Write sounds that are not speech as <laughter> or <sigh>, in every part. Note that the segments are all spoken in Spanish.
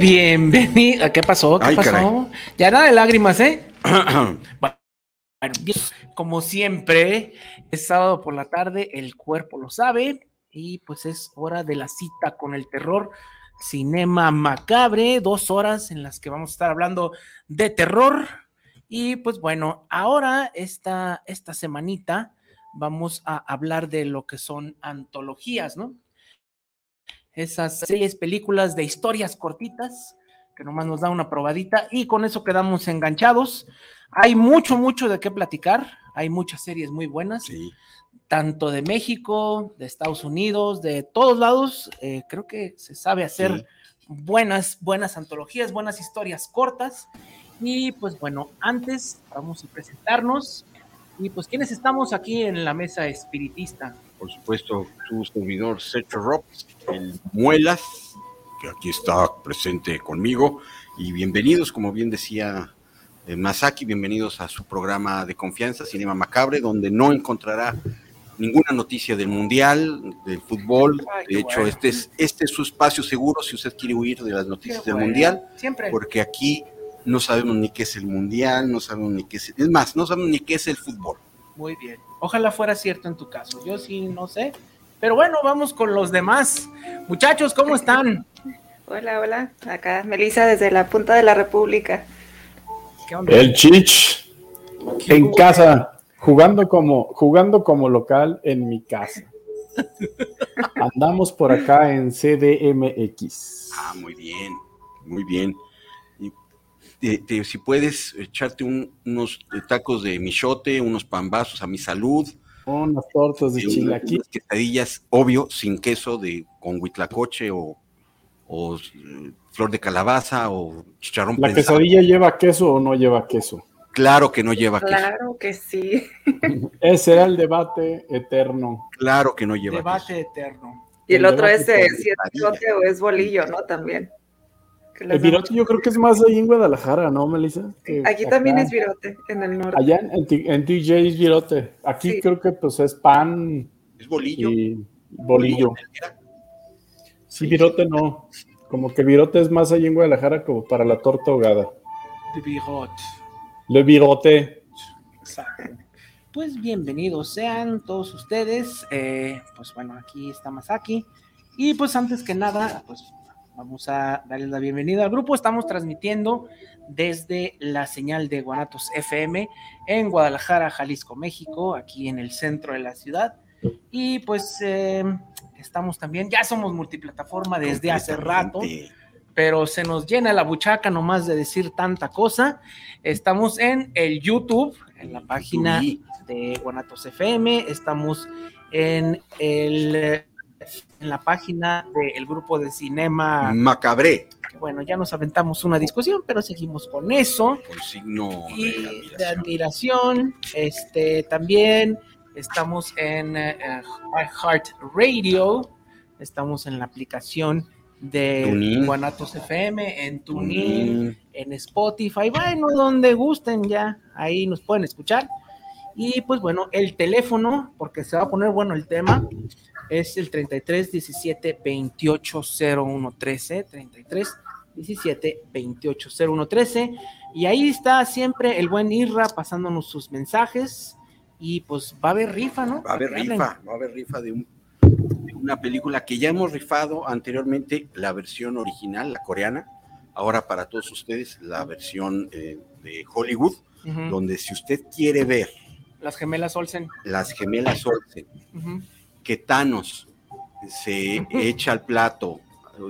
bienvenido. ¿Qué pasó? ¿Qué Ay, pasó? caray. Ya nada de lágrimas, ¿eh? <clears throat> Bueno, como siempre, es sábado por la tarde, el cuerpo lo sabe, y pues es hora de la cita con el terror. Cinema Macabre, dos horas en las que vamos a estar hablando de terror. Y pues bueno, ahora esta, esta semanita vamos a hablar de lo que son antologías, ¿no? Esas series, películas de historias cortitas que nomás nos da una probadita y con eso quedamos enganchados. Hay mucho, mucho de qué platicar. Hay muchas series muy buenas, Sí. tanto de México, de Estados Unidos, de todos lados. Eh, creo que se sabe hacer Sí. buenas, buenas antologías, buenas historias cortas. Y pues bueno, antes vamos a presentarnos. Y pues, ¿quiénes estamos aquí en la mesa espiritista? Por supuesto, su servidor Sergio Rops, el Muelas, que aquí está presente conmigo. Y bienvenidos, como bien decía eh, Masaki, bienvenidos a su programa de confianza, Cinema Macabre, donde no encontrará ninguna noticia del Mundial, del fútbol. De hecho, bueno. este, es, este es su espacio seguro si usted quiere huir de las noticias Qué del bueno. Mundial. Siempre. porque aquí no sabemos ni qué es el mundial, no sabemos ni qué es, es más, no sabemos ni qué es el fútbol. Muy bien. Ojalá fuera cierto en tu caso. Yo sí no sé. Pero bueno, vamos con los demás. Muchachos, ¿cómo están? <laughs> Hola, hola. Acá Melissa desde la punta de la República. ¿Qué onda? El Chich en casa, jugando como, jugando como local en mi casa. <laughs> Andamos por acá en CDMX. Ah, muy bien, muy bien. Te- te- si puedes echarte un- unos tacos de michote, unos pambazos a mi salud, Unas tortas de unas- chilaquil. unas quesadillas, obvio, sin queso, de con huitlacoche o, o, eh, flor de calabaza o chicharrón ¿La prensado. quesadilla lleva queso o no lleva queso? Claro que no lleva queso. Claro que sí. <laughs> Ese era el debate eterno. Claro que no lleva Debate eterno. Y el El otro es eh, si es o es bolillo, ¿no? También. El virote yo creo que es más ahí en Guadalajara, ¿no, Melissa? Que Aquí acá. también es virote, en el norte. Allá en, T- en TJ es virote. Aquí Sí. creo que pues es pan. Es bolillo. y bolillo. Sí, virote no. Como que virote es más ahí en Guadalajara como para la torta ahogada. De Bigot. Le virote. Exacto. Pues bienvenidos sean todos ustedes. Eh, pues bueno, aquí está Masaki. Y pues antes que nada, pues vamos a darles la bienvenida al grupo. Estamos transmitiendo desde la señal de Guanatos FM en Guadalajara, Jalisco, México, aquí en el centro de la ciudad. Y pues eh, estamos también, ya somos multiplataforma desde hace rato pero se nos llena la buchaca nomás de decir tanta cosa. Estamos en el YouTube, en la página de Guanatos FM, estamos en el en la página del grupo de cinema. Macabré. Bueno, ya nos aventamos una discusión, pero seguimos con eso. Con signo y de de admiración. Este también estamos en eh, Heart Radio, estamos en la aplicación de. Guanatos FM, en TuneIn, Mm, en Spotify, bueno, donde gusten ya, ahí nos pueden escuchar. Y pues bueno, el teléfono, porque se va a poner bueno el tema, es el 33 17 28 01 13, 33 17 28 01 13. Y ahí está siempre el buen Irra pasándonos sus mensajes. Y pues va a haber rifa, ¿no? Va a haber rifa, va a haber rifa de, un- de una película que ya hemos rifado anteriormente, la versión original, la coreana. Ahora para todos ustedes, la versión eh, de Hollywood, donde si usted quiere ver Las gemelas Olsen. las gemelas Olsen. Que Thanos se echa al plato,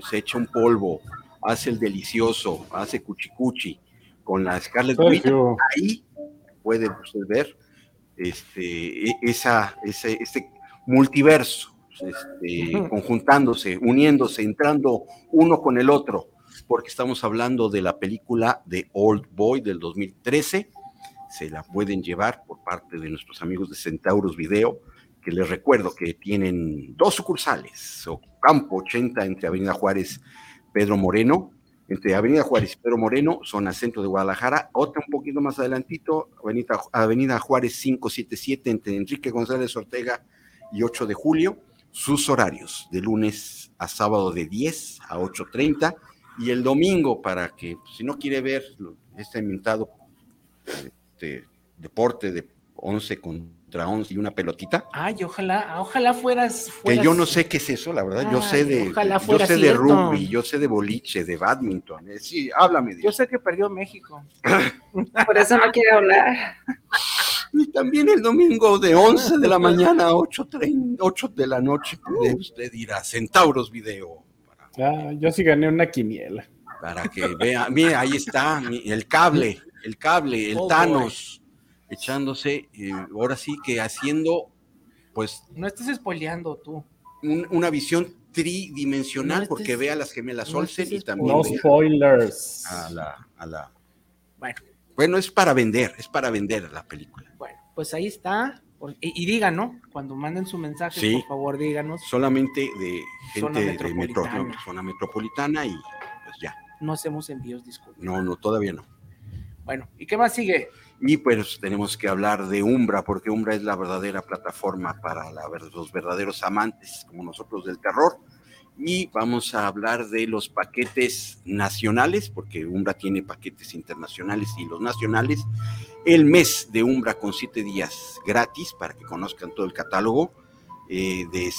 se echa un polvo, hace el delicioso, hace cuchicuchi con la Scarlet Witch, ahí puede usted ver este, e- esa, ese, este multiverso, este, conjuntándose, uniéndose, entrando uno con el otro, porque estamos hablando de la película de Old Boy del 2013. Se la pueden llevar por parte de nuestros amigos de Centauros Video, que les recuerdo que tienen dos sucursales, o Campo 80 entre Avenida Juárez, Pedro Moreno, entre Avenida Juárez y Pedro Moreno, zona centro de Guadalajara, otra un poquito más adelantito, Avenida, Avenida Juárez 577 entre Enrique González Ortega y 8 de julio, sus horarios de lunes a sábado de 10 a 8.30 y el domingo para que pues, si no quiere ver este inventado este, deporte de 11 contra 11 y una pelotita, Ay, ojalá, ojalá fueras. que yo no sé qué es eso, la verdad. Yo sé de, ojalá yo sé de rugby, yo sé de boliche, de badminton. eh, Sí, háblame de Yo sé que perdió México. <laughs> Por eso no quiere hablar. Y también el domingo de 11 de la mañana a 8, 8 de la noche puede usted ir a Centauros Video para, ah, yo sí gané una quiniela. para que vea. Mire, ahí está el cable, el cable, el Oh, boy. Echándose, eh, ahora sí que haciendo, pues, No estés spoileando tú. un- una visión tridimensional, No porque estés- ve a las gemelas no Olsen y también No spoilers. a la, a la- Bueno, Bueno, es para vender, es para vender la película. bueno, pues ahí está. Y, ¿no? Cuando manden su mensaje, Sí. por favor, díganos. Solamente de Zona gente de metro, metropolitana. zona metropolitana y pues ya. No hacemos envíos, disculpen. No, no, todavía no. Bueno, ¿y qué más sigue? Y pues tenemos que hablar de Umbra, porque Umbra es la verdadera plataforma para la los verdaderos amantes como nosotros del terror. Y vamos a hablar de los paquetes nacionales, porque Umbra tiene paquetes internacionales y los nacionales. El mes de Umbra con siete días gratis para que conozcan todo el catálogo. eh, de,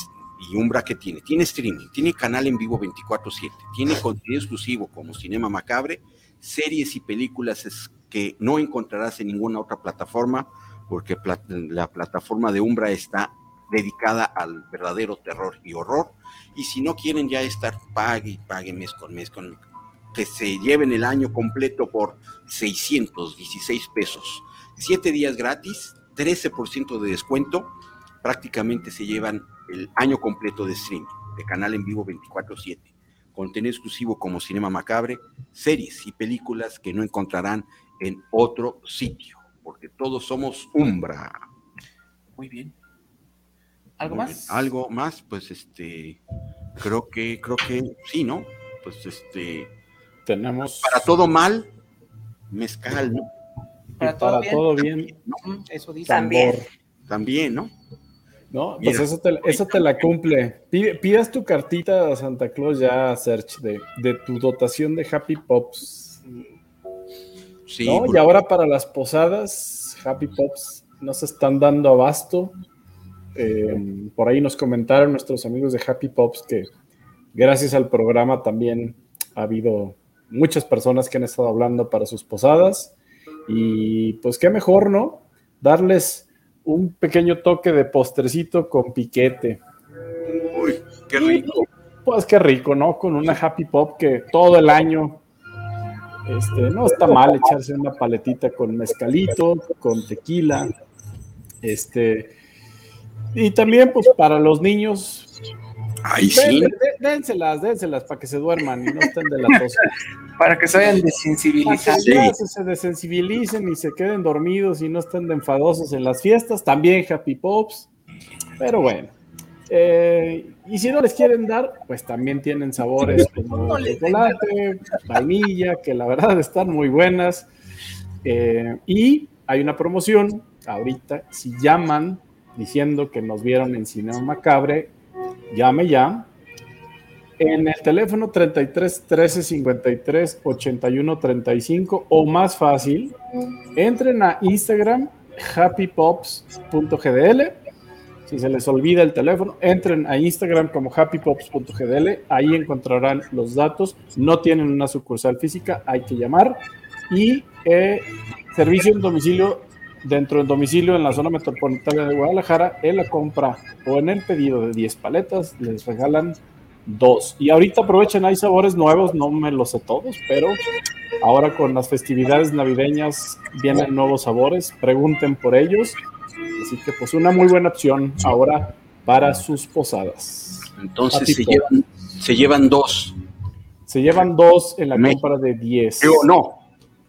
y Umbra que tiene, tiene streaming, tiene canal en vivo 24/7, tiene contenido exclusivo como Cinema Macabre, series y películas es- que no encontrarás en ninguna otra plataforma, porque pla- la plataforma de Umbra está dedicada al verdadero terror y horror. Y si no quieren ya estar pague y pague mes con mes, con que se lleven el año completo por 616 pesos. Siete días gratis, 13% de descuento, prácticamente se llevan el año completo de streaming, de canal en vivo 24/7 contenido exclusivo como Cinema Macabre, series y películas que no encontrarán en otro sitio, porque todos somos Umbra. Muy bien. ¿Algo Muy más? bien. Algo más, pues este, creo que, creo que sí, ¿no? Pues este, Tenemos para todo mal, mezcal, ¿no? Para para todo bien. todo bien. Eso dice. También. También, ¿no? ¿no? Mira. Pues eso te, eso te la cumple. Pide- pidas tu cartita a Santa Claus ya, Search, de, de tu dotación de Happy Pops. Sí, ¿no? Y ahora para las posadas, Happy Pops no se están dando abasto. Eh, por ahí nos comentaron nuestros amigos de Happy Pops que gracias al programa también ha habido muchas personas que han estado hablando para sus posadas. Y pues qué mejor, ¿no? Darles un pequeño toque de postrecito con piquete. uy, qué rico. Pues qué rico, ¿no? Con una Happy Pop que todo el año este, no está mal echarse una paletita con mezcalito, con tequila. Este, y también, pues para los niños, Ahí sí. Dé- dé- Dénselas, dénselas para que se duerman y no estén de la tos. <laughs> Para que se vayan. Sí. ya se, se desensibilicen y se queden dormidos y no estén de enfadosos en las fiestas. También Happy Pops. Pero bueno. Eh, y si no les quieren dar, pues también tienen sabores <laughs> como chocolate, vainilla, que la verdad están muy buenas. Eh, y hay una promoción ahorita. Si llaman diciendo que nos vieron en Cinema Macabre, llame ya. En el teléfono 33 13 53 81 35 o más fácil, entren a Instagram happypops.gdl. Si se les olvida el teléfono, entren a Instagram como happypops.gdl. Ahí encontrarán los datos. No tienen una sucursal física, hay que llamar. Y eh, servicio en domicilio, dentro del domicilio en la zona metropolitana de Guadalajara, en la compra o en el pedido de 10 paletas, les regalan dos. Y ahorita aprovechen, hay sabores nuevos, no me los sé todos, pero ahora con las festividades navideñas vienen nuevos sabores, pregunten por ellos. Así que pues una muy buena opción ahora para sus posadas. Entonces se llevan, se llevan dos. Se llevan dos en la Me- compra de 10. Digo, no.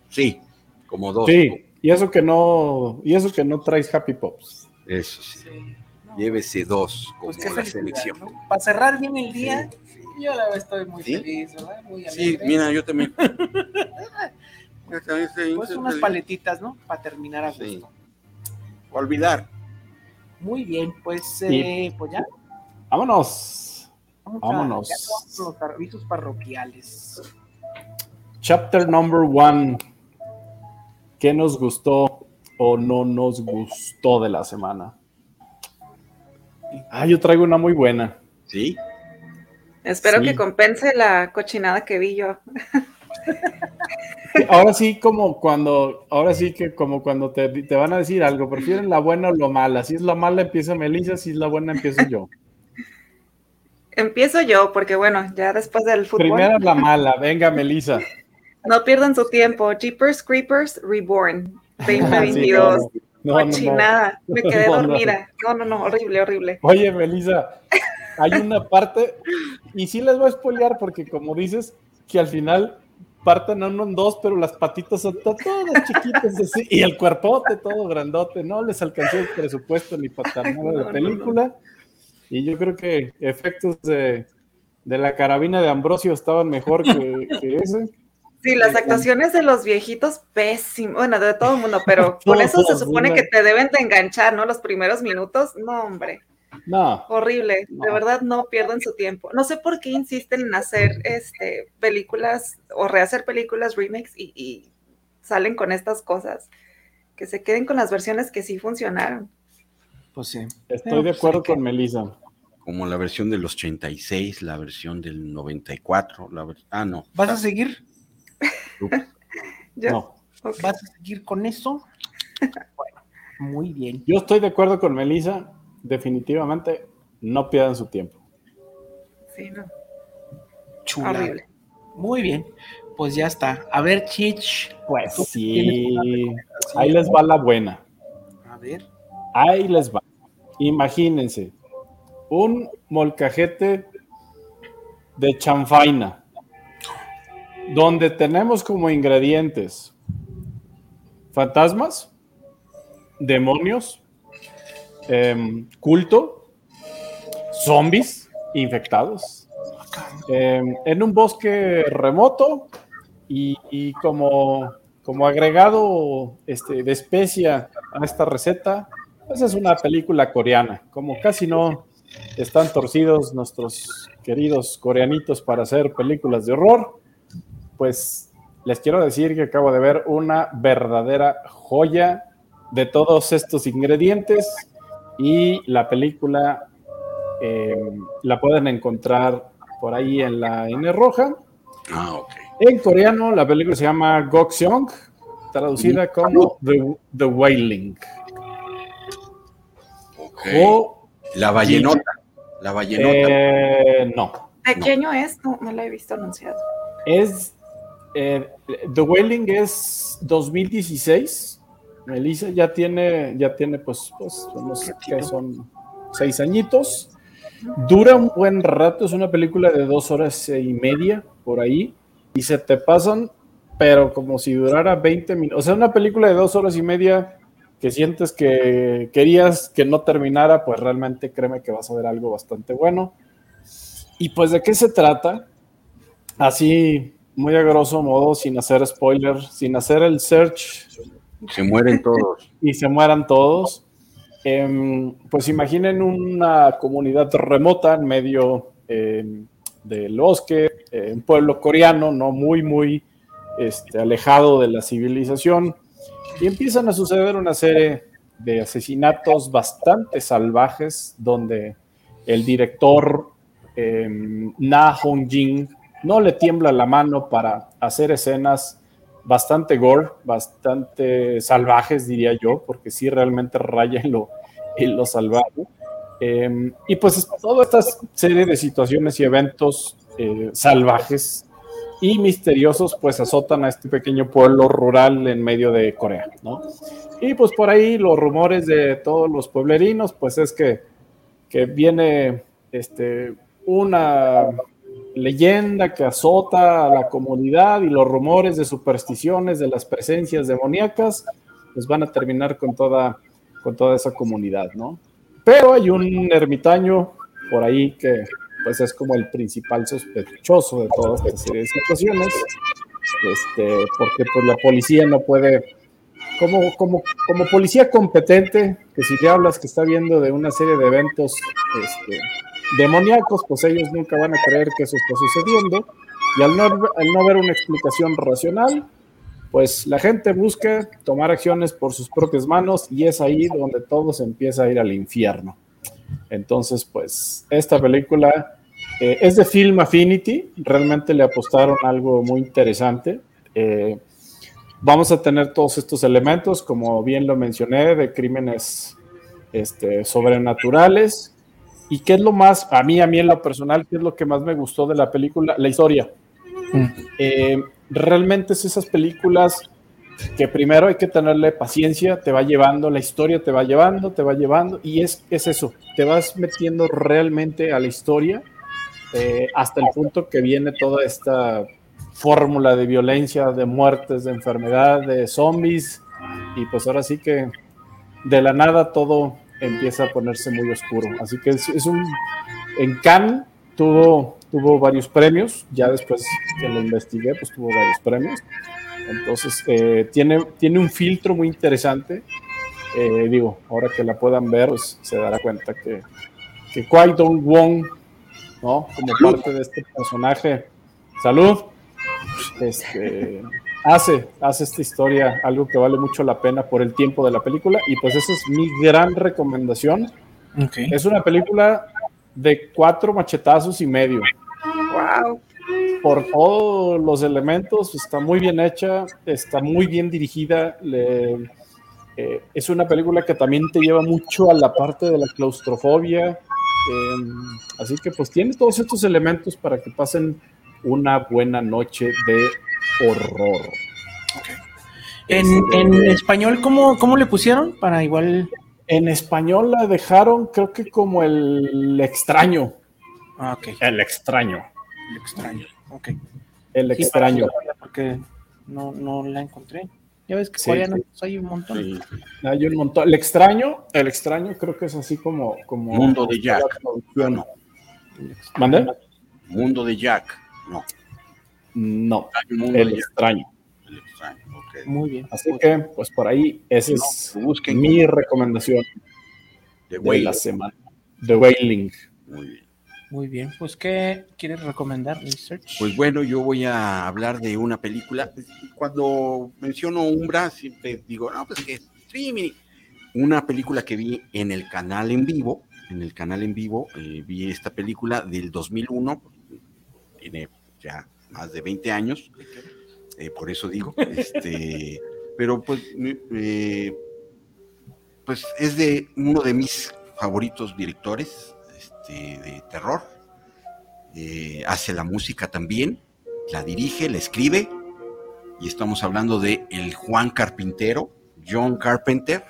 Sí, como dos. Sí, y eso que no, y eso que no traes Happy Pops. Eso sí. Llévese dos, como Pues la selección. ¿no? Para cerrar bien el día, yo la verdad estoy muy ¿Sí? feliz, ¿verdad? Muy Sí, mira, yo también. <laughs> Pues unas paletitas, ¿no? Para terminar a Sí. gusto. Olvidar. Muy bien, pues, eh, pues ya. Vámonos. Vamos a- Vámonos. con los avisos parroquiales. Chapter number one. ¿Qué nos gustó o no nos gustó de la semana? Ah, yo traigo una muy buena. ¿Sí? Espero Sí. que compense la cochinada que vi yo. <laughs> Ahora sí, como cuando, ahora sí que como cuando te, te van a decir algo, prefieren la buena o la mala. Si es la mala, empieza Melissa, si es la buena, empiezo yo. Empiezo yo, porque bueno, ya después del fútbol. Primera la mala, venga, Melissa. No pierdan su tiempo. Jeepers Creepers Reborn Ah, <laughs> Sí, 2022. no, no, no. Me quedé dormida. No, no, no, horrible, horrible. Oye, Melissa, hay una parte, y sí les voy a spoilear porque como dices, que al final parten uno en dos, pero las patitas son to- todas chiquitas así, y el cuerpote todo grandote, no les alcanzó el presupuesto ni para nada de película, y yo creo que efectos de, de la carabina de Ambrosio estaban mejor que, que ese. Sí, las actuaciones de los viejitos, pésimo. Bueno, de todo el mundo, pero <laughs> con eso se supone que te deben de enganchar, ¿no? Los primeros minutos. No, hombre. No, Horrible, de verdad no pierdan su tiempo. No sé por qué insisten en hacer este, películas o rehacer películas, remakes y, y salen con estas cosas. Que se queden con las versiones que sí funcionaron. Pues sí. estoy Pero, de pues, acuerdo que- con Melissa. Como la versión del 86, la versión del 94. La ver- Ah, no. ¿Vas a seguir? <laughs> ¿Ya? No. ¿Vas a seguir con eso? <laughs> Bueno, muy bien. yo estoy de acuerdo con Melissa, definitivamente no pierdan su tiempo. Sí, no. Chula. Horrible. Muy bien. Pues ya está. A ver, Chich. Pues ¿tú sí, ahí les va la buena. A ver. Ahí les va. Imagínense, un molcajete de chanfaina, donde tenemos como ingredientes fantasmas, demonios, em, culto, zombies infectados, em, en un bosque remoto y, como, como agregado este, de especia a esta receta, pues es una película coreana. Como casi no están torcidos nuestros queridos coreanitos para hacer películas de horror, pues les quiero decir que acabo de ver una verdadera joya de todos estos ingredientes y la película eh, la pueden encontrar por ahí en la N roja. Ah, ok. En coreano la película se llama Gokseong, traducida como The, The Wailing. ok. O La vallenota. La vallenota. eh, no, ¿De qué año es? No, no la he visto anunciado. es eh, The Wailing es 2016. Melissa ya tiene, ya tiene pues, pues unos que son seis añitos. Dura un buen rato, es una película de dos horas y media por ahí, y se te pasan, pero como si durara 20 minutos. O sea, una película de dos horas y media que sientes que querías que no terminara, pues realmente créeme que vas a ver algo bastante bueno. Y pues, ¿de qué se trata? Así, muy a grosso modo, sin hacer spoiler, sin hacer el search. Se mueren todos. <laughs> Y se mueran todos. Em, pues imaginen una comunidad remota en medio em, del bosque, un pueblo coreano, no muy, muy este, alejado de la civilización, y empiezan a suceder una serie de asesinatos bastante salvajes, donde el director em, Na Hong Jin no le tiembla la mano para hacer escenas bastante gore, bastante salvajes, diría yo, porque sí realmente raya en lo, lo salvaje. Em, y pues toda esta serie de situaciones y eventos eh, salvajes y misteriosos pues azotan a este pequeño pueblo rural en medio de Corea, ¿no? Y pues por ahí los rumores de todos los pueblerinos pues es que, que viene este, una leyenda que azota a la comunidad y los rumores de supersticiones de las presencias demoníacas, pues van a terminar con toda, con toda esa comunidad, ¿no? Pero hay un ermitaño por ahí que pues es como el principal sospechoso de toda esta serie de situaciones, este, porque pues la policía no puede, como, como, como policía competente, que si le hablas que está viendo de una serie de eventos este, demoníacos, pues ellos nunca van a creer que eso está sucediendo. Y al no, al no haber una explicación racional, pues la gente busca tomar acciones por sus propias manos y es ahí donde todo se empieza a ir al infierno. Entonces, pues esta película eh, es de Film Affinity, realmente le apostaron algo muy interesante. Eh, vamos a tener todos estos elementos, como bien lo mencioné, de crímenes este, sobrenaturales, ¿Y qué es lo más, a mí, a mí en lo personal, qué es lo que más me gustó de la película? La historia. Mm. Eh, realmente es esas películas que primero hay que tenerle paciencia, te va llevando, la historia te va llevando, te va llevando, y es, es eso, te vas metiendo realmente a la historia eh, hasta el punto que viene toda esta fórmula de violencia, de muertes, de enfermedad, de zombies, y pues ahora sí que de la nada todo empieza a ponerse muy oscuro. Así que es, un. En Cannes tuvo, tuvo varios premios, ya después que lo investigué, pues tuvo varios premios. Entonces, eh, tiene, tiene un filtro muy interesante. Eh, digo, ahora que la puedan ver, pues se dará cuenta que, que Kwai Dong Wong, ¿no? Como parte de este personaje, salud, este, hace, hace esta historia algo que vale mucho la pena por el tiempo de la película y pues esa es mi gran recomendación. Es una película de cuatro machetazos y medio. Wow. Por todos los elementos, está muy bien hecha, está muy bien dirigida. Eh, es una película que también te lleva mucho a la parte de la claustrofobia. Em, así que pues tiene todos estos elementos para que pasen una buena noche de horror. En, en, español, ¿cómo, ¿cómo le pusieron? Para igual. En español la dejaron, creo que como el extraño. Ah, ok. El extraño. El extraño, ok. El extraño. Porque no, no la encontré. Ya ves que sí, hay un montón. Hay un montón. El extraño, el extraño creo que es así como. como Mundo de Jack. No. ¿Mande? Mundo de Jack. No. No, el extraño. El extraño, Muy bien. Así que, pues por ahí, esa es mi recomendación de, la semana. The Wailing. Muy bien. Muy bien, pues ¿qué quieres recomendar, Research? Pues bueno, yo voy a hablar de una película. Cuando menciono Umbra, siempre digo, no, pues que streaming. Una película que vi en el canal en vivo, en el canal en vivo, eh, vi esta película del 2001, tiene ya más de 20 años, eh, por eso digo, <laughs> este, pero pues, eh, pues es de uno de mis favoritos directores este, de terror, eh, hace la música también, la dirige, la escribe, y estamos hablando de el Juan Carpintero, John Carpenter.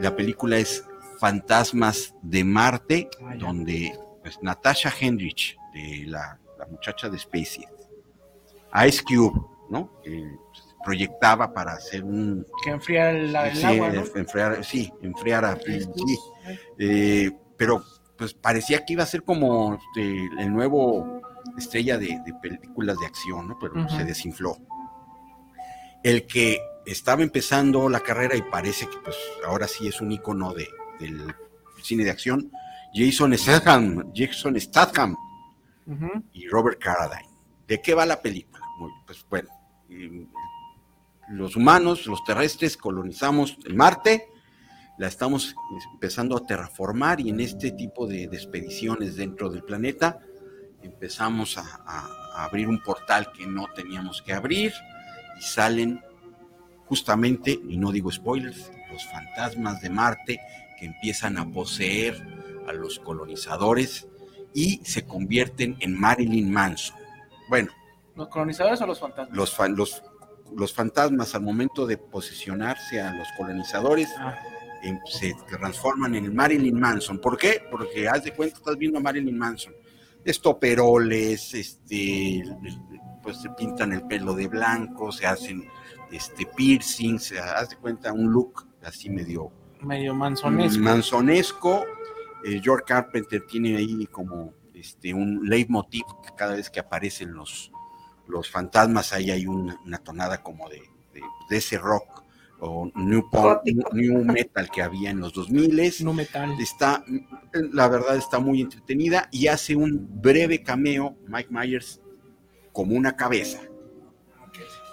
La película es Fantasmas de Marte, Ah, donde pues, Natasha Hendrich, de la, la muchacha de Spaces, Ice Cube, ¿no? Que proyectaba para hacer un... Que enfría el, el sí, agua, ¿no? enfriar, sí, enfriar a... sí, eh, pero pues parecía que iba a ser como este, el nuevo estrella de, de películas de acción, ¿no? Pero se desinfló. El que estaba empezando la carrera y parece que pues ahora sí es un icono de, del cine de acción, Jason Statham, Jason Statham Y Robert Carradine. ¿De qué va la película? Pues bueno, los humanos, los terrestres, colonizamos el Marte, la estamos empezando a terraformar y en este tipo de, expediciones dentro del planeta empezamos a abrir un portal que no teníamos que abrir y salen justamente, y no digo spoilers, los fantasmas de Marte que empiezan a poseer a los colonizadores y se convierten en Marilyn Manson. Bueno, ¿Los colonizadores o los fantasmas? los, fan- los, los fantasmas al momento de posicionarse a los colonizadores Ah, em, se transforman en Marilyn Manson. ¿Por qué? Porque haz de cuenta, estás viendo a Marilyn Manson. Estoperoles, este, pues se pintan el pelo de blanco, se hacen este piercings, se haz de cuenta un look así medio medio manzonesco. mansonesco. Eh, George Carpenter tiene ahí como este, un leitmotiv que cada vez que aparecen los, los fantasmas, ahí hay una, una tonada como de, de- de ese rock o new, punk, Gótico. new metal que había en los 2000 No metal. Está, la verdad está muy entretenida y hace un breve cameo Mike Myers como una cabeza.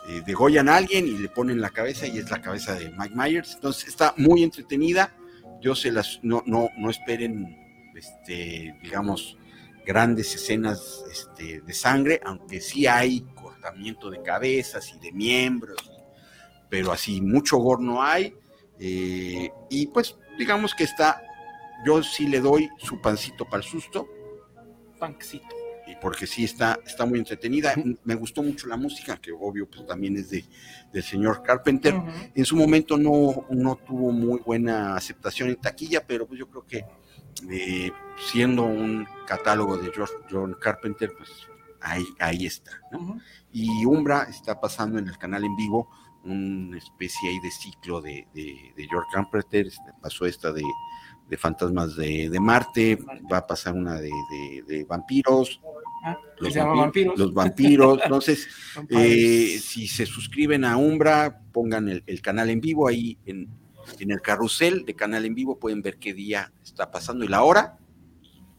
Eh, degollan a alguien y le ponen la cabeza y es la cabeza de Mike Myers. Entonces está muy entretenida. Yo se las no, no, no esperen este, digamos, grandes escenas este, de sangre, aunque sí hay cortamiento de cabezas y de miembros, pero así mucho gore no hay. eh, y pues digamos que está, yo sí le doy su pancito para el susto, Punkcito. Porque sí está, está muy entretenida. Me gustó mucho la música, que obvio pues también es de, del señor Carpenter. En su momento no, no tuvo muy buena aceptación en taquilla, pero pues yo creo que eh, siendo un catálogo de George, John Carpenter, pues ahí, ahí está. ¿no? Y Umbra está pasando en el canal en vivo una especie ahí de ciclo de, de, de George Carpenter. Este, Pasó esta de, de Fantasmas de, de Marte, Marte. va a pasar una de, de- de vampiros. Ah, Los, se llama vampi- vampiros. los vampiros. Entonces, <laughs> eh, si se suscriben a Umbra, pongan el, el canal en vivo ahí en, en el carrusel de canal en vivo, pueden ver qué día está pasando y la hora.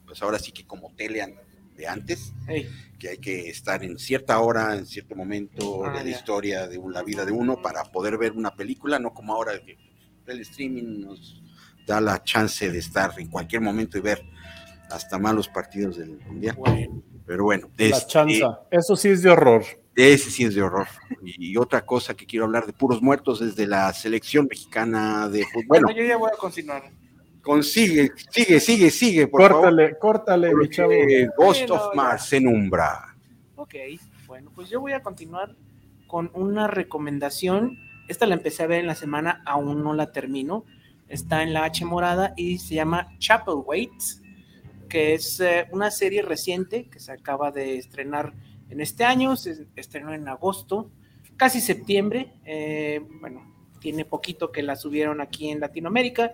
Pues ahora sí que como tele an- de antes, que hay que estar en cierta hora, en cierto momento Ah, de la ya. historia de la vida de uno para poder ver una película, no como ahora el streaming nos da la chance de estar en cualquier momento y ver hasta malos partidos del mundial. bueno. Pero bueno, La este, chanza. Eso sí es de horror. ese sí es de horror. Y, otra cosa que quiero hablar de puros muertos desde la selección mexicana de fútbol. Bueno, Bueno, yo ya voy a continuar. consigue, sigue, sigue, sigue, por favor. Córtale, córtale, mi chavo. porque Ghost Bueno, of. Mars en Umbra. Ok, bueno, pues yo voy a continuar con una recomendación. Esta la empecé a ver en la semana, aún no la termino. Está en la H morada y se llama Chapel Waits, que es eh, una serie reciente que se acaba de estrenar en este año, se estrenó en agosto, casi septiembre. eh, bueno, tiene poquito que la subieron aquí en Latinoamérica.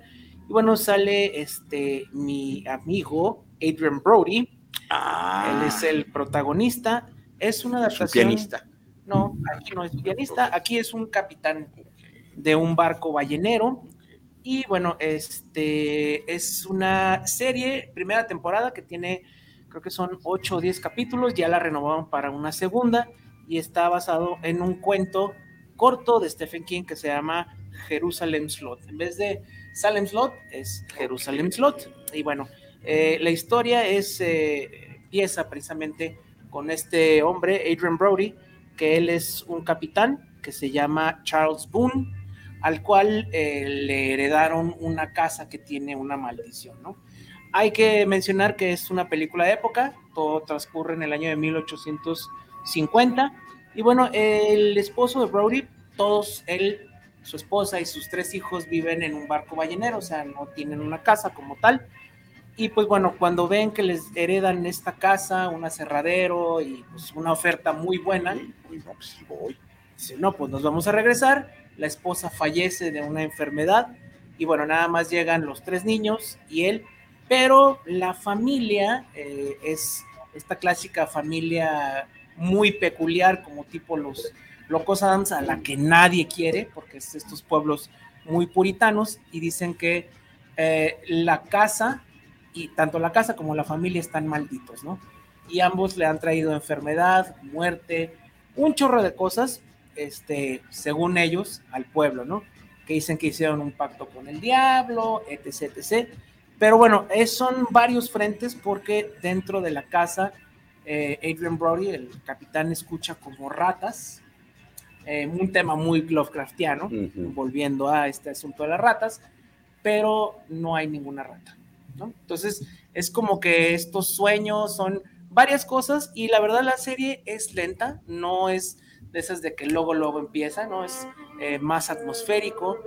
Y bueno, sale este mi amigo Adrian Brody, Ah, él es el protagonista. Es una es un adaptación. pianista. No, aquí no es pianista. Aquí es un capitán de un barco ballenero. Y bueno, este es una serie, primera temporada que tiene, creo que son 8 o 10 capítulos. Ya la renovaron para una segunda. Y está basado en un cuento corto de Stephen King que se llama Jerusalem Slot. En vez de Salem Slot, es Jerusalem Slot. Y bueno, eh, la historia es, eh, empieza precisamente con este hombre, Adrian Brody, que él es un capitán que se llama Charles Boone, al cual eh, le heredaron una casa que tiene una maldición, ¿no? Hay que mencionar que es una película de época, todo transcurre en el año de 1850, y bueno, el esposo de Brody, todos él su esposa y sus tres hijos viven en un barco ballenero, o sea, no tienen una casa como tal. Y pues bueno, cuando ven que les heredan esta casa, un aserradero y pues una oferta muy buena, dicen, no, pues nos vamos a regresar. La esposa fallece de una enfermedad y bueno, nada más llegan los tres niños y él, pero la familia eh, es esta clásica familia muy peculiar, como tipo los Locos Adams, a la que nadie quiere, porque es estos pueblos muy puritanos, y dicen que eh, la casa, y tanto la casa como la familia están malditos, ¿no? Y ambos le han traído enfermedad, muerte, un chorro de cosas, este, según ellos, al pueblo, ¿no? Que dicen que hicieron un pacto con el diablo, etc, etc. Pero bueno, es, son varios frentes porque dentro de la casa eh, Adrian Brody, el capitán, escucha como ratas, eh, un tema muy Lovecraftiano, volviendo a este asunto de las ratas, pero no hay ninguna rata. ¿no? Entonces, es como que estos sueños son varias cosas y la verdad la serie es lenta, no es de esas de que luego, luego empieza, ¿no? Es eh, más atmosférico,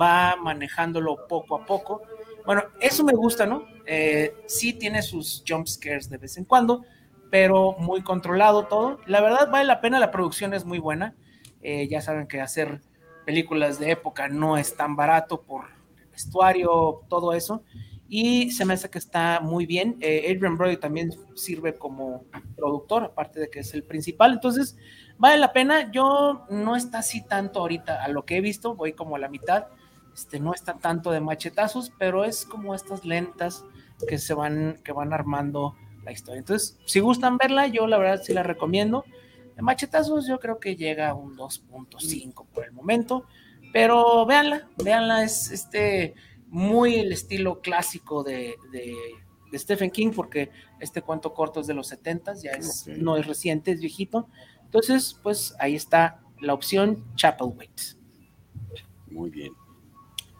va manejándolo poco a poco. Bueno, eso me gusta, ¿no? Eh, sí tiene sus jump scares de vez en cuando, pero muy controlado todo. La verdad vale la pena, la producción es muy buena. Eh, ya saben que hacer películas de época no es tan barato por vestuario, todo eso. Y se me hace que está muy bien. Eh, Adrian Brody también sirve como productor, aparte de que es el principal. Entonces, vale la pena. Yo no está así tanto ahorita a lo que he visto, voy como a la mitad. Este, no está tanto de machetazos, pero es como estas lentas que se van, que van armando la historia. Entonces, si gustan verla, yo la verdad sí la recomiendo. De machetazos yo creo que llega a un 2.5 por el momento, pero véanla, véanla, es este muy el estilo clásico de, de, Stephen King, porque este cuento corto es de los 70 ya es, no es reciente, es viejito. Entonces, pues ahí está la opción Chapel Waits. Muy bien.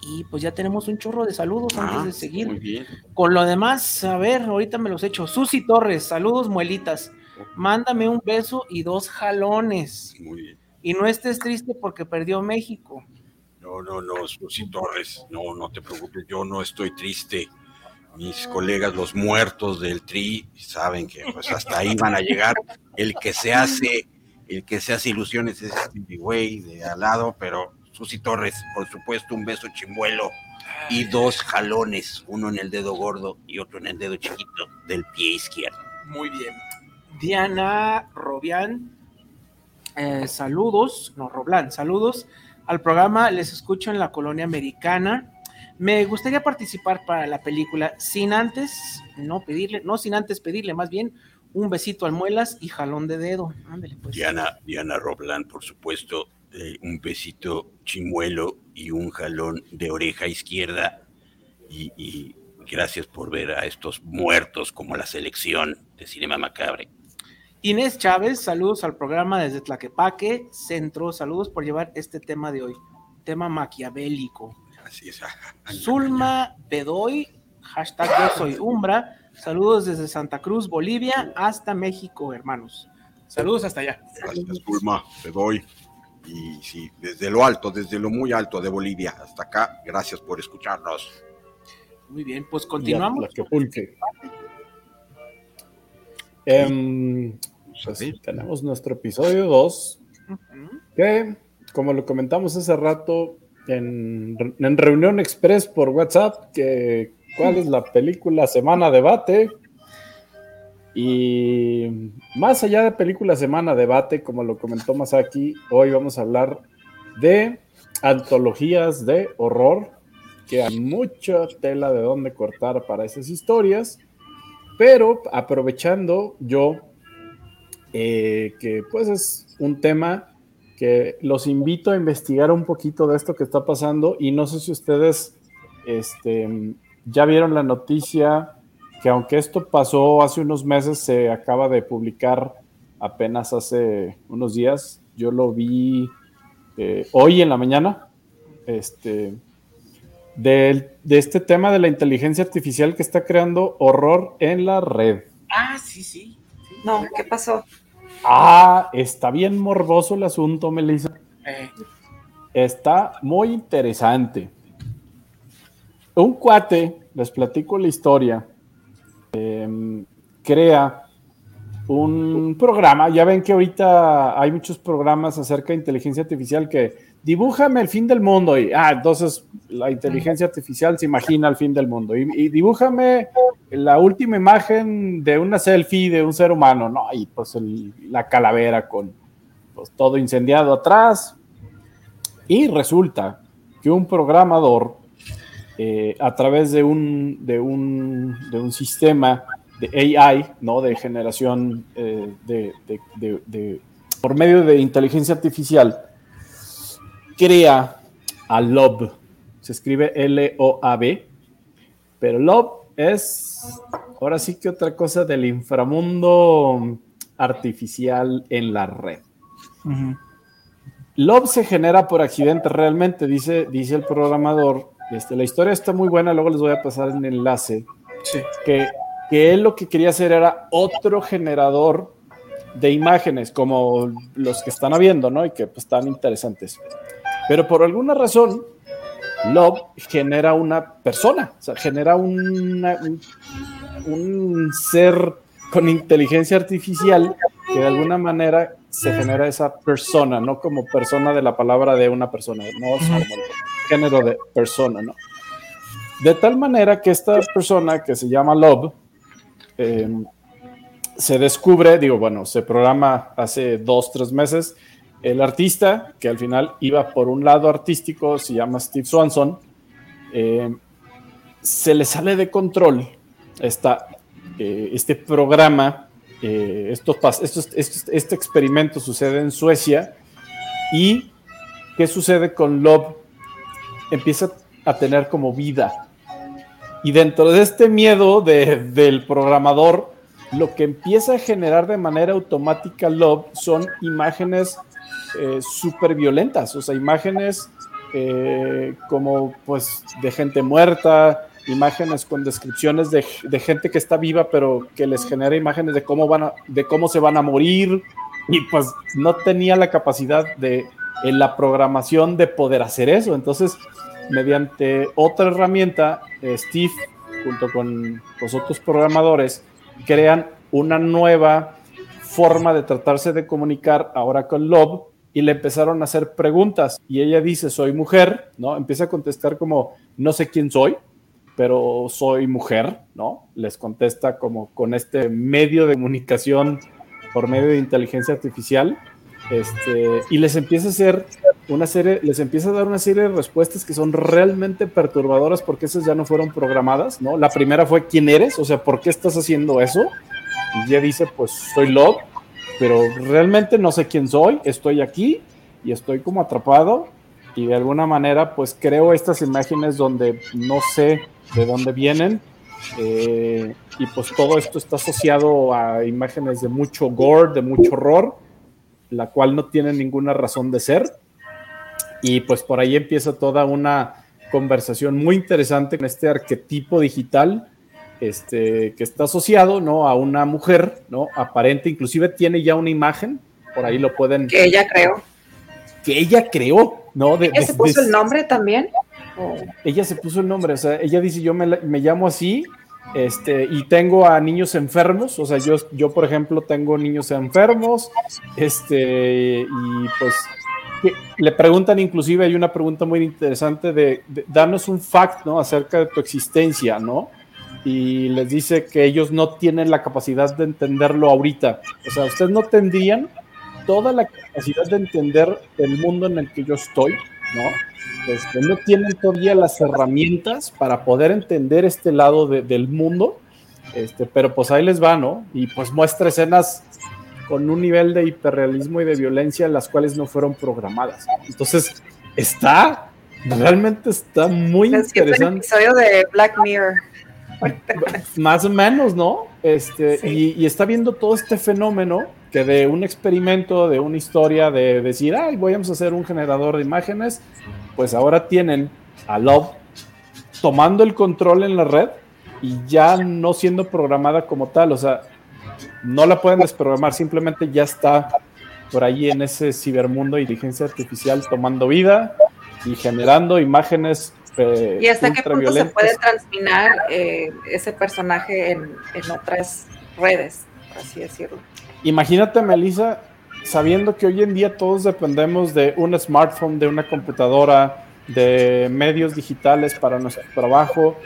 Y pues ya tenemos un chorro de saludos antes ah, de seguir. Con lo demás, a ver, ahorita me los echo. Susi Torres, saludos, muelitas. Mándame un beso y dos jalones. Muy bien. Y no estés triste porque perdió México. No, no, no, Susi Torres, no, no te preocupes, yo no estoy triste. Mis colegas, los muertos del TRI, saben que pues hasta ahí van a llegar. El que se hace, el que se hace ilusiones es este güey de al lado, pero Susi Torres, por supuesto, un beso chimbuelo y dos jalones, uno en el dedo gordo y otro en el dedo chiquito del pie izquierdo. Muy bien. Diana Robián, eh, saludos, no, Roblán, saludos al programa, les escucho en la colonia americana. Me gustaría participar para la película sin antes, no pedirle, no sin antes pedirle más bien un besito al muelas y jalón de dedo. Ándale, pues. Diana, Diana Roblán, por supuesto, un besito chimuelo y un jalón de oreja izquierda. Y, gracias por ver a estos muertos como la selección de Cinema Macabre. Inés Chávez, saludos al programa desde Tlaquepaque, Centro, saludos por llevar este tema de hoy, tema maquiavélico. Así es. Zulma Bedoy, hashtag yo soy Umbra, saludos desde Santa Cruz, Bolivia, hasta México, hermanos. Saludos hasta allá. Gracias, Zulma Bedoy. Y sí, desde lo alto, desde lo muy alto de Bolivia hasta acá, gracias por escucharnos. Muy bien, pues continuamos. Pues tenemos nuestro episodio 2, que como lo comentamos hace rato en, en, reunión express por WhatsApp, que cuál es la película semana debate. Y más allá de película semana debate, como lo comentó Masaki, hoy vamos a hablar de antologías de horror, que hay mucha tela de dónde cortar para esas historias, pero aprovechando yo eh, que pues es un tema que los invito a investigar un poquito de esto que está pasando y no sé si ustedes este, ya vieron la noticia que aunque esto pasó hace unos meses, se acaba de publicar apenas hace unos días. Yo lo vi eh, hoy en la mañana, este, de, este tema de la inteligencia artificial que está creando horror en la red. Ah, sí, sí. No, ¿qué pasó? Ah, está bien morboso el asunto, Melissa. Eh. está muy interesante. Un cuate, les platico la historia, em, crea un programa, ya ven que ahorita hay muchos programas acerca de inteligencia artificial que dibújame el fin del mundo y, ah, entonces la inteligencia artificial se imagina el fin del mundo y, y dibújame la última imagen de una selfie de un ser humano, ¿no? Y pues el- la calavera con pues, todo incendiado atrás. Y resulta que un programador, eh, a través de un, de, un, de un sistema de AI, ¿no? De generación eh, de, de- de- de- por medio de inteligencia artificial, crea a Lob. Se escribe L-O-A-B, pero Lob es ahora sí que otra cosa del inframundo artificial en la red. Ujú. Lob se genera por accidente realmente, dice, dice el programador. Este, la historia está muy buena, luego les voy a pasar el enlace. Sí. Que, que él lo que quería hacer era otro generador de imágenes, como los que están habiendo, ¿no? Y que pues, están interesantes. Pero por alguna razón, Lob genera una persona, o sea, genera una- un, un ser con inteligencia artificial que de alguna manera se genera esa persona, no como persona de la palabra de una persona, no es como el género de persona, ¿no? De tal manera que esta persona que se llama Lob eh, se descubre, digo, bueno, se programa hace dos, tres meses. El artista, que al final iba por un lado artístico, se llama Steve Swanson, eh, se le sale de control esta, eh, este programa. eh, esto pas- esto- esto- este experimento sucede en Suecia. ¿Y qué sucede con Lob? Empieza a tener como vida. Y dentro de este miedo de- del programador, lo que empieza a generar de manera automática Love son imágenes eh, súper violentas, o sea, imágenes eh, como pues de gente muerta, imágenes con descripciones de, gente que está viva, pero que les genera imágenes de cómo van de cómo se van a morir, y pues no tenía la capacidad de en la programación de poder hacer eso. Entonces, mediante otra herramienta, eh, Steve, junto con los otros programadores, crean una nueva forma de tratarse de comunicar ahora con Love y le empezaron a hacer preguntas y ella dice soy mujer, ¿no? Empieza a contestar como no sé quién soy, pero soy mujer, ¿no? Les contesta como con este medio de comunicación por medio de inteligencia artificial, este, y les empieza a hacer una serie, les empieza a dar una serie de respuestas que son realmente perturbadoras porque esas ya no fueron programadas, ¿no? La primera fue ¿quién eres? O sea, ¿por qué estás haciendo eso? Y ella dice, pues soy Love, pero realmente no sé quién soy, estoy aquí y estoy como atrapado y de alguna manera pues creo estas imágenes donde no sé de dónde vienen eh, y pues todo esto está asociado a imágenes de mucho gore, de mucho horror, la cual no tiene ninguna razón de ser. Y pues por ahí empieza toda una conversación muy interesante con este arquetipo digital este, que está asociado ¿no? a una mujer, ¿no? aparente, inclusive tiene ya una imagen, por ahí lo pueden... Que ella creó. Que ella creó, ¿no? De, ¿Ella se puso de- el nombre también? ¿O- ella se puso el nombre, o sea, ella dice, yo me, la- me llamo así, este, y tengo a niños enfermos, o sea, yo, yo, por ejemplo, tengo niños enfermos, este, y pues, le preguntan inclusive, hay una pregunta muy interesante de, de danos un fact, ¿no? Acerca de tu existencia, ¿no? Y les dice que ellos no tienen la capacidad de entenderlo ahorita, o sea, ustedes no tendrían toda la capacidad de entender el mundo en el que yo estoy, ¿no? Este, no tienen todavía las herramientas para poder entender este lado de- del mundo, este, pero pues ahí les va, ¿no? Y pues muestra escenas con un nivel de hiperrealismo y de violencia las cuales no fueron programadas. Entonces, está, realmente está muy Es que es un interesante. episodio de Black Mirror. <laughs> Más o menos, ¿no? Este, Sí. y, y está viendo todo este fenómeno que de un experimento, de una historia, de decir, ay, voy a hacer un generador de imágenes, pues ahora tienen a Love tomando el control en la red y ya no siendo programada como tal, o sea, no la pueden desprogramar, simplemente ya está por ahí en ese cibermundo de inteligencia artificial tomando vida y generando imágenes. Eh, ¿Y hasta qué punto se puede transminar eh, ese personaje en, en otras redes, por así decirlo? Imagínate, Melissa, sabiendo que hoy en día todos dependemos de un smartphone, de una computadora, de medios digitales para nuestro trabajo.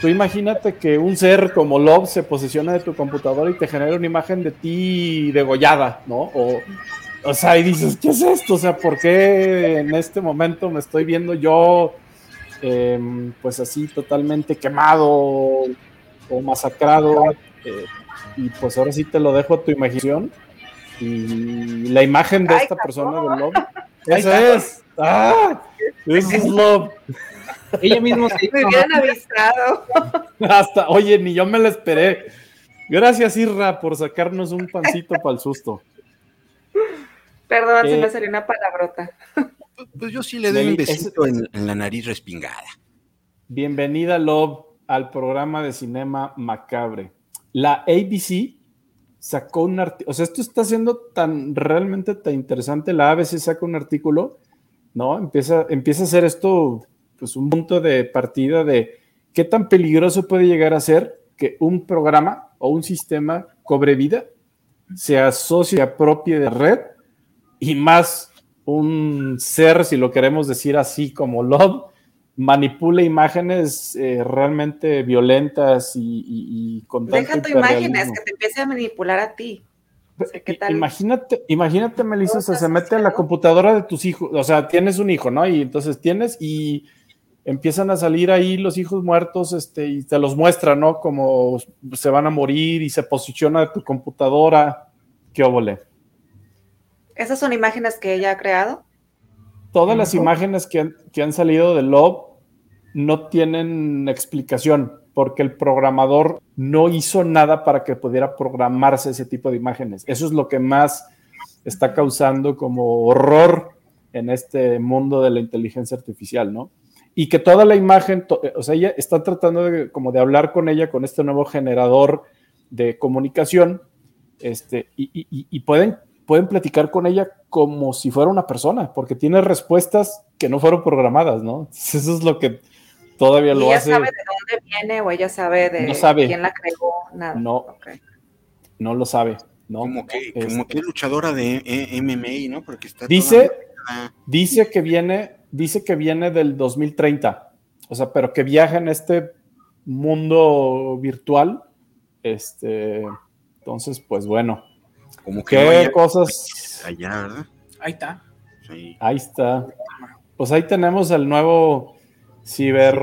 Tú imagínate que un ser como Love se posiciona de tu computadora y te genera una imagen de ti degollada, ¿no? O, o sea, y dices, ¿qué es esto? O sea, ¿por qué en este momento me estoy viendo yo, em, pues así, totalmente quemado o masacrado? Eh, y pues ahora sí te lo dejo a tu imaginación. Y la imagen de esta persona de Love, <laughs> esa es. ¡Ah! Es Love. Ella misma se Me hubieran avisado. <laughs> Hasta, oye, ni yo me la esperé. Gracias, Irra, por sacarnos un pancito para el susto. Perdón, se me eh, salió una palabrota. Pues yo sí le doy un besito en, en, la nariz respingada. Bienvenida, Love, al programa de cinema macabre. La ABC sacó un artículo, o sea, esto está siendo tan realmente tan interesante, la ABC saca un artículo, ¿no? Empieza, empieza a hacer esto, pues un punto de partida de qué tan peligroso puede llegar a ser que un programa o un sistema cobre vida, se asocie, a propia de red y más un ser, si lo queremos decir así como Love, manipula imágenes eh, realmente violentas y, y, con Deja tu imágenes, que te empiece a manipular a ti. ¿qué tal? Imagínate, imagínate, Melissa, se mete a la computadora de tus hijos, o sea, tienes un hijo, ¿no? Y entonces tienes y empiezan a salir ahí los hijos muertos, este, y te los muestra, ¿no? Como se van a morir y se posiciona tu computadora. ¿Qué óvole? ¿Esas son imágenes que ella ha creado? todas las imágenes que han, que han salido de Love no tienen explicación porque el programador no hizo nada para que pudiera programarse ese tipo de imágenes. Eso es lo que más está causando como horror en este mundo de la inteligencia artificial, ¿no? Y que toda la imagen, o sea, ella está tratando de, como de hablar con ella, con este nuevo generador de comunicación, este, y, y, y pueden pueden platicar con ella como si fuera una persona, porque tiene respuestas que no fueron programadas, ¿no? Eso es lo que todavía lo hace. ¿Ella sabe de dónde viene o ella sabe de quién la creó? Nada. No, no lo sabe. ¿no? Como que, como este que luchadora de e, MMA, ¿no? Porque está dice, dice que viene, dice que viene del 2030, o sea, pero que viaja en este mundo virtual. Este, entonces, pues bueno, como que ¿Qué cosas? Allá, ¿verdad? Ahí está. Ahí está. Pues ahí tenemos el nuevo ciber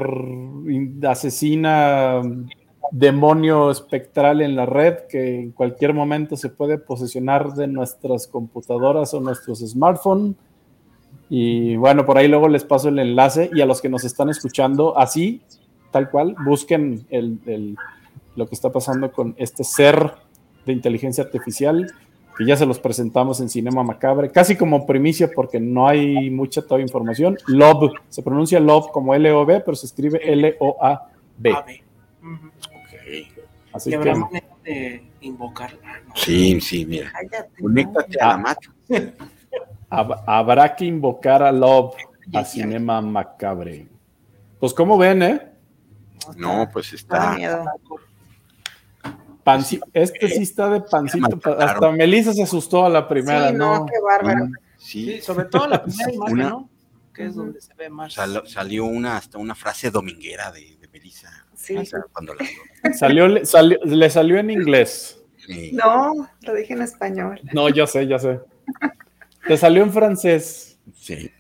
asesina demonio espectral en la red que en cualquier momento se puede posesionar de nuestras computadoras o nuestros smartphones. Y bueno, por ahí luego les paso el enlace y a los que nos están escuchando así, tal cual, busquen lo que está pasando con este ser de inteligencia artificial que ya se los presentamos en Cinema Macabre, casi como primicia porque no hay mucha toda información. Love, se pronuncia Love como L-O-B, pero se escribe L-O-A-B. Así que manera de invocar. Sí, sí, mira. Conéctate a la mata. Habrá que invocar a Love a Cinema Macabre. Pues, ¿cómo ven, eh? No, pues está. Este sí está de pancito. Hasta Melissa se asustó a la primera, sí, no, qué bárbaro. Sí. sobre todo la primera <laughs> imagen, ¿no? Que es donde se ve más. salió una, hasta una frase dominguera de, de Melissa. Sí. Cuando salió, le, salió, en inglés. No, lo dije en español. No, ya sé, ya sé. Te salió en francés. Sí.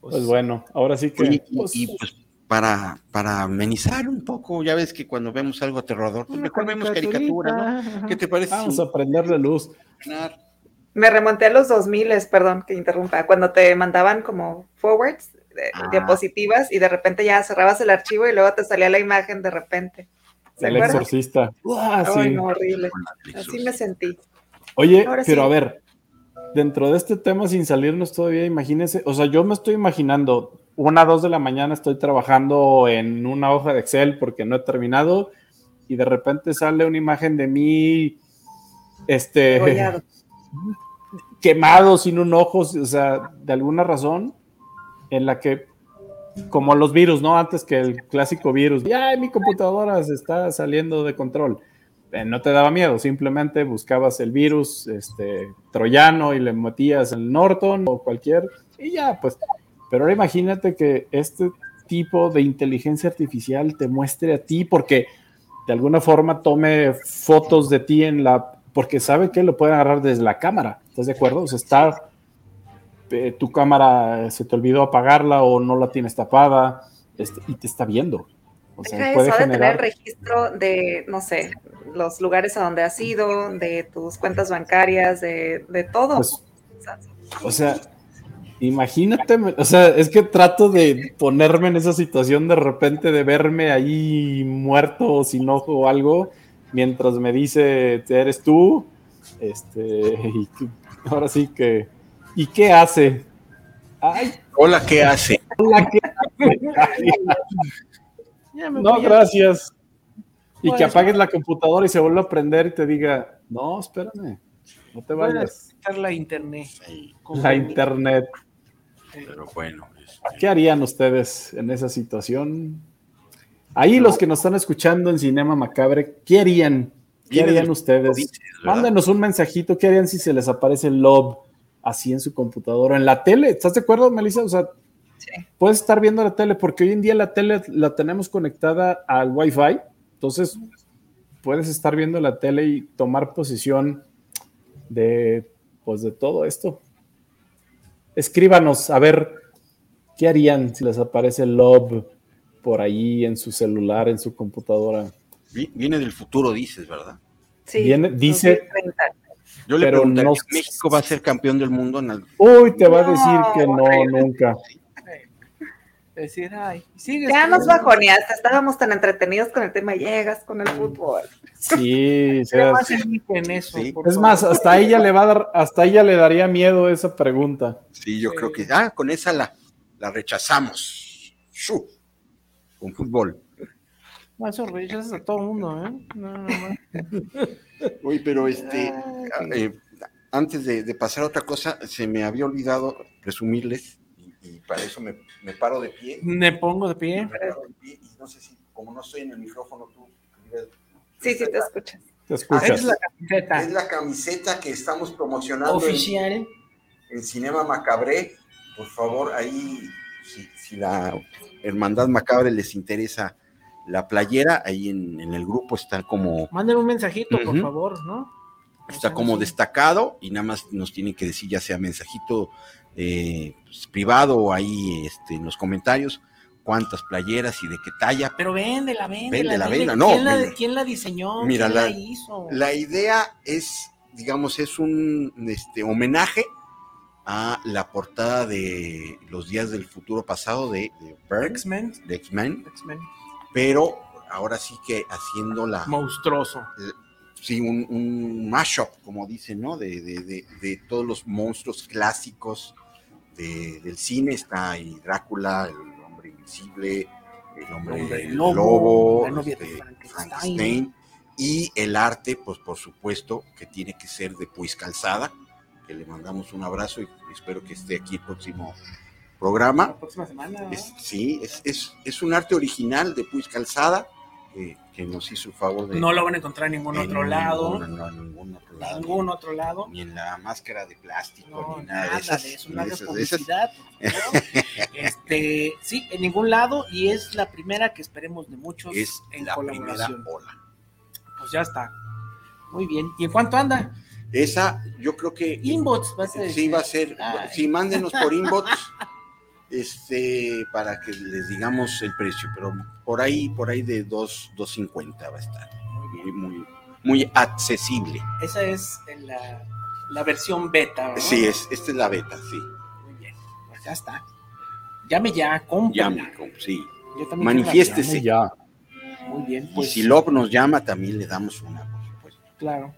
Pues, bueno, ahora sí que. pues, pues para, para amenizar un poco. Ya ves que cuando vemos algo aterrador, pues mejor vemos caricatura, ¿no? ¿Qué te parece? Vamos a prender la luz. Me remonté a los 2000, perdón que interrumpa, cuando te mandaban como forwards, ah. diapositivas, y de repente ya cerrabas el archivo y luego te salía la imagen de repente. el exorcista. Ay, no, horrible. Así me sentí. Oye, pero a ver, dentro de este tema, sin salirnos todavía, imagínense, o sea, yo me estoy imaginando una, dos de la mañana estoy trabajando en una hoja de Excel porque no he terminado y de repente sale una imagen de mí, este, <laughs> quemado sin un ojo, o sea, de alguna razón, en la que, como los virus, ¿no? Antes que el clásico virus, ya mi computadora se está saliendo de control. Eh, no te daba miedo, simplemente buscabas el virus este, troyano y le metías el Norton o cualquier, y ya, pues. Pero ahora imagínate que este tipo de inteligencia artificial te muestre a ti, porque de alguna forma tome fotos de ti en la, porque sabe que lo puede agarrar desde la cámara, ¿estás de acuerdo? O sea, está, eh, tu cámara se te olvidó apagarla o no la tienes tapada este, y te está viendo. O sea, puede eso, generar... tener registro de, no sé, los lugares a donde has ido, de tus cuentas bancarias, de, de todo. Pues, o sea, imagínate, o sea, es que trato de ponerme en esa situación de repente de verme ahí muerto o sin ojo o algo, mientras me dice, eres tú, este, <laughs> y ahora sí que, ¿y qué hace? Ay. Hola, ¿qué hace? Hola, ¿qué hace? <laughs> no, gracias. Y que apagues la computadora y se vuelva a prender y te diga, no, espérame, no te vayas. la internet. La internet. Pero bueno. Este, ¿Qué harían ustedes en esa situación? Ahí los que nos están escuchando en Cinema Macabre, ¿qué harían? ¿Qué harían ustedes? Mándenos un mensajito, ¿qué harían si se les aparece el Lob así en su computadora? En la tele, ¿estás de acuerdo, Melissa? O sea, Puedes estar viendo la tele, porque hoy en día la tele la tenemos conectada al Wi-Fi, entonces puedes estar viendo la tele y tomar posición de, pues, de todo esto. Escríbanos, a ver, ¿qué harían si les aparece Love por ahí en su celular, en su computadora? Viene del futuro, dices, ¿verdad? Sí. Viene, dice, yo le pero no, México va a ser campeón del mundo en el... Uy, te va a decir que no, nunca decir, ay, Ya nos bajoneaste, estábamos tan entretenidos con el tema, llegas con el fútbol. Sí, en eso, es más, hasta ella le va a dar, hasta ella le daría miedo esa pregunta. Sí, yo creo que, ah, con esa la, la rechazamos. Shu, con fútbol. eso rechazas a todo el mundo, ¿eh? No, no, Uy, <laughs> pero este, eh, antes de, de pasar a otra cosa, se me había olvidado presumirles y para eso me, me, paro de pie. Me pongo de pie. Me paro de pie y no sé si, como no estoy en el micrófono, tú. Sí, sí, te escuchas. Te escuchas. es la camiseta. Es la camiseta que estamos promocionando. Oficial. En, en Cinema Macabre. Por favor, ahí, si, si, la Hermandad Macabre les interesa la playera, ahí en, en el grupo está como. Manden un mensajito, uh -huh. por favor, ¿no? Está como destacado y nada más nos tienen que decir, ya sea mensajito eh, pues, privado ahí este, en los comentarios cuántas playeras y de qué talla. Pero véndela, véndela. Véndela, véndela, no. ¿Quién la, ¿quién la diseñó? Mira, ¿Quién la, la, hizo? La idea es, digamos, es un este, homenaje a la portada de Los Días del Futuro Pasado de, de X-Men. De X-Men. Pero ahora sí que haciendo la... Monstruoso. Sí, un, un mashup, como dicen, ¿no? De, de, de, de, todos los monstruos clásicos del cine. Está ahí Drácula, el hombre invisible, el hombre, hombre el lobo, este, Frankenstein. Y el arte, pues por supuesto, que tiene que ser de Puis Calzada, que le mandamos un abrazo y espero que esté aquí el próximo programa. La próxima semana. Es, sí, es, es, es un arte original de Puis Calzada que, que, nos hizo favor de. No lo van a encontrar en ningún en otro ningún, lado. No, en ningún otro lado. Ningún otro lado. Ni en la máscara de plástico, no, ni nada, nada de esas. De eso, nada de esas, publicidad. De esas. <laughs> este, sí, en ningún lado y es la primera que esperemos de muchos es en la colaboración. Primera ola. Pues ya está. Muy bien. ¿Y en cuánto anda? Esa, yo creo que. Inbox va a ser. Sí, va a ser. Ay. Sí, mándenos por <laughs> inbox. este, para que les digamos el precio, pero por ahí, por ahí de 2.50 va a estar. Muy, muy, muy accesible. Esa es la, la versión beta, ¿no? Sí, es, esta es la beta, sí. Muy bien, pues ya está. Llame ya, compre. Llame, sí. Manifiéstese. Ya. Muy bien. Pues, y si Lop nos llama, también le damos una, por supuesto. Claro,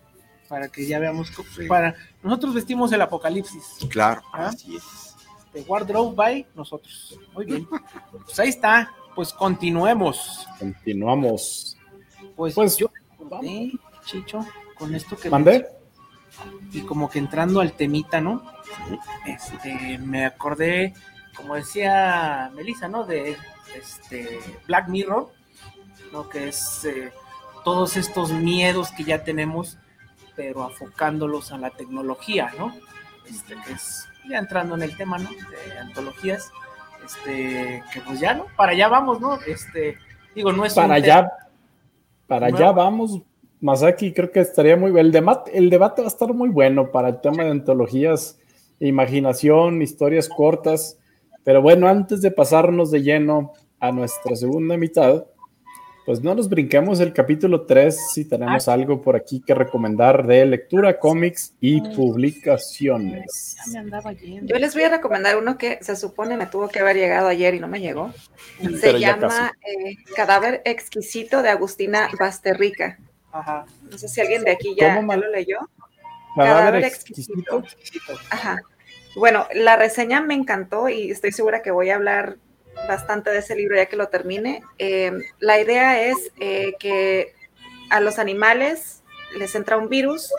para que ya veamos. Sí. Para Nosotros vestimos el apocalipsis. Claro, ¿Ah? así es de Wardrobe by nosotros. Muy bien. <laughs> Pues ahí está. Pues continuemos. Continuamos. Pues, pues yo eh, Chicho, con esto que ¿Mandé? y como que entrando al temita, ¿no? Este, me acordé como decía Melissa, ¿no? De este Black Mirror, ¿no? Que es eh, todos estos miedos que ya tenemos, pero afocándolos a la tecnología, ¿no? Este, que es ya entrando en el tema, ¿no? De antologías, este, que pues ya, ¿no? Para allá vamos, ¿no? Este, digo, no es para allá, para allá vamos, Masaki, creo que estaría muy bien. El debate, el debate va a estar muy bueno para el tema de antologías, imaginación, historias cortas. Pero bueno, antes de pasarnos de lleno a nuestra segunda mitad, pues no nos brinquemos el capítulo 3 si tenemos ah. algo por aquí que recomendar de lectura, cómics y publicaciones. Yo les voy a recomendar uno que se supone me tuvo que haber llegado ayer y no me llegó. Se llama eh, Cadáver Exquisito de Agustina Basterrica. Ajá. No sé si alguien de aquí ya, lo leyó. Cadáver, exquisito. Ajá. Bueno, la reseña me encantó y estoy segura que voy a hablar bastante de ese libro ya que lo termine. Eh, la idea es eh, que a los animales les entra un virus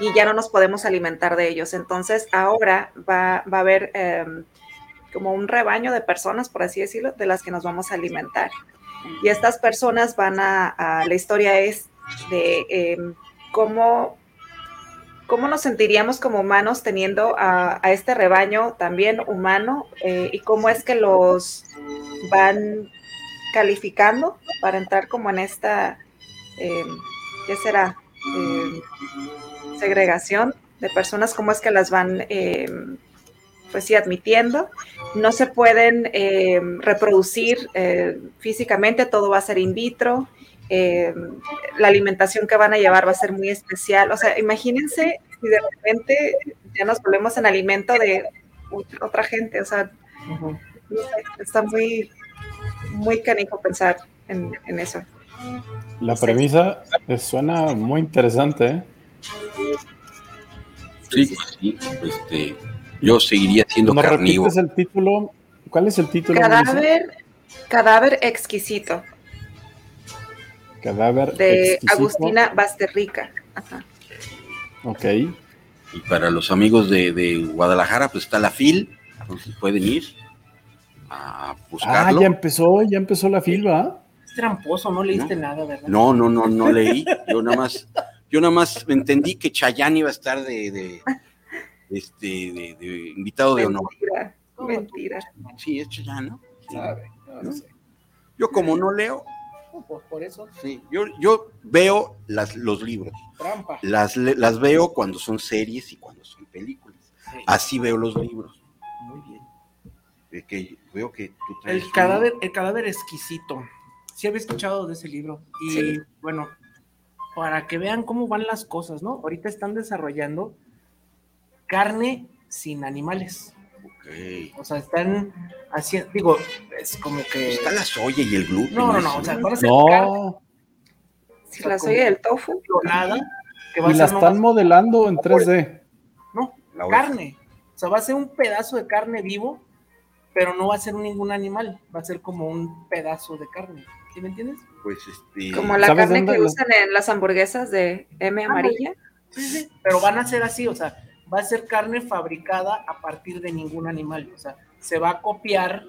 y ya no nos podemos alimentar de ellos. Entonces ahora va, a haber em, como un rebaño de personas, por así decirlo, de las que nos vamos a alimentar. Y estas personas van a, la historia es de em, cómo ¿Cómo nos sentiríamos como humanos teniendo a, este rebaño también humano eh, y cómo es que los van calificando para entrar como en esta, em, ¿qué será? Em, segregación de personas, cómo es que las van, em, pues sí, admitiendo. No se pueden reproducir eh, físicamente, todo va a ser in vitro. Eh, la alimentación que van a llevar va a ser muy especial. O sea, imagínense si de repente ya nos volvemos en alimento de otra gente. O sea, está muy, muy canijo pensar en, eso. La premisa suena muy interesante. ¿eh? Sí, sí, este, yo seguiría siendo ¿No carnívoro. el título? ¿Cuál es el título? Cadáver, cadáver exquisito. Cadáver de Agustina Basterrica. Ok. Y para los amigos de, Guadalajara, pues está la FIL, entonces pueden ir a buscarlo. Ah, ya empezó, ya empezó la FIL, ¿va? Es tramposo, no leíste nada, ¿verdad? No, no, no, no leí. Yo nada más, yo nada más entendí que Chayanne iba a estar de, este, de, invitado de honor. Mentira, mentira. Sí, es Chayanne, ¿no? no sé. Yo como no leo, pues por eso. Sí, yo, yo veo las, los libros. Las, las veo cuando son series y cuando son películas. Así veo los libros. Muy bien. que veo que el cadáver, el cadáver exquisito. Sí había escuchado de ese libro. Y bueno, para que vean cómo van las cosas, ¿no? Ahorita están desarrollando carne sin animales. O sea, están haciendo, digo, es como que. Está la soya y el gluten. No, no, no, o sea, para hacer no. Si la soya y el tofu. Nada. y la están modelando en 3D. No, la carne. O sea, va a ser un pedazo de carne vivo, pero no va a ser ningún animal. Va a ser como un pedazo de carne. ¿Sí me entiendes? Pues este. Como la carne que usan en las hamburguesas de M amarilla. Sí, sí, pero van a ser así, o sea, va a ser carne fabricada a partir de ningún animal. O sea, se va a copiar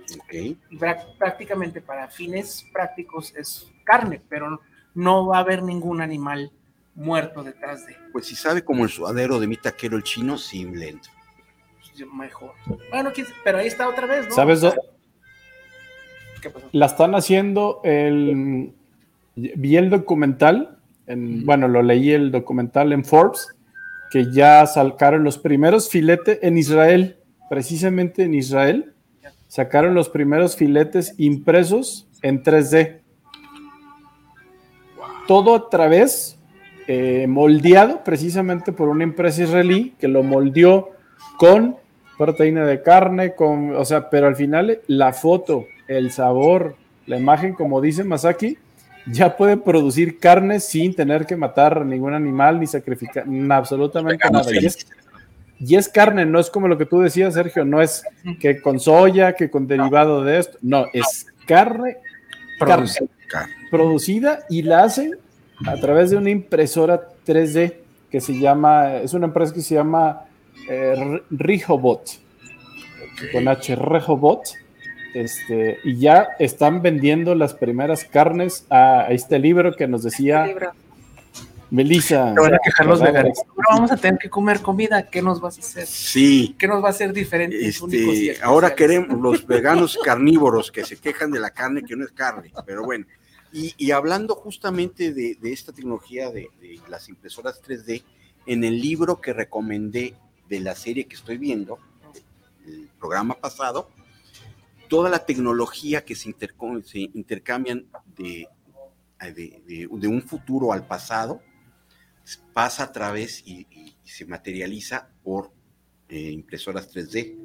y prácticamente para fines prácticos es carne, pero no va a haber ningún animal muerto detrás de. Pues si sabe como el suadero de mi taquero el chino, sí lento. Pues, mejor. Bueno, pero ahí está otra vez, ¿no? ¿Sabes? ¿Qué pasó? La están haciendo el. Vi el documental, en, bueno, lo leí el documental en Forbes que ya sacaron los primeros filetes en Israel, precisamente en Israel, sacaron los primeros filetes impresos en 3D. Todo a través, eh, moldeado precisamente por una empresa israelí que lo moldeó con proteína de carne, con, o sea, pero al final la foto, el sabor, la imagen, como dice Masaki, ya puede producir carne sin tener que matar a ningún animal ni sacrificar absolutamente nada. Y es, carne, no es como lo que tú decías, Sergio, no es que con soya, que con derivado de esto, no, es carne, producida y la hacen a través de una impresora 3D que se llama, es una empresa que se llama eh, con H Rehobot. Este, y ya están vendiendo las primeras carnes a, este libro que nos decía Libro. Melissa. Te van a quejar los ¿verdad? veganos. Ahora vamos a tener que comer comida. ¿Qué nos vas a hacer? Sí, ¿Qué nos va a hacer y este, ahora queremos los veganos <laughs> carnívoros que se quejan de la carne que no es carne, pero bueno. Y, y hablando justamente de, de esta tecnología de, de las impresoras 3D, en el libro que recomendé de la serie que estoy viendo, el programa pasado, toda la tecnología que se, se intercambian de, de- de- de un futuro al pasado pasa a través y, y- y se materializa por eh, impresoras 3D.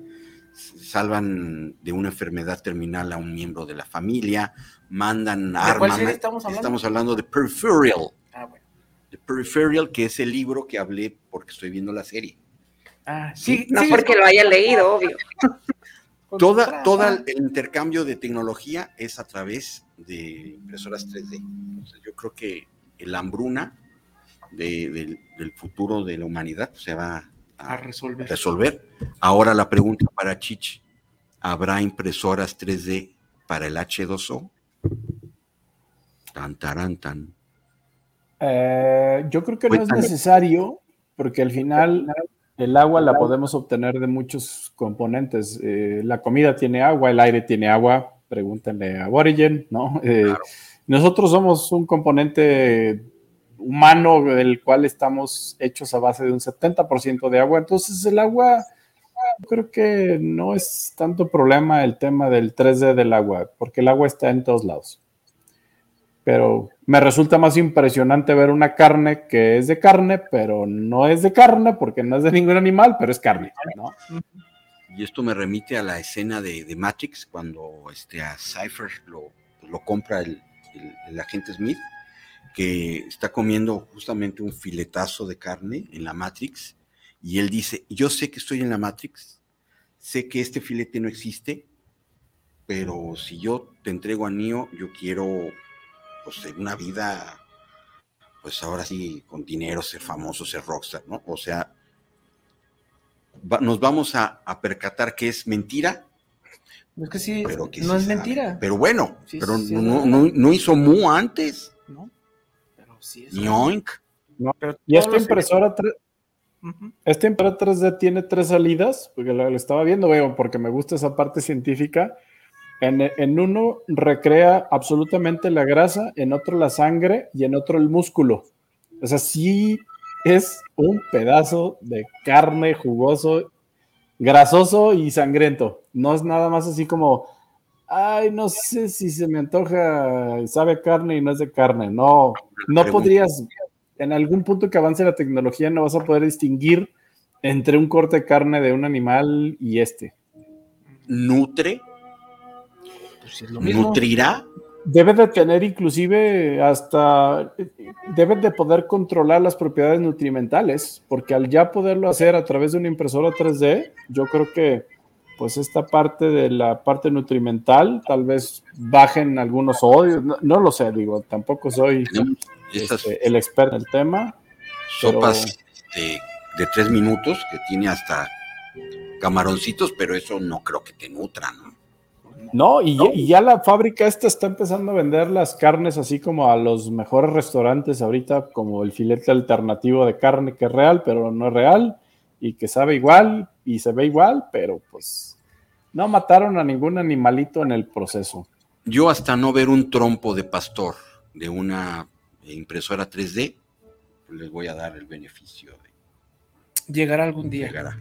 S- Salvan de una enfermedad terminal a un miembro de la familia, mandan ¿De cuál armas. estamos hablando? Estamos hablando de Peripheral. Ah, bueno. De Peripheral, que es el libro que hablé porque estoy viendo la serie. Ah, sí, No sí, porque lo haya leído, obvio. <laughs> Toda, el intercambio de tecnología es a través de impresoras 3D. Entonces, yo creo que la hambruna de- del, del futuro de la humanidad se va a a resolver. resolver. Ahora la pregunta para Chichi, ¿habrá impresoras 3D para el H2O? Tan, taran, tan. Eh, yo creo que no es necesario, porque al final el agua la podemos obtener de muchos componentes. Eh, la comida tiene agua, el aire tiene agua, pregúntenle a Aborigen, ¿no? <laughs> Eh, Claro. Nosotros somos un componente humano del cual estamos hechos a base de un 70% de agua, entonces el agua, creo que no es tanto problema el tema del 3D del agua, porque el agua está en todos lados pero me resulta más impresionante ver una carne que es de carne, pero no es de carne porque no es de ningún animal, pero es carne, ¿no? Y esto me remite a la escena de, de Matrix, cuando este, a Cypher lo, lo compra el, el- el agente Smith, que está comiendo justamente un filetazo de carne en la Matrix, y él dice, yo sé que estoy en la Matrix, sé que este filete no existe, pero si yo te entrego a Neo, yo quiero pues, una vida, pues ahora sí, con dinero, ser famoso, ser rockstar, ¿no? O sea, va- nos vamos a, a percatar que es mentira, Es que sí, pero que no sí es sabe. mentira. Pero bueno, Sí, pero sí, no, no, no- no hizo Mu antes, ¿no? Pero sí es. Yoink. Pero Y esta impresora, tre- Ujú. esta impresora 3D tiene tres salidas, porque lo, lo estaba viendo, veo, porque me gusta esa parte científica. En, en uno recrea absolutamente la grasa, en otro la sangre y en otro el músculo. O sea, sí es un pedazo de carne jugoso, grasoso y sangriento. No es nada más así como, ay, no sé si se me antoja, sabe carne y no es de carne. No, no podrías, en algún punto que avance la tecnología, no vas a poder distinguir entre un corte de carne de un animal y este. Nutre, Pues sí es lo mismo. nutrirá. Debe de tener inclusive hasta, debe de poder controlar las propiedades nutrimentales, porque al ya poderlo hacer a través de una impresora 3D, yo creo que pues esta parte de la parte nutrimental tal vez bajen algunos odios, no, no lo sé, digo, tampoco soy este, el experto en el tema. pero- sopas de, de tres minutos que tiene hasta camaroncitos, pero eso no creo que te nutra, ¿no? No, y, y ya la fábrica esta está empezando a vender las carnes así como a los mejores restaurantes ahorita, como el filete alternativo de carne que es real, pero no es real, y que sabe igual y se ve igual, pero pues no mataron a ningún animalito en el proceso. Yo hasta no ver un trompo de pastor de una impresora 3D, pues les voy a dar el beneficio de Llegará algún día. llegar a...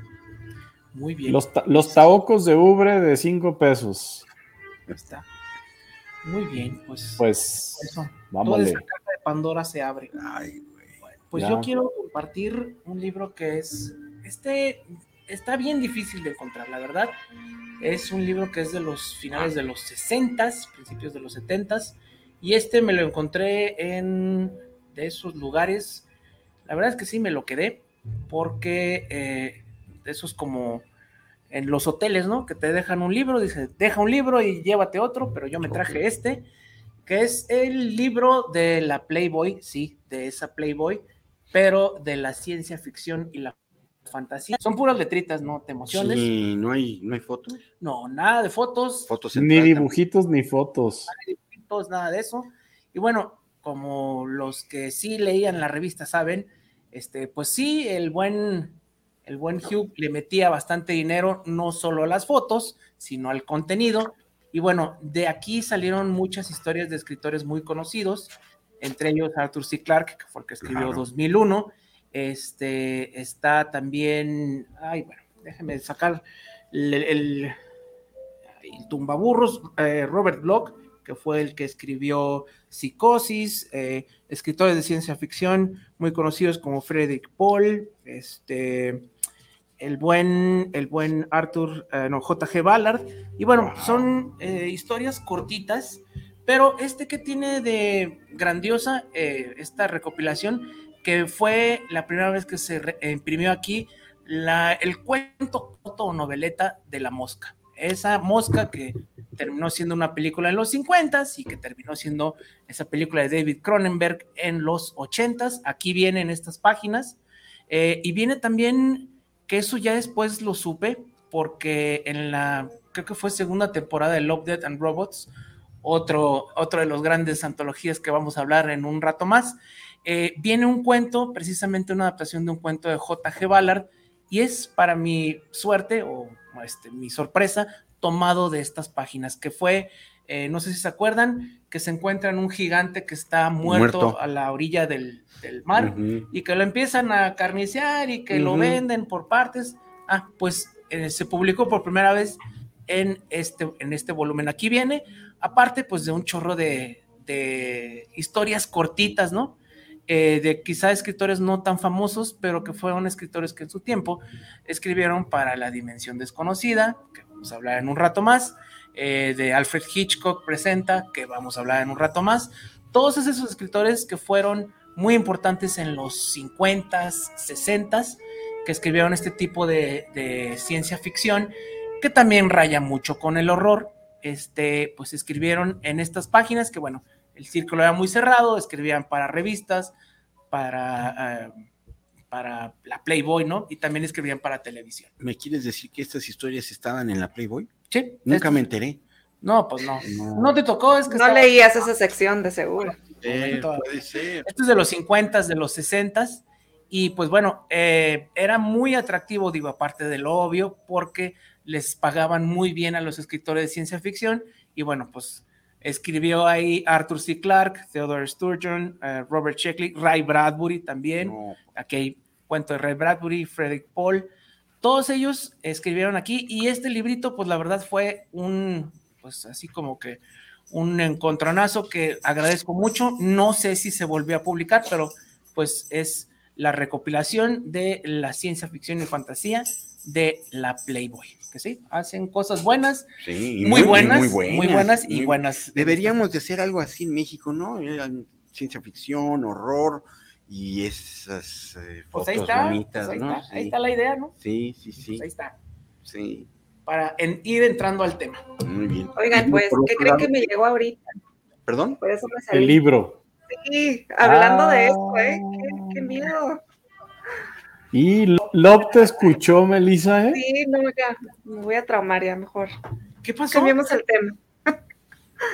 Muy bien. Los, ta- los taocos de ubre de cinco pesos, Ahí está. Muy bien, pues. pues eso. Toda vámonos. esa caja de Pandora se abre. Ay, güey. Pues Ya. yo quiero compartir un libro que es, este, está bien difícil de encontrar, la verdad. Es un libro que es de los finales de los 60, principios de los 70 y este me lo encontré en de esos lugares. La verdad es que sí me lo quedé porque eh, de esos como en los hoteles, ¿no? Que te dejan un libro, dice, deja un libro y llévate otro, pero yo me traje este, que es el libro de la Playboy, sí, de esa Playboy, pero de la ciencia ficción y la fantasía. Son puras letritas, no te emociones. Sí, no hay, no hay fotos. No, nada de fotos. Fotos Ni dibujitos ni fotos. nada de dibujitos, nada de eso. Y bueno, como los que sí leían la revista saben, este, pues sí, el buen, el buen Hugh le metía bastante dinero, no solo a las fotos, sino al contenido. Y bueno, de aquí salieron muchas historias de escritores muy conocidos, entre ellos Arthur C. Clarke, que fue el que escribió Claro. 2001. Este, está también, ay, bueno, déjeme sacar el, el, el tumbaburros, eh, Robert Bloch, que fue el que escribió Psicosis, eh, escritores de ciencia ficción muy conocidos como Frederick Paul, este, el buen, el buen Arthur, eh, no, J.G. Ballard, y bueno, son eh, historias cortitas, pero este que tiene de grandiosa eh, esta recopilación, que fue la primera vez que se imprimió aquí, la, el cuento corto o noveleta de la mosca. Esa mosca que terminó siendo una película en los 50 y que terminó siendo esa película de David Cronenberg en los 80 Aquí vienen estas páginas. Eh, y viene también, que eso ya después lo supe, porque en la, creo que fue segunda temporada de Love, Death and Robots, otro, otro de los grandes antologías que vamos a hablar en un rato más, eh, viene un cuento, precisamente una adaptación de un cuento de J.G. Ballard, y es para mi suerte o este, mi sorpresa tomado de estas páginas, que fue, eh, no sé si se acuerdan, que se encuentran un gigante que está muerto, Muerto. a la orilla del, del mar y que lo empiezan a carnicear y que lo venden por partes. Ah, pues eh, se publicó por primera vez en este, en este volumen. Aquí viene, aparte pues de un chorro de, de historias cortitas, ¿no? Eh, de quizá escritores no tan famosos, pero que fueron escritores que en su tiempo escribieron para La Dimensión Desconocida, que vamos a hablar en un rato más, eh, de Alfred Hitchcock presenta, que vamos a hablar en un rato más. Todos esos escritores que fueron muy importantes en los 50s, 60s, que escribieron este tipo de, de ciencia ficción, que también raya mucho con el horror. Este, pues escribieron en estas páginas que, bueno, el círculo era muy cerrado, escribían para revistas, para, eh, para la Playboy, ¿no? Y también escribían para televisión. ¿Me quieres decir que estas historias estaban en la Playboy? Sí, Nunca me enteré. No, pues no. No. No te tocó, es que No estaba- leías esa sección de seguro. Eh, puede ser. Esto es de los 50, de los 60 y pues bueno, eh, era muy atractivo, digo, aparte de lo obvio, porque les pagaban muy bien a los escritores de ciencia ficción y bueno, pues escribió ahí Arthur C. Clarke, Theodore Sturgeon, eh, Robert Sheckley, Ray Bradbury también, No, aquí hay cuento de Ray Bradbury, Frederick Paul, todos ellos escribieron aquí y este librito pues la verdad fue un, pues así como que un encontronazo que agradezco mucho, no sé si se volvió a publicar, pero pues es la recopilación de la ciencia ficción y fantasía de la Playboy, que sí, hacen cosas buenas, sí, muy, buenas, muy muy buenas, y muy- buenas. Deberíamos de hacer algo así en México, ¿no? Eran ciencia ficción, horror y esas eh, Pues ahí está, bonitas, pues ahí, ¿no? está, ahí Sí. está la idea, ¿no? sí, sí, sí, Pues ahí está, sí, para en- ir entrando al tema. muy bien. Oigan, pues, ¿qué creen que me llegó ahorita? ¿Perdón? Por eso me El libro. Sí, hablando de Ah. esto, ¿eh? Qué, qué miedo. Y Lo- Lob te escuchó, Melissa, ¿eh? Sí, no, ya, me voy a traumar ya, mejor. ¿Qué pasó? Cambiemos el tema.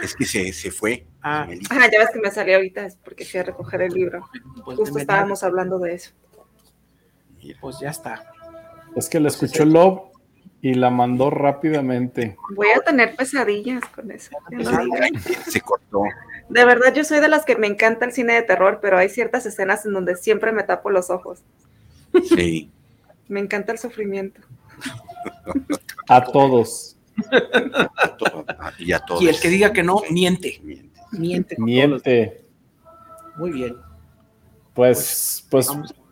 Es que se, se fue. Ah. Ah, ya ves que me salí ahorita, es porque fui a recoger el libro. Pues, Justo de- estábamos hablando de eso. Pues ya está. Es que la escuchó Lob y la mandó rápidamente. Voy a tener pesadillas con eso. Se cortó. De verdad, yo soy de las que me encanta el cine de terror, pero hay ciertas escenas en donde siempre me tapo los ojos. Sí. Me encanta el sufrimiento. <laughs> A todos. A to- a- y a todos. Y el que diga que no, miente. Miente. Miente. Miente. Muy bien. Pues, pues,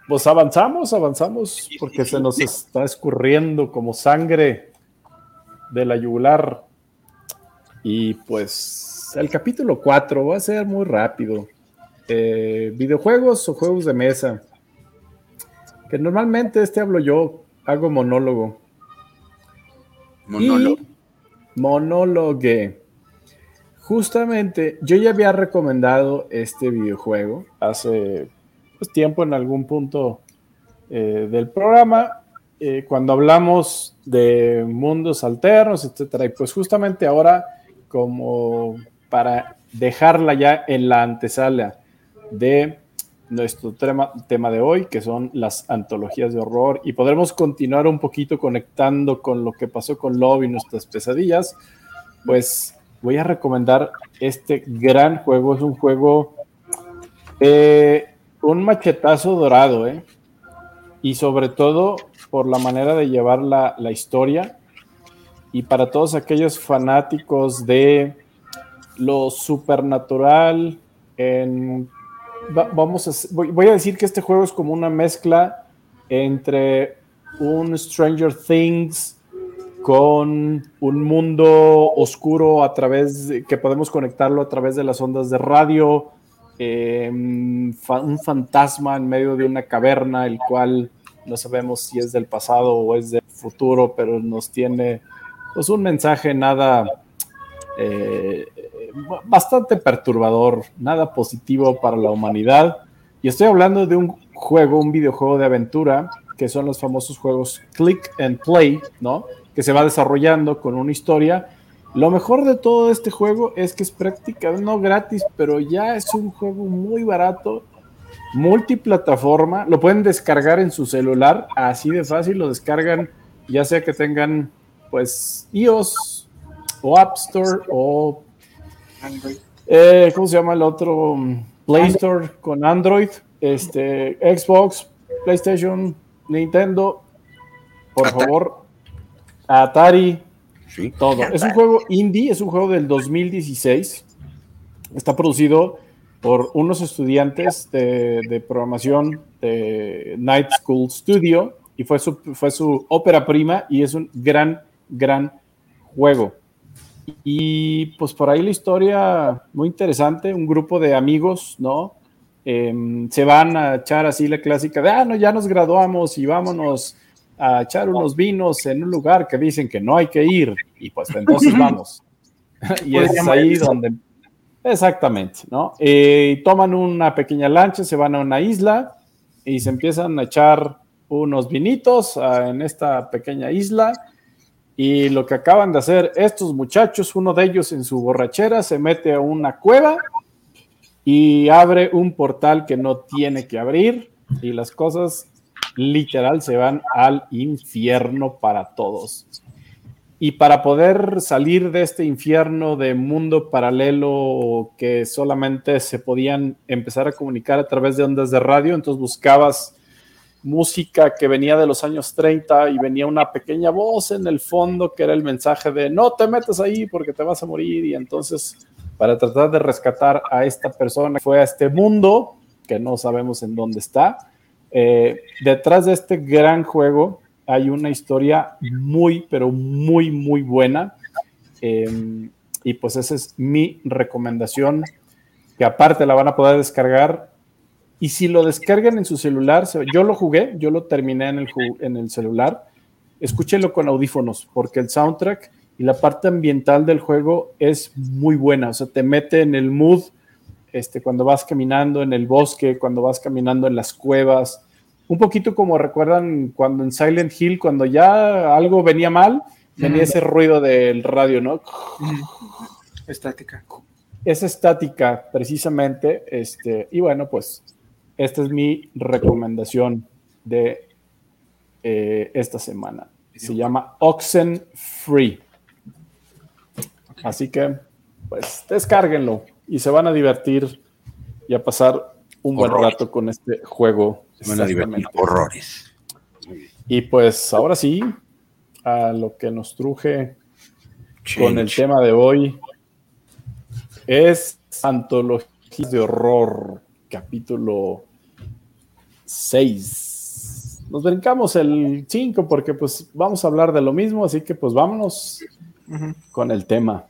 pues avanzamos, avanzamos, porque se nos está escurriendo como sangre de la yugular. Y pues el capítulo 4 va a ser muy rápido. Eh, videojuegos o juegos de mesa. Que normalmente este hablo yo, hago monólogo. Monólogo. Y monólogue. Justamente, yo ya había recomendado este videojuego hace pues, tiempo en algún punto eh, del programa eh, cuando hablamos de mundos alternos, etcétera. Y pues justamente ahora, como para dejarla ya en la antesala de nuestro tema, tema de hoy, que son las antologías de horror, y podremos continuar un poquito conectando con lo que pasó con Love y nuestras pesadillas, pues voy a recomendar este gran juego. Es un juego, eh, un machetazo dorado, ¿eh? Y sobre todo por la manera de llevar la, la historia. Y para todos aquellos fanáticos de lo supernatural, en vamos a, voy, a decir que este juego es como una mezcla entre un Stranger Things con un mundo oscuro a través que podemos conectarlo a través de las ondas de radio, em, un fantasma en medio de una caverna, el cual no sabemos si es del pasado o es del futuro, pero nos tiene pues un mensaje nada eh, bastante perturbador, nada positivo para la humanidad. Y estoy hablando de un juego, un videojuego de aventura, que son los famosos juegos Click and Play, ¿no? Que se va desarrollando con una historia. Lo mejor de todo este juego es que es prácticamente no gratis, pero ya es un juego muy barato, multiplataforma. Lo pueden descargar en su celular, así de fácil. Lo descargan, ya sea que tengan, pues, iOS o App Store o eh, ¿Cómo se llama el otro? Play Store con Android, este, Xbox, PlayStation, Nintendo. Por favor, Atari, todo. Es un juego indie, es un juego del 2016. Está producido por unos estudiantes de, programación de Night School Studio y fue su, fue su ópera prima y es un gran, gran juego. Y pues por ahí la historia muy interesante, un grupo de amigos, ¿no? Em, se van a echar así la clásica de, ah, no, ya nos graduamos y vámonos a echar unos vinos en un lugar que dicen que no hay que ir y pues entonces vamos. <laughs> y es ahí donde... Exactamente, ¿no? Eh, toman una pequeña lancha, se van a una isla y se empiezan a echar unos vinitos ah, en esta pequeña isla y lo que acaban de hacer estos muchachos, uno de ellos en su borrachera se mete a una cueva y abre un portal que no tiene que abrir y las cosas literal se van al infierno para todos. Y para poder salir de este infierno de mundo paralelo que solamente se podían empezar a comunicar a través de ondas de radio, entonces buscabas música que venía de los años 30 y venía una pequeña voz en el fondo que era el mensaje de no te metas ahí porque te vas a morir y entonces para tratar de rescatar a esta persona fue a este mundo que no sabemos en dónde está. Eh, detrás de este gran juego hay una historia muy, pero muy, muy buena. Em, y pues esa es mi recomendación, que aparte la van a poder descargar y si lo descargan en su celular, yo lo jugué, yo lo terminé en el, en el celular, escúchenlo con audífonos, porque el soundtrack y la parte ambiental del juego es muy buena, o sea, te mete en el mood este, cuando vas caminando en el bosque, cuando vas caminando en las cuevas, un poquito como recuerdan cuando en Silent Hill, cuando ya algo venía mal, venía ese ruido del radio, ¿no? Estática. Esa estática, precisamente, este, y bueno, pues esta es mi recomendación de eh, esta semana. Se llama Oxen Free. Así que, pues, descárguenlo y se van a divertir y a pasar un buen rato con este juego. Se van a divertir horrores. Y pues, ahora sí, a lo que nos truje con el tema de hoy es antologías de horror capítulo 6. Nos brincamos el 5 porque pues vamos a hablar de lo mismo, así que pues vámonos con el tema.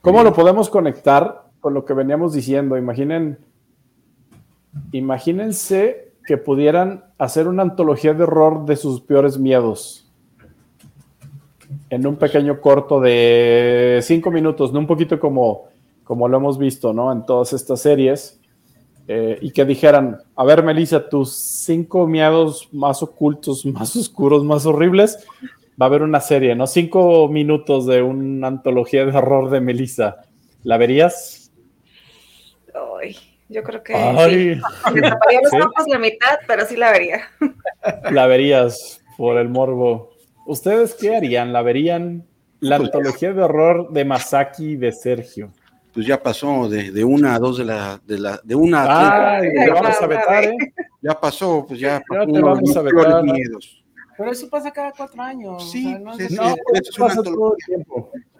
¿Cómo lo podemos conectar con lo que veníamos diciendo? Imaginen, imagínense que pudieran hacer una antología de horror de sus peores miedos en un pequeño corto de cinco minutos, no un poquito como como lo hemos visto, ¿no? En todas estas series. Eh, y que dijeran, a ver, Melissa, tus cinco miedos más ocultos, más oscuros, más horribles, va a haber una serie, ¿no? Cinco minutos de una antología de horror de Melissa. ¿La verías? Ay, yo creo que sí. Me taparía los <laughs> ojos la mitad, pero sí la vería. La verías por el morbo. ¿Ustedes qué harían? ¿La verían? La antología de horror de Masaki y de Sergio. Pues ya pasó de, de una a dos de la, de la, de una a tres. Ay, vamos a vetar, ¿eh? Ya pasó, pues ya. Ya te vamos a vetar. Miedos. Pero eso pasa cada cuatro años. Sí, o sea, no, sí, es sí, no, eso es una, antología,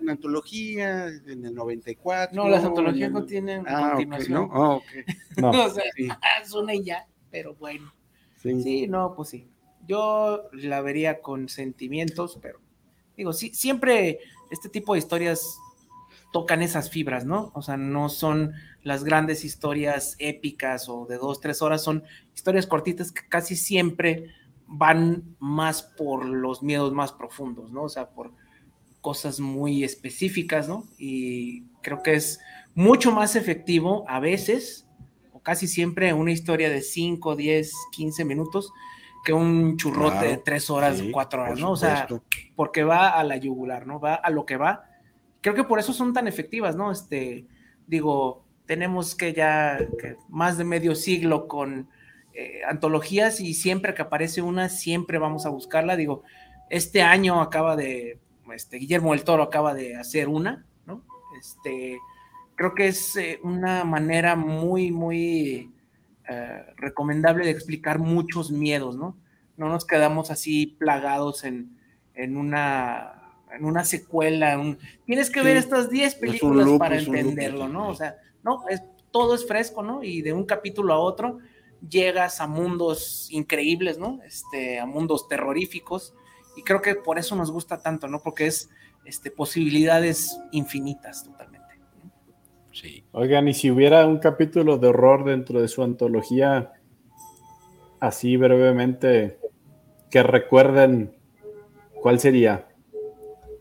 una antología en el 94. no, las antologías no tienen ah, continuación. Okay, ¿no? Ah, okay. No. <laughs> o sea, Sí. es una y ya, pero bueno. Sí. Sí, no, pues sí. Yo la vería con sentimientos, pero digo, sí, siempre este tipo de historias tocan esas fibras, ¿no? O sea, no son las grandes historias épicas o de dos, tres horas, son historias cortitas que casi siempre van más por los miedos más profundos, ¿no? O sea, por cosas muy específicas, ¿no? Y creo que es mucho más efectivo a veces, o casi siempre, una historia de 5, 10, 15 minutos que un churrote Claro, de 3 horas, sí, 4 horas, ¿no? O sea, porque va a la yugular, ¿no? Va a lo que va. Creo que por eso son tan efectivas, ¿no? Este, digo, tenemos que ya más de medio siglo con eh, antologías y siempre que aparece una, siempre vamos a buscarla. Digo, este año acaba de, este, Guillermo del Toro acaba de hacer una, ¿no? Este, creo que es eh, una manera muy, muy eh, recomendable de explicar muchos miedos, ¿no? No nos quedamos así plagados en, en una en una secuela, un, tienes que Sí, ver estas 10 un películas loop, para loop, entenderlo, ¿no? sí. O sea, no, es, todo es fresco, ¿no? Y de un capítulo a otro llegas a mundos increíbles, ¿no? Este, a mundos terroríficos. Y creo que por eso nos gusta tanto, ¿no? Porque es este, posibilidades infinitas totalmente. ¿no? Sí. Oigan, y si hubiera un capítulo de horror dentro de su antología, así brevemente, que recuerden, ¿cuál sería?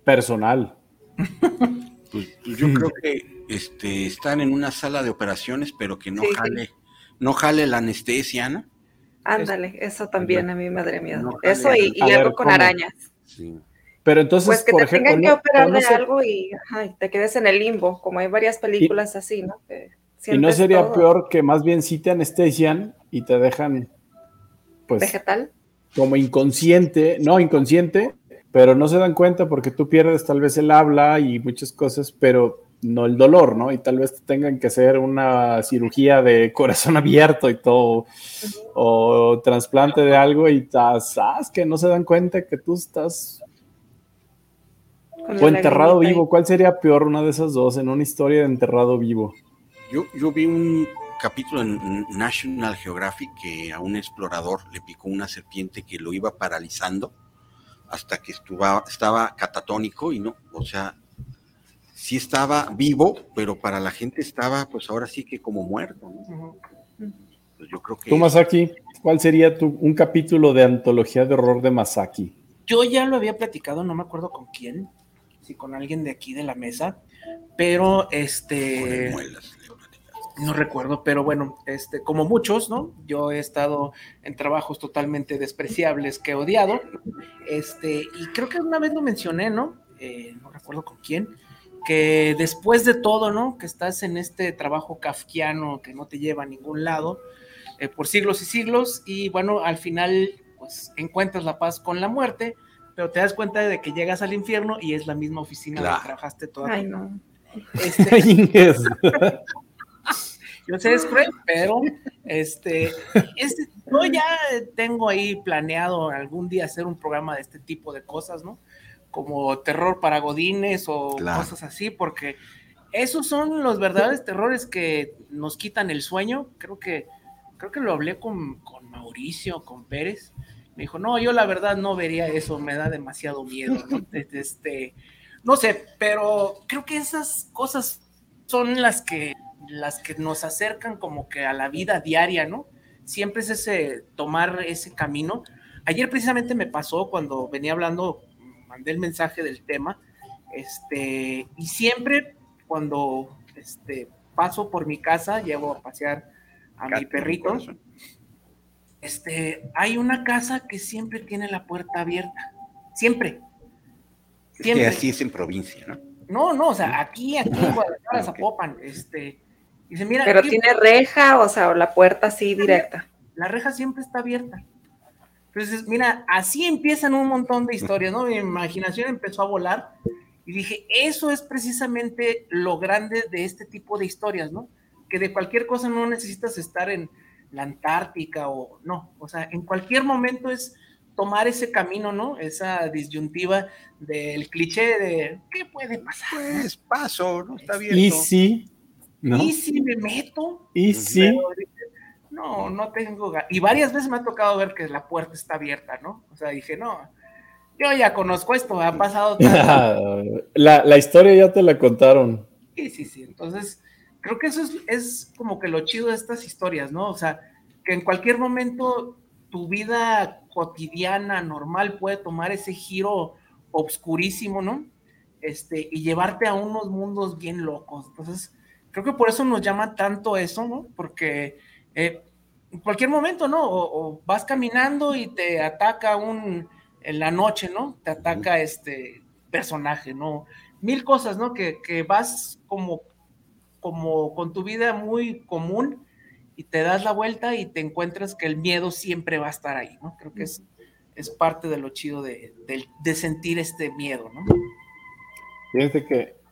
Personal. <laughs> Pues, pues yo creo que este, están en una sala de operaciones, pero que no Sí, sí. jale, no jale la anestesia, ¿no? Ándale, eso también a mí me daría miedo. No, eso jale. y, y A ver, algo con ¿cómo? arañas. Sí. Pero entonces, Pues que por te ejemplo, tengan que no- operar no de se- algo y, ajá, y te quedes en el limbo, como hay varias películas así, ¿no? Que y no sería todo. peor que más bien sí te anestesian y te dejan, pues, vegetal. como inconsciente, no inconsciente, pero no se dan cuenta porque tú pierdes tal vez el habla y muchas cosas, pero no el dolor, ¿no? Y tal vez te tengan que hacer una cirugía de <laughs> corazón abierto y todo, o trasplante de algo y tas, ah, que no se dan cuenta que tú estás o enterrado vivo. ¿Cuál sería peor una de esas dos en una historia de enterrado vivo? Yo, yo vi un capítulo en National Geographic que a un explorador le picó una serpiente que lo iba paralizando hasta que estuva, estaba catatónico y no, o sea, sí estaba vivo, pero para la gente estaba, pues ahora sí que como muerto. ¿no? Pues yo creo que Tú, Masaki, ¿cuál sería tu, un capítulo de antología de horror de Masaki? Yo ya lo había platicado, no me acuerdo con quién, si con alguien de aquí de la mesa, pero con el este, muelas. No recuerdo, pero bueno, este, como muchos, ¿no? Yo he estado en trabajos totalmente despreciables que he odiado, este, y creo que una vez lo mencioné, ¿no? Eh, no recuerdo con quién, que después de todo, ¿no? Que estás en este trabajo kafkiano que no te lleva a ningún lado eh, por siglos y siglos, y bueno, al final, pues encuentras la paz con la muerte, pero te das cuenta de que llegas al infierno y es la misma oficina Claro. donde trabajaste toda tu Ay, no. <laughs> este. <laughs> yo sé es cruel, pero este, es- yo ya tengo ahí planeado algún día hacer un programa de este tipo de cosas, ¿no? Como terror para godines o Claro. cosas así, porque esos son los verdaderos terrores que nos quitan el sueño. Creo que, creo que lo hablé con, con Mauricio, con Pérez. Me dijo, no, yo la verdad no vería eso, me da demasiado miedo, ¿no? <laughs> Este, no sé, pero creo que esas cosas son las que, las que nos acercan como que a la vida diaria, ¿no? Siempre es ese, tomar ese camino. Ayer precisamente me pasó cuando venía hablando, mandé el mensaje del tema, este, y siempre cuando este, paso por mi casa, llevo a pasear a mi perrito, este, hay una casa que siempre tiene la puerta abierta. Siempre. Siempre. así es en provincia, ¿no? No, no, o sea, aquí, aquí en Guadalajara, Zapopan, este, dice, mira. Pero tiene reja, o sea, o la puerta así directa. La reja siempre está abierta. Entonces, mira, así empiezan un montón de historias, ¿no? Mi imaginación empezó a volar y dije, eso es precisamente lo grande de este tipo de historias, ¿no? Que de cualquier cosa no necesitas estar en la Antártica o no, o sea, en cualquier momento es tomar ese camino, ¿no? Esa disyuntiva del cliché de ¿qué puede pasar? Pues paso, ¿no? Está bien. Y si, ¿no? Y si me meto. Y si no, no tengo. Y varias veces me ha tocado ver que la puerta está abierta, ¿no? O sea, dije, no, yo ya conozco esto, ha pasado. <laughs> la, la, historia ya te la contaron. Sí, sí, sí. Entonces, creo que eso es, es como que lo chido de estas historias, ¿no? O sea, que en cualquier momento tu vida cotidiana, normal, puede tomar ese giro obscurísimo, ¿no? Este, y llevarte a unos mundos bien locos. Entonces, creo que por eso nos llama tanto eso, ¿no? Porque eh, en cualquier momento, ¿no? O, vas caminando y te ataca un, en la noche, ¿no? Te ataca este personaje, ¿no? Mil cosas, ¿no? Que, vas como, como con tu vida muy común y te das la vuelta y te encuentras que el miedo siempre va a estar ahí, ¿no? Creo que es, es parte de lo chido de, de sentir este miedo, ¿no? Fíjense que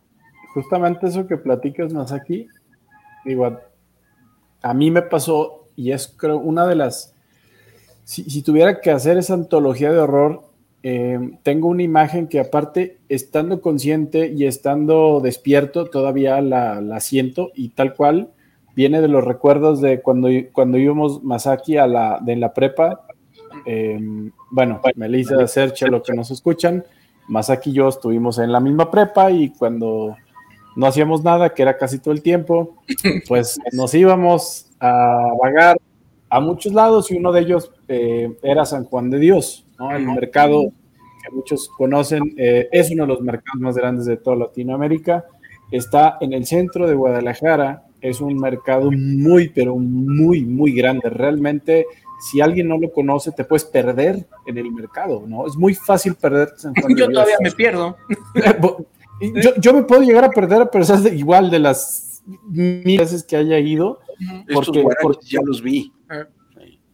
justamente eso que platicas más aquí, igual a mí me pasó, y es creo una de las, si, tuviera que hacer esa antología de horror, eh, tengo una imagen que aparte, estando consciente y estando despierto, todavía la, siento y tal cual viene de los recuerdos de cuando, cuando íbamos Masaki a la, de la prepa. Eh, bueno, Melissa, Sercha, lo que nos escuchan, Masaki y yo estuvimos en la misma prepa y cuando no hacíamos nada, que era casi todo el tiempo, pues <laughs> nos íbamos a vagar a muchos lados y uno de ellos eh, era San Juan de Dios, ¿no? el mercado que muchos conocen, eh, es uno de los mercados más grandes de toda Latinoamérica, está en el centro de Guadalajara, es un mercado muy, pero muy, muy grande, realmente si alguien no lo conoce, te puedes perder en el mercado, ¿no? Es muy fácil perderte. San Juan <laughs> de Yo todavía me pierdo. <laughs> Yo, me puedo llegar a perder a pesar de igual de las mil veces que haya ido. Porque, ya los vi.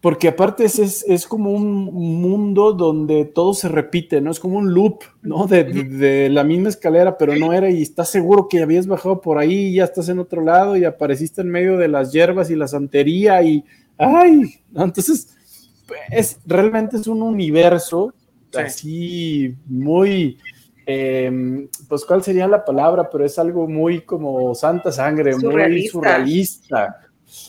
Porque aparte es, es, como un mundo donde todo se repite, ¿no? Es como un loop, ¿no? De, la misma escalera, pero no era y estás seguro que habías bajado por ahí y ya estás en otro lado y apareciste en medio de las hierbas y la santería y ¡ay! Entonces, es, realmente es un universo así muy Em, pues cuál sería la palabra, pero es algo muy como santa sangre, muy surrealista.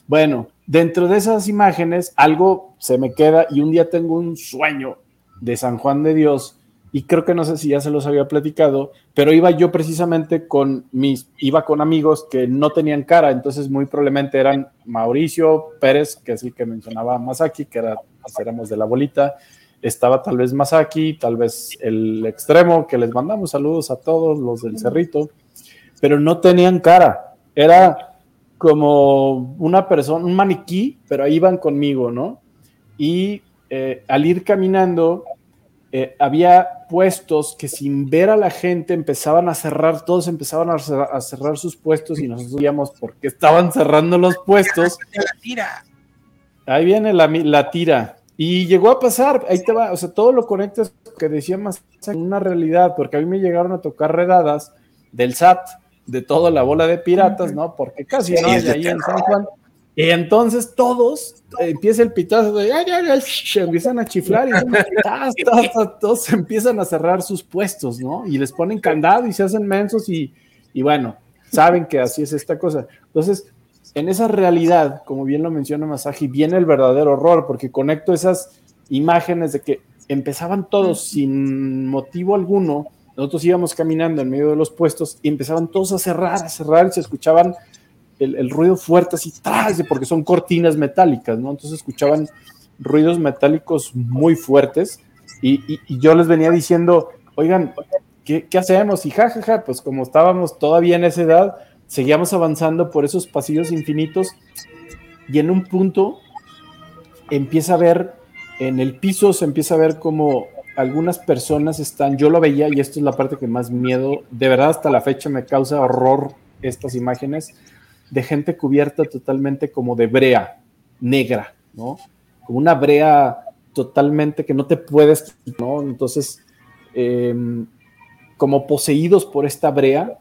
Bueno, dentro de esas imágenes algo se me queda y un día tengo un sueño de San Juan de Dios y creo que no sé si ya se los había platicado, pero iba yo precisamente con mis, iba con amigos que no tenían cara, entonces muy probablemente eran Mauricio Pérez, que es el que mencionaba Masaki, que era, pues, éramos de la bolita, estaba tal vez Masaki, tal vez el extremo, que les mandamos saludos a todos los del Cerrito, pero no tenían cara. Era como una persona, un maniquí, pero ahí iban conmigo, ¿no? Y eh, al ir caminando, eh, había puestos que sin ver a la gente empezaban a cerrar, todos empezaban a cerrar, sus puestos y nosotros veíamos por qué estaban cerrando los puestos. <laughs> Ahí viene la, la tira. Y llegó a pasar, ahí te va, o sea, todo lo conectas que decía más en una realidad, porque a mí me llegaron a tocar redadas del SAT, de toda la bola de piratas, ¿no? Porque casi no hay ahí en San Juan. Y entonces todos empieza el pitazo de ay, ay, ay, <laughs> empiezan a chiflar y todos empiezan a cerrar sus puestos, ¿no? Y les ponen candado y se hacen mensos y, y bueno, saben que así es esta cosa. Entonces, en esa realidad, como bien lo menciona Masaji, viene el verdadero horror, porque conecto esas imágenes de que empezaban todos sin motivo alguno, nosotros íbamos caminando en medio de los puestos y empezaban todos a cerrar, a cerrar y se escuchaban el, ruido fuerte así, tras, porque son cortinas metálicas, ¿no? Entonces escuchaban ruidos metálicos muy fuertes y, yo les venía diciendo, oigan, ¿qué, ¿qué, hacemos? Y jajaja, pues como estábamos todavía en esa edad, seguíamos avanzando por esos pasillos infinitos y en un punto empieza a ver, en el piso se empieza a ver como algunas personas están, yo lo veía y esto es la parte que más miedo, de verdad hasta la fecha me causa horror estas imágenes de gente cubierta totalmente como de brea negra, ¿no? Como una brea totalmente que no te puedes, ¿no? Entonces, em, como poseídos por esta brea,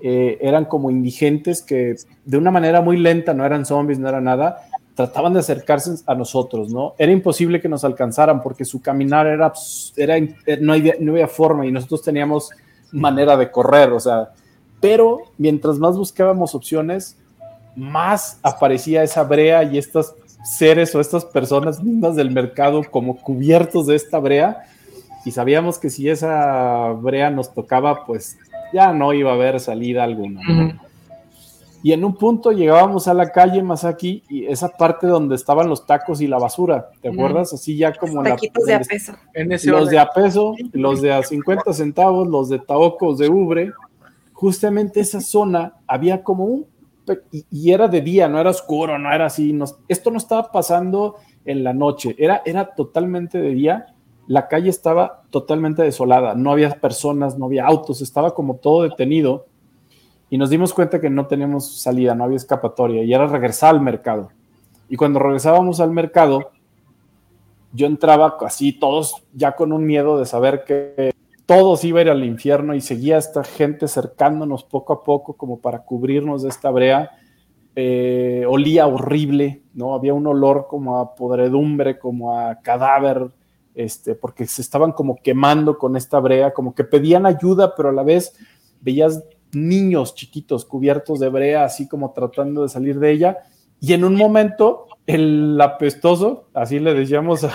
eh, eran como indigentes que de una manera muy lenta, no eran zombies, no era nada, trataban de acercarse a nosotros, ¿no? Era imposible que nos alcanzaran porque su caminar era, era no, había, no había forma y nosotros teníamos manera de correr, o sea, pero mientras más buscábamos opciones, más aparecía esa brea y estos seres o estas personas mismas del mercado como cubiertos de esta brea y sabíamos que si esa brea nos tocaba, pues ya no iba a haber salida alguna. Y en un punto llegábamos a la calle Masaki y esa parte donde estaban los tacos y la basura, ¿te acuerdas? Así ya como los taquitos de a peso. los de a peso, los de a 50 centavos, los de taocos de ubre. Justamente esa zona había como un y, era de día, no era oscuro, no era así. esto no estaba pasando en la noche, era, era totalmente de día. La calle estaba totalmente desolada, no había personas, no había autos, estaba como todo detenido y nos dimos cuenta que no teníamos salida, no había escapatoria y era regresar al mercado. Y cuando regresábamos al mercado, yo entraba así, todos ya con un miedo de saber que todos iba a ir al infierno y seguía esta gente cercándonos poco a poco como para cubrirnos de esta brea. Eh, olía horrible, ¿no? Había un olor como a podredumbre, como a cadáver, este, porque se estaban como quemando con esta brea, como que pedían ayuda, pero a la vez veías niños chiquitos cubiertos de brea, así como tratando de salir de ella. Y en un momento, el apestoso, así le decíamos a,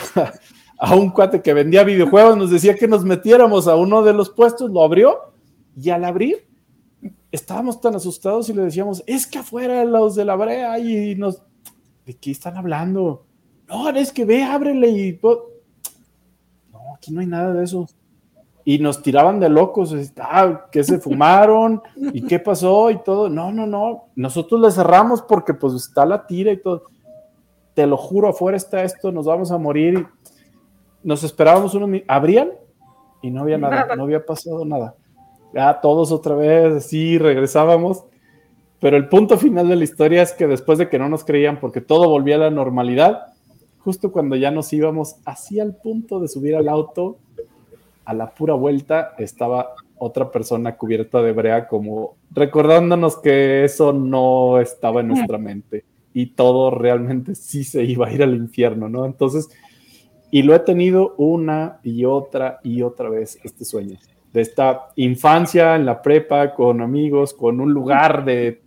a un cuate que vendía videojuegos, nos decía que nos metiéramos a uno de los puestos, lo abrió y al abrir estábamos tan asustados y le decíamos, es que afuera los de la brea y nos... ¿De qué están hablando? No, es que ve, ábrele y... aquí no hay nada de eso. Y nos tiraban de locos, ah, ¿qué se fumaron? ¿Y qué pasó? Y todo. No, no, no. Nosotros le cerramos porque pues está la tira y todo. Te lo juro, afuera está esto, nos vamos a morir nos esperábamos unos abrían y no había nada, no había pasado nada. Ya todos otra vez, sí, regresábamos. Pero el punto final de la historia es que después de que no nos creían porque todo volvía a la normalidad, justo cuando ya nos íbamos hacia el punto de subir al auto, a la pura vuelta estaba otra persona cubierta de brea como recordándonos que eso no estaba en nuestra mente y todo realmente sí se iba a ir al infierno, ¿no? Entonces, y lo he tenido una y otra y otra vez este sueño. De esta infancia en la prepa, con amigos, con un lugar de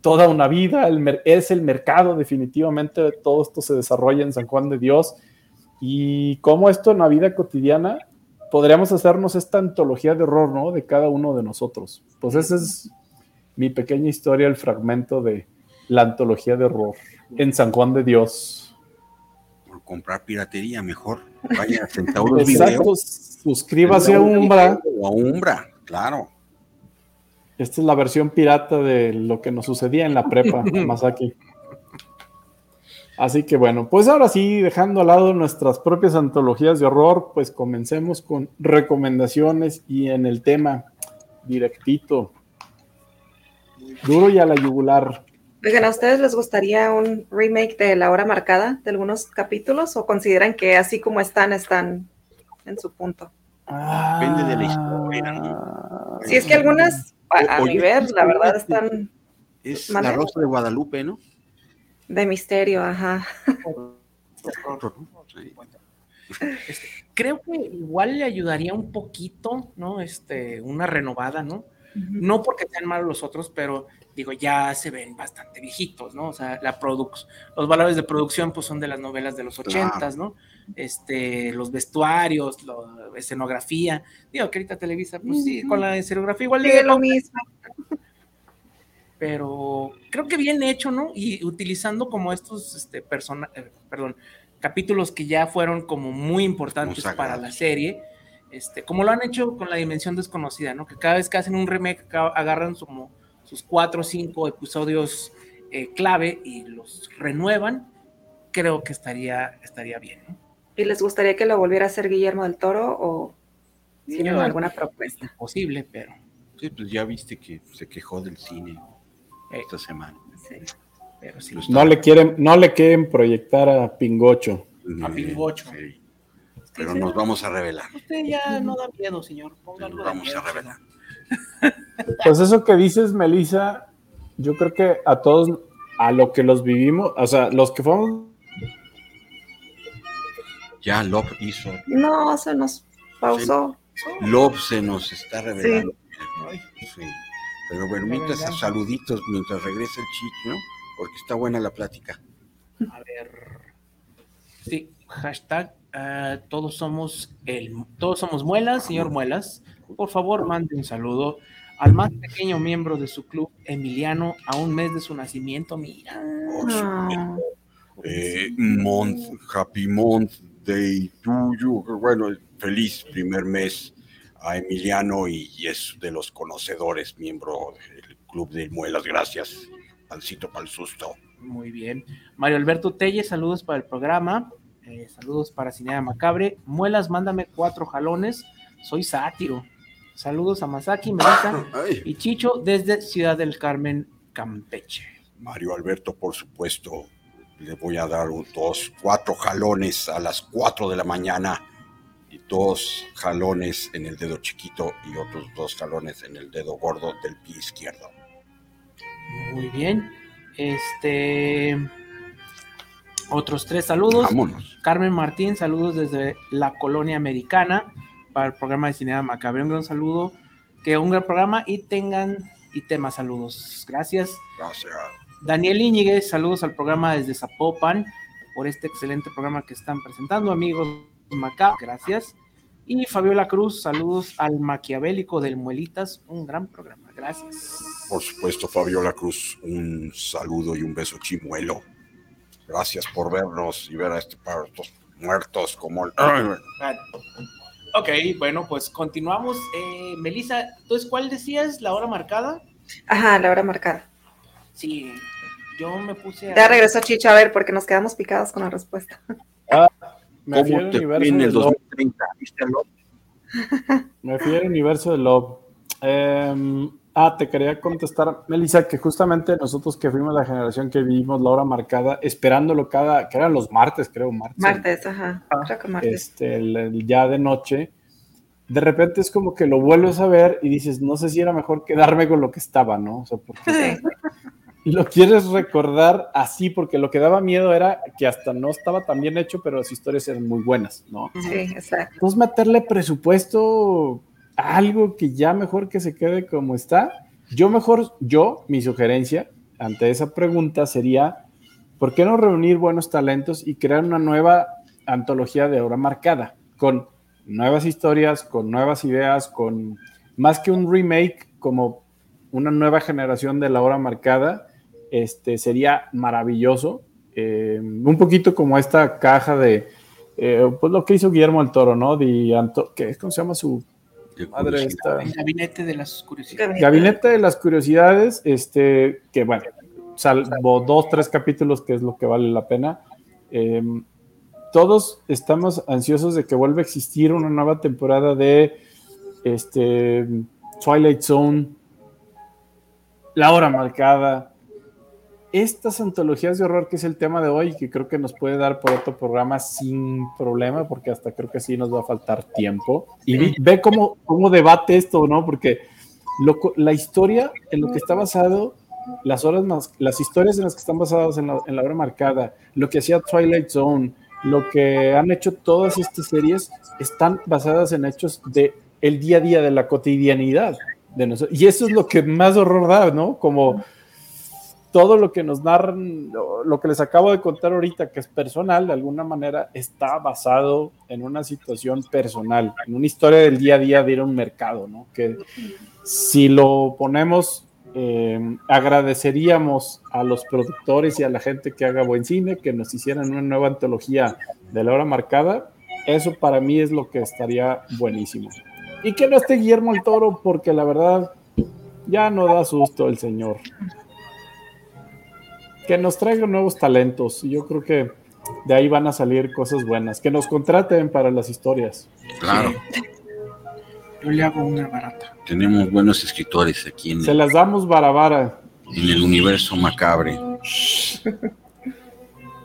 toda una vida. es el mercado definitivamente. Todo esto se desarrolla en San Juan de Dios. Y cómo esto en la vida cotidiana podríamos hacernos esta antología de horror, ¿no? De cada uno de nosotros. Pues esa es mi pequeña historia, el fragmento de la antología de horror en San Juan de Dios comprar piratería, mejor vaya Centauros Exacto, suscríbase a Umbra. a Umbra, claro. Esta es la versión pirata de lo que nos sucedía en la prepa, <laughs> más aquí. Así que bueno, pues ahora sí, dejando al lado nuestras propias antologías de horror, pues comencemos con recomendaciones y en el tema directito. Duro y a la yugular. Oigan, ¿a ustedes les gustaría un remake de La Hora Marcada de algunos capítulos o consideran que así como están, están en su punto? Depende de la historia. Si es que algunas, a, mi ver, la verdad están... Es la Rosa de Guadalupe, ¿no? De misterio, ajá. Creo que igual le ayudaría un poquito, ¿no? Este, una renovada, ¿no? No porque sean malos los otros, pero digo, ya se ven bastante viejitos, ¿no? O sea, la los valores de producción pues son de las novelas de los ochentas, ¿no? Este, los vestuarios, la escenografía, digo que ahorita Televisa, pues sí, con la escenografía igual de lo mismo. Pero creo que bien hecho, ¿no? Y utilizando como estos, este, persona, eh, perdón, capítulos que ya fueron como muy importantes para la serie, este, como lo han hecho con la dimensión desconocida, ¿no? Que cada vez que hacen un remake agarran como sus cuatro o cinco episodios eh, clave y los renuevan, creo que estaría, estaría bien. ¿Y les gustaría que lo volviera a hacer Guillermo del Toro o tienen alguna propuesta? Posible, pero. Sí, pues ya viste que se quejó del cine esta semana. Sí. pero sí. No le quieren, no le quieren proyectar a Pingocho. A Pingocho. Sí. Pero nos vamos a revelar. Usted ya no da miedo, señor. Ponga Nos vamos miedo, a revelar. Pues eso que dices, Melissa, yo creo que a todos, a lo que los vivimos, o sea, los que fuimos Ya Love hizo. No, se nos pausó. Love se nos está revelando. Sí. Pero bueno, mientras saluditos, mientras regresa el chico, ¿no? Porque está buena la plática. A ver. Sí, hashtag eh, todos somos el todos somos muelas, señor Muelas. Por favor, mande un saludo al más pequeño miembro de su club, Emiliano, a un mes de su nacimiento. Mira. No. Eh, month, happy month day to you. Bueno, feliz primer mes a Emiliano y, y es de los conocedores, miembro del Club de Muelas. Gracias, Pancito para el susto. Muy bien. Mario Alberto Telle, saludos para el programa. Eh, saludos para Cinea Macabre. Muelas, mándame cuatro jalones. Soy sátiro. Saludos a Masaki, Melissa <laughs> Ay, y Chicho desde Ciudad del Carmen, Campeche. Mario Alberto, por supuesto, le voy a dar un- dos, cuatro jalones a las cuatro de la mañana y dos jalones en el dedo chiquito y otros dos jalones en el dedo gordo del pie izquierdo. Muy bien. Este. Otros tres saludos. Vámonos. Carmen Martín, saludos desde la colonia americana para el programa de Cinea Macabre. Un gran saludo, que un gran programa y tengan y temas saludos. Gracias. Gracias. Daniel Íñiguez, saludos al programa desde Zapopan por este excelente programa que están presentando, amigos Macabre. Gracias. Y Fabiola Cruz, saludos al maquiavélico del Muelitas, un gran programa. Gracias. Por supuesto, Fabiola Cruz, un saludo y un beso chimuelo. Gracias por vernos y ver a este par de estos muertos como el... Ok, bueno, pues continuamos. Eh, Melissa, entonces, ¿cuál decías? ¿La hora marcada? Ajá, la hora marcada. Sí, yo me puse a... Ya regresó Chicho a ver porque nos quedamos picados con la respuesta. me fui ¿Cómo al te en de el Love. 2030? ¿Viste Love? <laughs> Me fui al universo de Love. Em, ah, te quería contestar, Melissa, que justamente nosotros que fuimos la generación que vivimos la hora marcada, esperándolo cada, que eran los martes, creo, martes. Martes, ajá. Creo que martes. Este, el- el ya de noche. De repente es como que lo vuelves a ver y dices, no sé si era mejor quedarme con lo que estaba, ¿no? O sea, porque <laughs> Sí. <laughs> lo quieres recordar así, porque lo que daba miedo era que hasta no estaba tan bien hecho, pero las historias eran muy buenas, ¿no? Sí, exacto. Entonces meterle presupuesto a algo que ya mejor que se quede como está. Yo mejor, yo, mi sugerencia ante esa pregunta sería, ¿por qué no reunir buenos talentos y crear una nueva antología de obra marcada? Con nuevas historias, con nuevas ideas, con más que un remake, como una nueva generación de la obra marcada, este, sería maravilloso. Eh, un poquito como esta caja de, eh, pues lo que hizo Guillermo el Toro, ¿no? De Anto ¿qué, ¿Cómo se llama su madre esta? El gabinete de las curiosidades. Gabinete de las Curiosidades, este, que bueno, salvo dos, tres capítulos, que es lo que vale la pena. eh, todos estamos ansiosos de que vuelva a existir una nueva temporada de este, Twilight Zone, La Hora Marcada. Estas antologías de horror, que es el tema de hoy, que creo que nos puede dar por otro programa sin problema, porque hasta creo que sí nos va a faltar tiempo. Y vi- ve cómo, cómo debate esto, ¿no? Porque lo la historia en lo que está basado, las horas más, las historias en las que están basadas en la, en la hora marcada, lo que hacía Twilight Zone, lo que han hecho todas estas series, están basadas en hechos de el día a día, de la cotidianidad de nosotros. Y eso es lo que más horror da, ¿no? Como todo lo que nos narran, lo, que les acabo de contar ahorita, que es personal, de alguna manera está basado en una situación personal, en una historia del día a día de ir a un mercado, ¿no? Que si lo ponemos, eh, agradeceríamos a los productores y a la gente que haga buen cine que nos hicieran una nueva antología de la hora marcada. Eso para mí es lo que estaría buenísimo. Y que no esté Guillermo el Toro, porque la verdad ya no da susto el señor. Que nos traigan nuevos talentos. Y yo creo que de ahí van a salir cosas buenas. Que nos contraten para las historias. Claro. Yo le hago una barata. Tenemos buenos escritores aquí en, Se las damos barabara, en el universo macabre.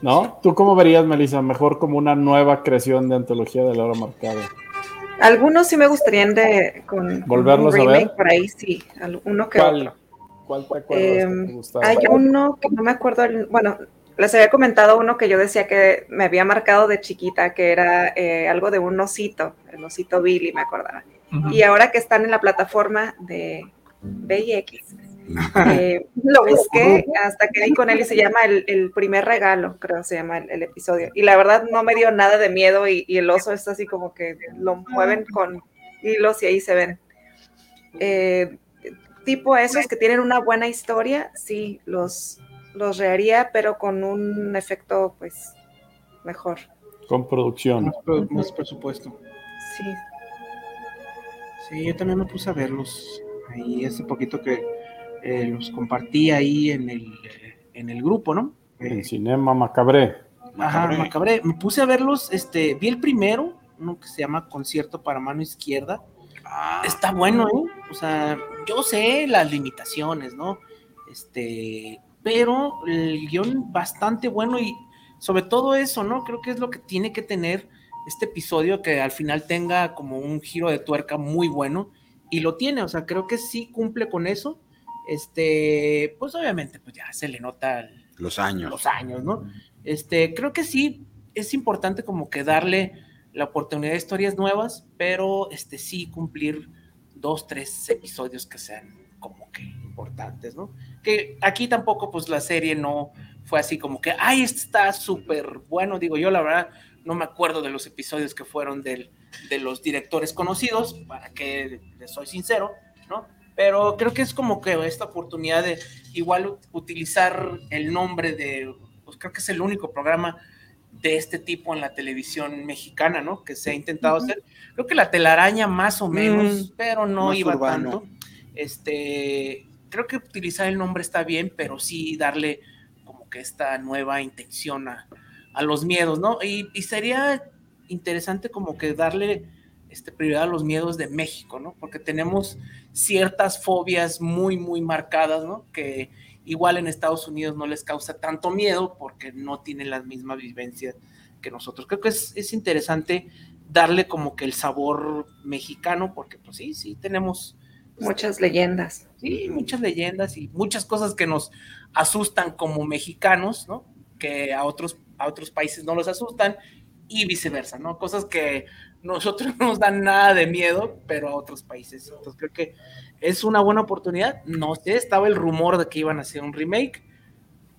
¿no? ¿Tú cómo verías, Melissa? Mejor como una nueva creación de antología de la hora marcada. Algunos sí me gustarían de con, con ¿Volverlos a un remake ver? por ahí, sí, uno que ¿Cuál? otro. ¿Cuál te acuerdas que Em, te gustaba? Hay uno que no me acuerdo, el- bueno, les había comentado uno que yo decía que me había marcado de chiquita, que era eh, algo de un osito, el osito Billy, me acordaba. Y ahora que están en la plataforma de BX, <laughs> eh, lo busqué hasta que di con él y se llama el, el primer regalo, creo que se llama el, el episodio. Y la verdad no me dio nada de miedo y, y el oso es así como que lo mueven con hilos y ahí se ven. Eh, tipo esos que tienen una buena historia, sí, los, los reharía, pero con un efecto pues mejor. Con producción. Más, pro- más presupuesto. Sí, Sí, yo también me puse a verlos ahí hace poquito que eh, los compartí ahí en el, eh, en el grupo, ¿no? Eh, En Cinema Macabre. Ajá, Macabre. Me puse a verlos, este, vi el primero, uno que se llama Concierto para Mano Izquierda. Ah, Está bueno, ¿eh? O sea, yo sé las limitaciones, ¿no? Este, pero el guion bastante bueno y sobre todo eso, ¿no? Creo que es lo que tiene que tener este episodio que al final tenga como un giro de tuerca muy bueno y lo tiene, o sea, creo que sí cumple con eso. Este, pues obviamente, pues ya se le nota los años. los años, ¿no? Este, creo que sí es importante como que darle la oportunidad de historias nuevas, pero este sí cumplir dos, tres episodios que sean como que importantes, ¿no? Que aquí tampoco pues la serie no fue así como que, ay, este está súper bueno, digo yo la verdad no me acuerdo de los episodios que fueron del, de los directores conocidos, para que les soy sincero, ¿no? Pero creo que es como que esta oportunidad de igual utilizar el nombre de, pues creo que es el único programa de este tipo en la televisión mexicana, ¿no? Que se ha intentado hacer. Creo que la telaraña más o menos, pero no iba urbano. tanto. Este, creo que utilizar el nombre está bien, pero sí darle como que esta nueva intención a, a los miedos, ¿no? Y, y sería interesante como que darle este, prioridad a los miedos de México, ¿no? Porque tenemos ciertas fobias muy, muy marcadas, ¿no? Que igual en Estados Unidos no les causa tanto miedo porque no tienen las mismas vivencias que nosotros. Creo que es, es interesante darle como que el sabor mexicano, porque pues sí, sí, tenemos muchas leyendas. sí, muchas leyendas y muchas cosas que nos asustan como mexicanos, ¿no? Que a otros, a otros países no los asustan y viceversa, ¿no? Cosas que nosotros <laughs> no nos dan nada de miedo, pero a otros países. Entonces creo que es una buena oportunidad. No sé, estaba el rumor de que iban a hacer un remake,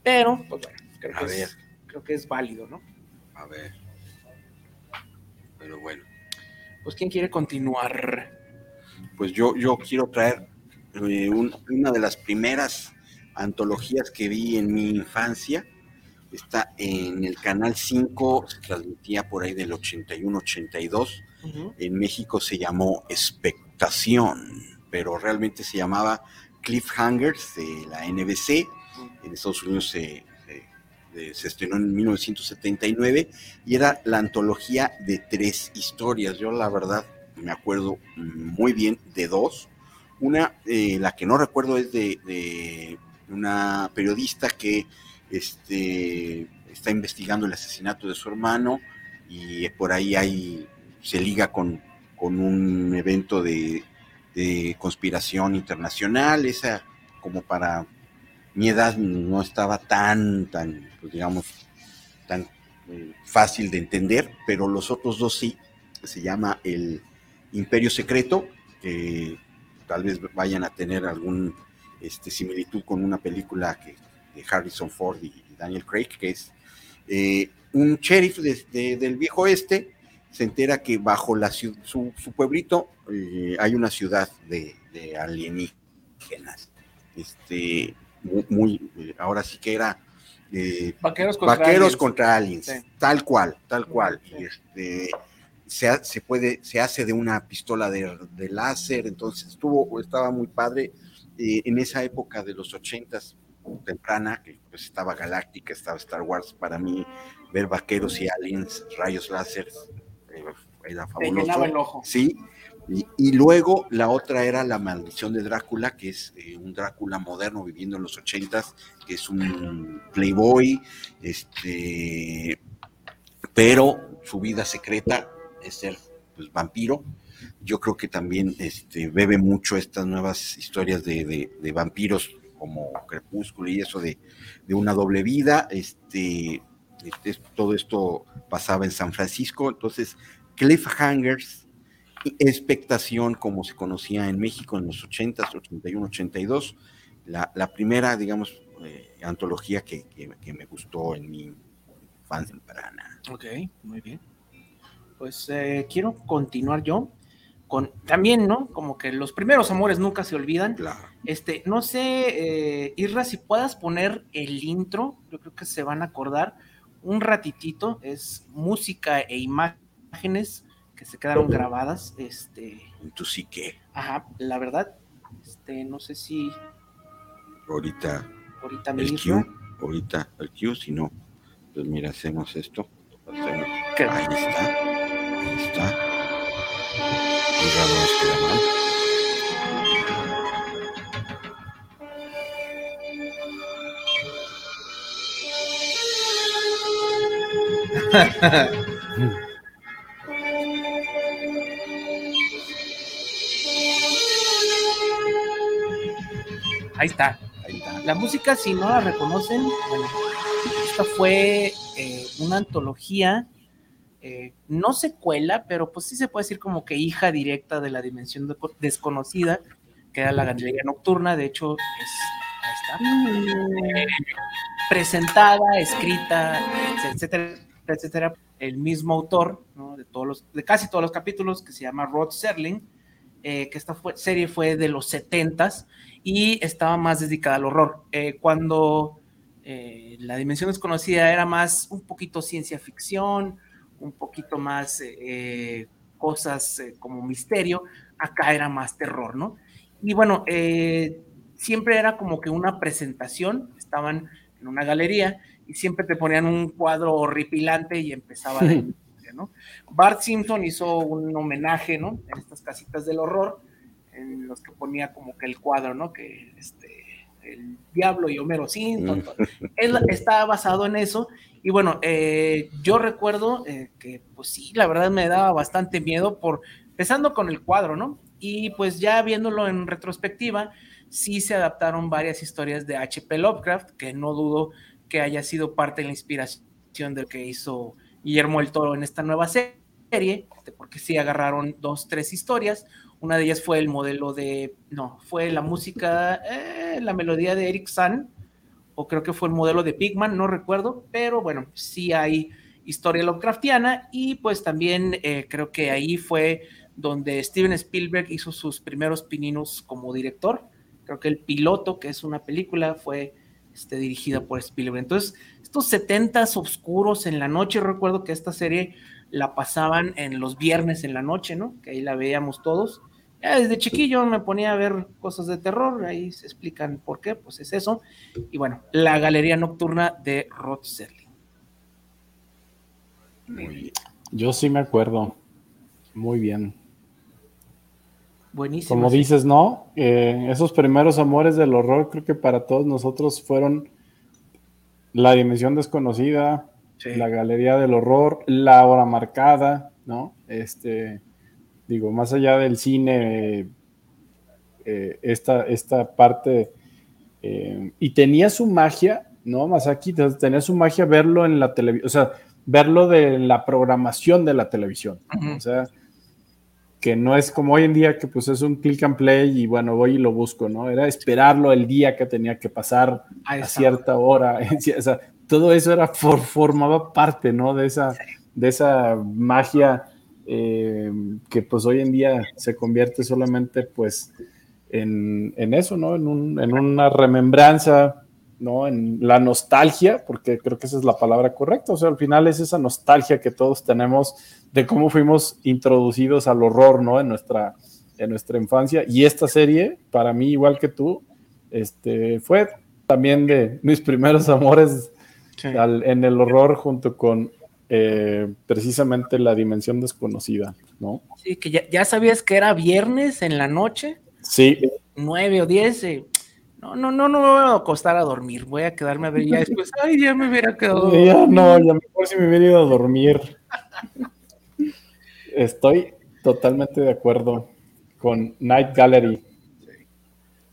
pero pues bueno, creo que, es, creo que es válido, ¿no? A ver. Pero bueno, Pues ¿quién quiere continuar? pues yo, yo quiero traer eh, un- una de las primeras antologías que vi en mi infancia. Está en el canal 5, se transmitía por ahí del 81-82. Ujú. En México se llamó Expectación, pero realmente se llamaba Cliffhangers de la NBC. En Estados Unidos se, se- estrenó en 1979 y era la antología de tres historias. Yo la verdad me acuerdo muy bien de dos. Una, eh, la que no recuerdo es de, de una periodista que este, está investigando el asesinato de su hermano y por ahí hay, se liga con, un evento de, de conspiración internacional. Esa, como para mi edad, no estaba tan, tan, pues, digamos, tan eh, fácil de entender, pero los otros dos sí. Se llama el Imperio Secreto, que tal vez vayan a tener algún este, similitud con una película que, de Harrison Ford y Daniel Craig, que es eh, un sheriff de- de- del viejo oeste, se entera que bajo la, su, su pueblito eh, hay una ciudad de, de alienígenas. Este, muy, muy, eh, ahora sí que era eh, Vaqueros contra Vaqueros aliens. contra aliens, Sí. tal cual, tal cual. Y este se, se puede, se hace de una pistola de, de láser, entonces estuvo, estaba muy padre. Eh, en esa época de los ochentas, temprana, que pues estaba Galáctica, estaba Star Wars, para mí ver vaqueros y aliens, rayos láser, eh, era fabuloso. el ojo. Sí, y, luego la otra era La Maldición de Drácula, que es eh, un Drácula moderno viviendo en los ochentas, que es un playboy, este, pero su vida secreta es ser pues, vampiro. Yo creo que también este, bebe mucho estas nuevas historias de, vampiros como Crepúsculo y eso de, una doble vida. Este, este, todo esto pasaba en San Francisco, entonces Cliffhangers expectación como se conocía en México en los 80, 81, 82. La, la primera, digamos, eh, antología que, que, me gustó en mi fan temprana. Ok, muy bien. Pues eh, quiero continuar yo con también, ¿no? Como que los primeros amores nunca se olvidan. Claro. Este, no sé, eh, Irra, si puedas poner el intro, yo creo que se van a acordar un ratitito, es música e imágenes que se quedaron grabadas. Este. En tu psique. Ajá, la verdad. Este, no sé si. Ahorita. Ahorita el Q, ahorita el Q, si no, pues mira, hacemos esto. Hacemos, ahí está. Ahí está. Queda mal. <laughs> Ahí está. La música, si no la reconocen, bueno, esta fue eh, una antología, eh, no secuela, pero pues sí se puede decir como que hija directa de la dimensión desconocida, que era la galería nocturna. De hecho, es, está, presentada, escrita, etcétera, etcétera. El mismo autor de, todos los, de casi todos los capítulos, que se llama Rod Serling, eh, que esta serie fue de los 70s y estaba más dedicada al horror. Eh, cuando eh, La Dimensión Desconocida era más un poquito ciencia ficción, un poquito más eh, cosas como misterio, acá era más terror, ¿no? Y bueno, siempre era como que una presentación, estaban en una galería y siempre te ponían un cuadro horripilante y empezaba ¿no? Bart Simpson hizo un homenaje, ¿no? En estas casitas del horror en los que ponía como que el cuadro, ¿no? Que este, el diablo y Homero Simpson. Él está basado en eso. Y bueno, eh, yo recuerdo eh, que, pues sí, la verdad me daba bastante miedo por, empezando con el cuadro, ¿no? Y pues ya viéndolo en retrospectiva, sí se adaptaron varias historias de H.P. Lovecraft, que no dudo que haya sido parte de la inspiración de lo que hizo Guillermo el Toro en esta nueva serie, porque sí agarraron dos, tres historias, una de ellas fue el modelo de, no, fue la música, eh, la melodía de Eric San, o creo que fue el modelo de Pigman, no recuerdo, pero bueno, sí hay historia Lovecraftiana y pues también eh, creo que ahí fue donde Steven Spielberg hizo sus primeros pininos como director. Creo que el piloto, que es una película, fue este, dirigida por Spielberg. Entonces, estos setentas oscuros en la noche, recuerdo que esta serie la pasaban en los viernes en la noche, ¿no? Que ahí la veíamos todos. Ya desde chiquillo me ponía a ver cosas de terror, ahí se explican por qué, pues es eso. Y bueno, la galería nocturna de Rod Serling. Yo sí me acuerdo. Muy bien. Buenísimo. Como dices, ¿no? Eh, esos primeros amores del horror creo que para todos nosotros fueron la dimensión desconocida, la galería del horror, la hora marcada, ¿no? Este, digo, más allá del cine, eh, esta, esta, parte, eh, y tenía su magia, ¿no? Masaki tenía su magia verlo en la televisión, o sea, verlo de la programación de la televisión, o sea, que no es como hoy en día que pues es un click and play y bueno, voy y lo busco, ¿no? Era esperarlo el día que tenía que pasar a cierta hora, <laughs> o sea, todo eso era formaba parte, ¿no? De esa, de esa magia eh, que pues hoy en día se convierte solamente pues en, eso, ¿no? En, una remembranza, ¿no? En la nostalgia, porque creo que esa es la palabra correcta, o sea, al final es esa nostalgia que todos tenemos de cómo fuimos introducidos al horror, ¿no? En nuestra, en nuestra infancia. Y esta serie, para mí, igual que tú, este, fue también de mis primeros amores Sí. al- en el horror junto con eh, precisamente la dimensión desconocida, ¿no? Sí, que ya, ya sabías que era viernes en la noche, Sí, 9 o 10. eh, No, no, no, no me voy a acostar a dormir. Voy a quedarme a ver ya después. Ay, ya me hubiera quedado. <laughs> ya no, ya mejor si me hubiera ido a dormir. Estoy totalmente de acuerdo con Night Gallery.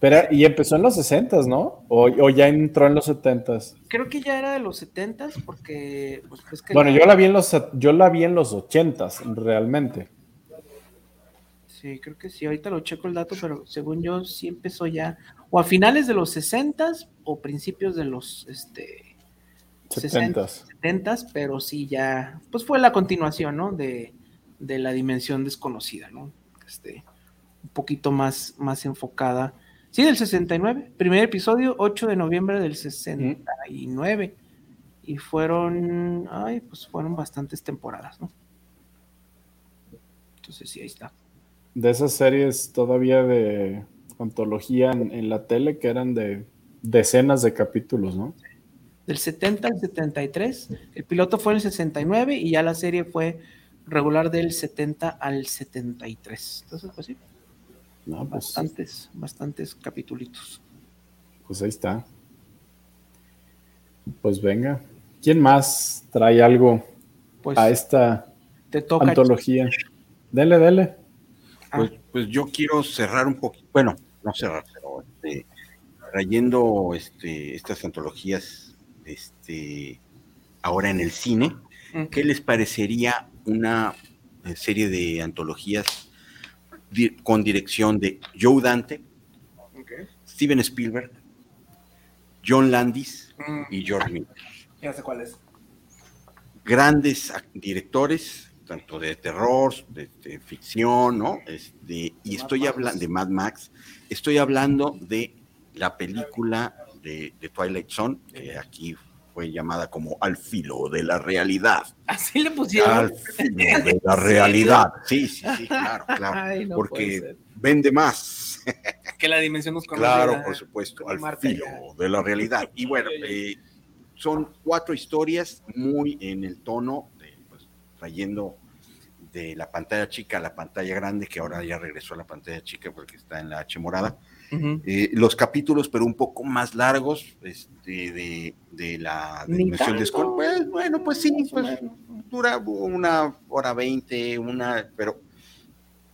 Pero, y empezó en los 60 ¿no? O, o ya entró en los 70 Creo que ya era de los 70 porque. Pues, es que Bueno, yo la vi en los yo la vi en los 80 realmente. Sí, creo que sí. Ahorita lo checo el dato, pero según yo sí empezó ya. O a finales de los 60 o principios de los este, 70 70, pero sí ya. Pues fue la continuación, ¿no? De, de la dimensión desconocida, ¿no? Este, un poquito más, más enfocada. Sí, del 69. Primer episodio, 8 de noviembre del 69. Y fueron. Ay, pues fueron bastantes temporadas, ¿no? Entonces sí, ahí está. De esas series todavía de antología en, en la tele que eran de decenas de capítulos, ¿no? Del 70 al 73. El piloto fue en el 69 y ya la serie fue regular del 70 al 73. Entonces, pues sí, No, pues, bastantes, bastantes capitulitos. pues ahí está. Pues venga. ¿Quién más trae algo Pues a esta te toca. antología? Dele, dele. Ah. Pues, pues yo quiero cerrar un poquito, bueno, no cerrar, pero este, trayendo este, estas antologías este, ahora en el cine, Mm. ¿qué les parecería una serie de antologías di- con dirección de Joe Dante, Steven Spielberg, John Landis Mm, y George Miller? ya sé cuál es. grandes directores, tanto de terror, de, de ficción, ¿no? Este, y estoy hablando de Mad Max, estoy hablando de la película de, de Twilight Zone, que aquí fue llamada como Al filo de la realidad. Así le pusieron. Al filo de la <laughs> realidad. Sí, sí, sí, <laughs> claro, claro. Ay, no puede porque vende más. <laughs> que la dimensión nos conoce. Claro, por supuesto, al filo de la realidad. Y bueno, eh, son cuatro historias muy en el tono, de, pues, trayendo de la pantalla chica a la pantalla grande, que ahora ya regresó a la pantalla chica porque está en la H morada. Eh, los capítulos, pero un poco más largos, este, de, de la dimensión tanto. descon- Pues, bueno, pues sí, pues, dura una hora veinte, una, pero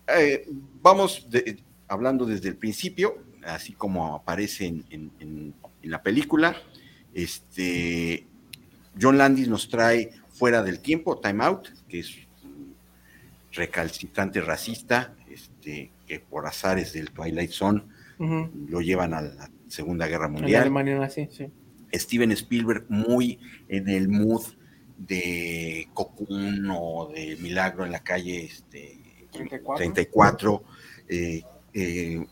eh, vamos de- hablando desde el principio, así como aparece en, en- en- en la película. Este, John Landis nos trae Fuera del Tiempo, Time Out, que es recalcitrante racista, este, que por azares del Twilight Zone Lo llevan a la Segunda Guerra En Mundial. Alemania nací, sí. Steven Spielberg muy en el mood de Cocoon o de Milagro en la calle este, 34. 34. eh, eh,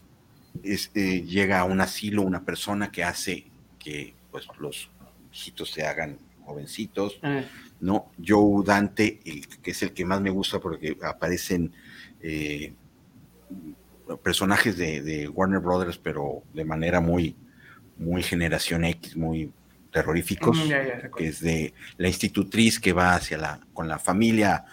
es- eh, llega a un asilo una persona que hace que pues, los hijitos se hagan jovencitos, Eh, ¿no? Joe Dante, el- que es el que más me gusta porque aparecen eh, personajes de, de Warner Brothers, pero de manera muy, muy generación X, muy terroríficos, Mm, ya, ya, recuerdo. que es de la institutriz que va hacia la, con la familia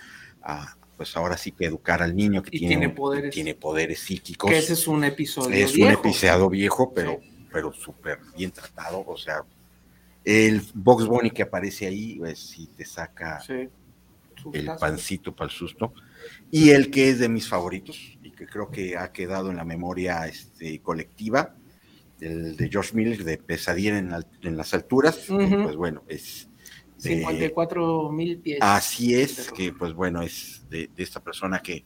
a, pues ahora sí que educar al niño que Y tiene, tiene poderes. tiene poderes psíquicos. que ese es un episodio. Es un episodio viejo, pero, pero súper bien tratado. O sea, el Box Bunny que aparece ahí, pues sí te saca Sí. el pancito para el susto. Y el que es de mis favoritos que creo que ha quedado en la memoria este, colectiva, el de George Miller de Pesadilla en, las alturas, pues bueno, es de- 54 mil pies. Así es, que pues bueno, es de, de esta persona que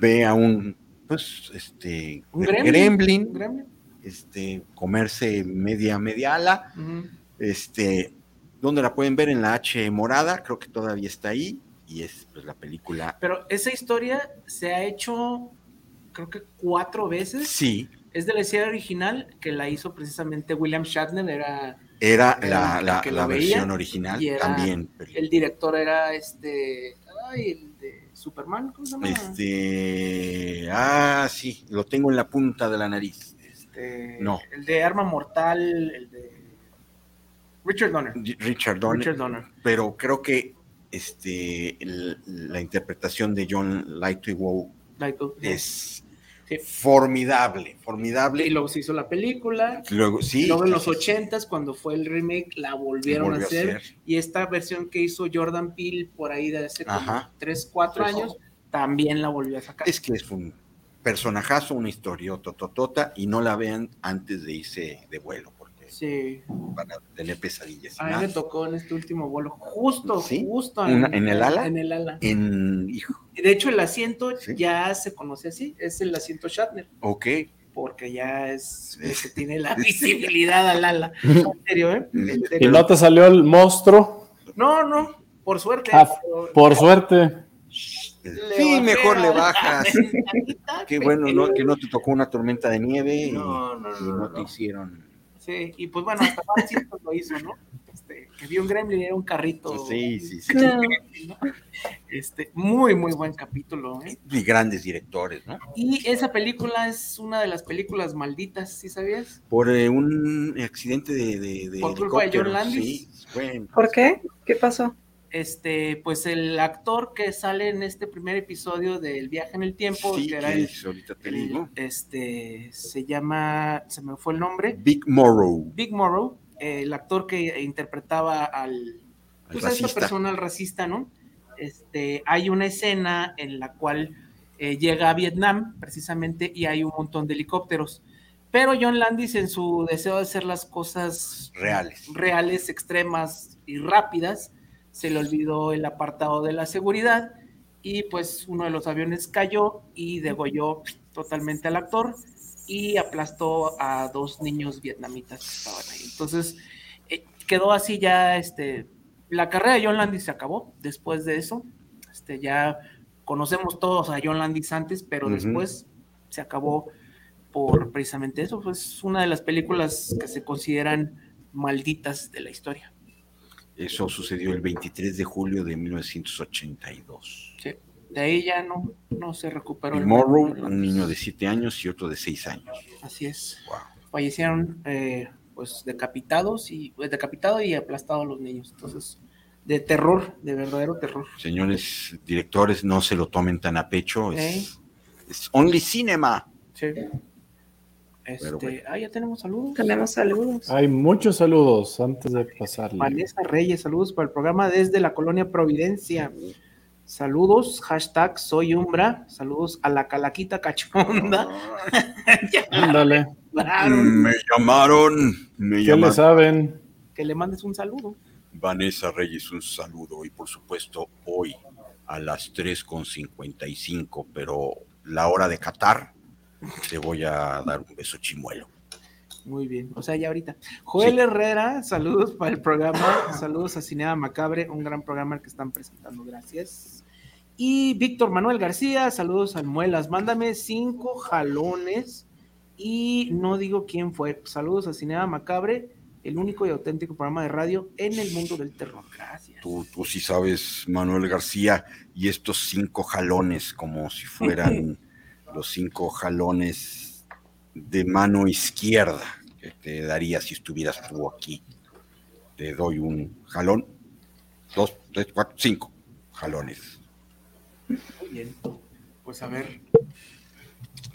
ve a un, pues, este, Un gremlin, gremlin. Un gremlin. este, comerse media, media ala, Ujú. este, donde la pueden ver en la H morada, creo que todavía está ahí, y es pues la película, Pero esa historia se ha hecho, creo que cuatro veces. sí, Es de la serie original que la hizo precisamente William Shatner, era era Era la, la- versión original y era también, el director era este, ay, el de Superman, ¿cómo se llama? este, ah, sí, lo tengo en la punta de la nariz, Este, No. El de Arma Mortal, el de Richard Donner. Richard Donner. Richard Donner. Pero creo que este, el- la interpretación de John Lightwell es Sí. formidable, formidable. Y luego se hizo la película. Luego, sí. luego en los sí, ochentas, cuando fue el remake, la volvieron a a hacer. Y esta versión que hizo Jordan Peele por ahí de hace como Ajá. 3, 4 Pues, años, también la volvió a sacar. Es que es un personajazo, una historia tototota, y no la vean antes de irse de vuelo, Sí. van a tener pesadillas. y A mí me tocó en este último vuelo, justo, ¿Sí? justo Una- en el ala? En el ala. En, hijo, De hecho, el asiento Sí. ya se conoce así, es el asiento Shatner, ok. porque ya es el que tiene la <laughs> visibilidad al ala. <laughs> En serio, ¿eh? En Y serio. no te salió el monstruo, No, no, por suerte. Ah, pero- por suerte. le Sí, bajé mejor le bajas. <laughs> Qué bueno ¿no? que no te tocó una tormenta de nieve y No, no, y no, no no. te hicieron. Sí, y pues bueno, hasta más cierto lo hizo, ¿no? Este, que vio un gremlin, era un carrito. Sí, sí, sí. Este, muy, muy buen capítulo, ¿eh? Y grandes directores, ¿no? Y esa película es una de las películas malditas, ¿sí sabías? Por eh, un accidente de, de, de ¿Por culpa de John Landis? Sí, bueno, ¿Por qué? ¿Qué pasó? Este, pues el actor que sale en este primer episodio del viaje en el tiempo, sí, que era el, es, ahorita te el- digo. este, se llama, se me fue el nombre, Big Morrow, Big Morrow, eh, el actor que interpretaba al, pues a esta persona, al racista, ¿no? Este, hay una escena en la cual eh, llega a Vietnam, precisamente, y hay un montón de helicópteros. Pero John Landis, en su deseo de hacer las cosas Reales. reales, extremas y rápidas, se le olvidó el apartado de la seguridad y pues uno de los aviones cayó y degolló totalmente al actor y aplastó a dos niños vietnamitas que estaban ahí. Entonces eh, quedó así ya, este, la carrera de John Landis se acabó después de eso. Este, ya conocemos todos a John Landis antes, pero después se acabó por precisamente eso. Pues una de las películas que se consideran malditas de la historia. Eso sucedió el 23 de julio de 1982. Sí. De ahí ya no, no se recuperó. El Morrow, un niño de 7 años y otro de 6 años. Así es. Wow. Fallecieron eh, pues decapitados y pues, decapitado y aplastado los niños. Entonces, de terror, de verdadero terror. Señores directores, no se lo tomen tan a pecho. Es, ¿Eh? es only cinema. Sí. Este, bueno. ah, ya tenemos saludos. Tenemos saludos. Hay muchos saludos antes de pasarle. Vanessa Reyes, saludos para el programa desde la colonia Providencia. Saludos, hashtag soy Umbra. Saludos a la calaquita cachonda. <laughs> Ya Ándale, lograron. Me llamaron, me ¿qué le llamaron. saben? Que le mandes un saludo. Vanessa Reyes, un saludo. Y por supuesto, hoy a las 3.55, pero la hora de Qatar, te voy a dar un beso chimuelo. Muy bien, o sea, ya ahorita. Joel Sí. Herrera, saludos para el programa, saludos a Cinea Macabre, un gran programa que están presentando, gracias. Y Víctor Manuel García, saludos al Muelas, mándame cinco jalones y no digo quién fue. Saludos a Cinea Macabre, el único y auténtico programa de radio en el mundo del terror. Gracias. Tú, tú sí sabes, Manuel García, y estos cinco jalones, como si fueran <laughs> los cinco jalones de mano izquierda que te daría si estuvieras tú aquí. Te doy un jalón, dos, tres, cuatro, cinco jalones. Muy bien. Pues a ver.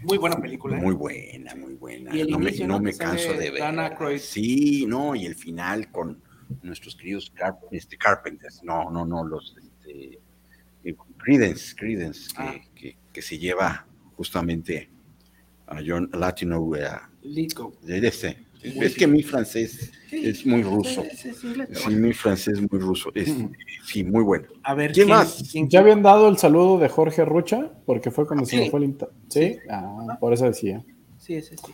Muy buena película. ¿eh? Muy buena, muy buena. Y no me, no me canso de ver. Sí, no, y el final con nuestros queridos Carp- este, Carpenters. No, no, no, los este, Credence, Credence, que, Ah. que- que se lleva justamente a John Latino Lico. de. Muy Es que mi francés es muy ruso. Sí, mi francés es muy ruso. Es- sí, muy bueno. A ver, ¿Quién más? quién- ¿Ya habían dado el saludo de Jorge Rucha? Porque fue cuando se Sí. me fue el inter- ¿Sí? Ah, por eso decía. Sí, sí, sí.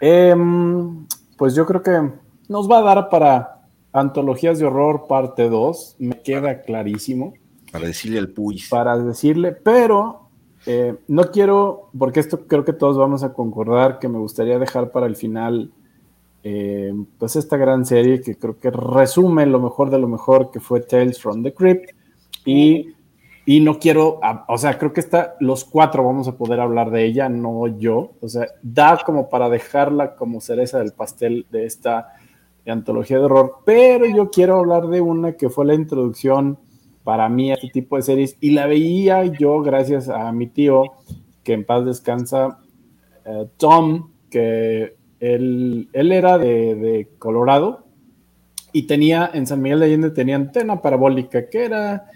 Em, pues yo creo que nos va a dar para Antologías de Horror parte 2, me queda clarísimo, Para decirle al Puis. para decirle, pero eh, no quiero, porque esto creo que todos vamos a concordar, que me gustaría dejar para el final, eh, pues esta gran serie que creo que resume lo mejor de lo mejor que fue Tales from the Crypt y y no quiero, o sea, creo que está, los cuatro vamos a poder hablar de ella, no yo. O sea, da como para dejarla como cereza del pastel de esta antología de horror, pero yo quiero hablar de una que fue la introducción para mí este tipo de series. Y la veía yo gracias a mi tío, que en paz descansa, eh, Tom, que él, él era de, de Colorado y tenía en San Miguel de Allende tenía antena parabólica que era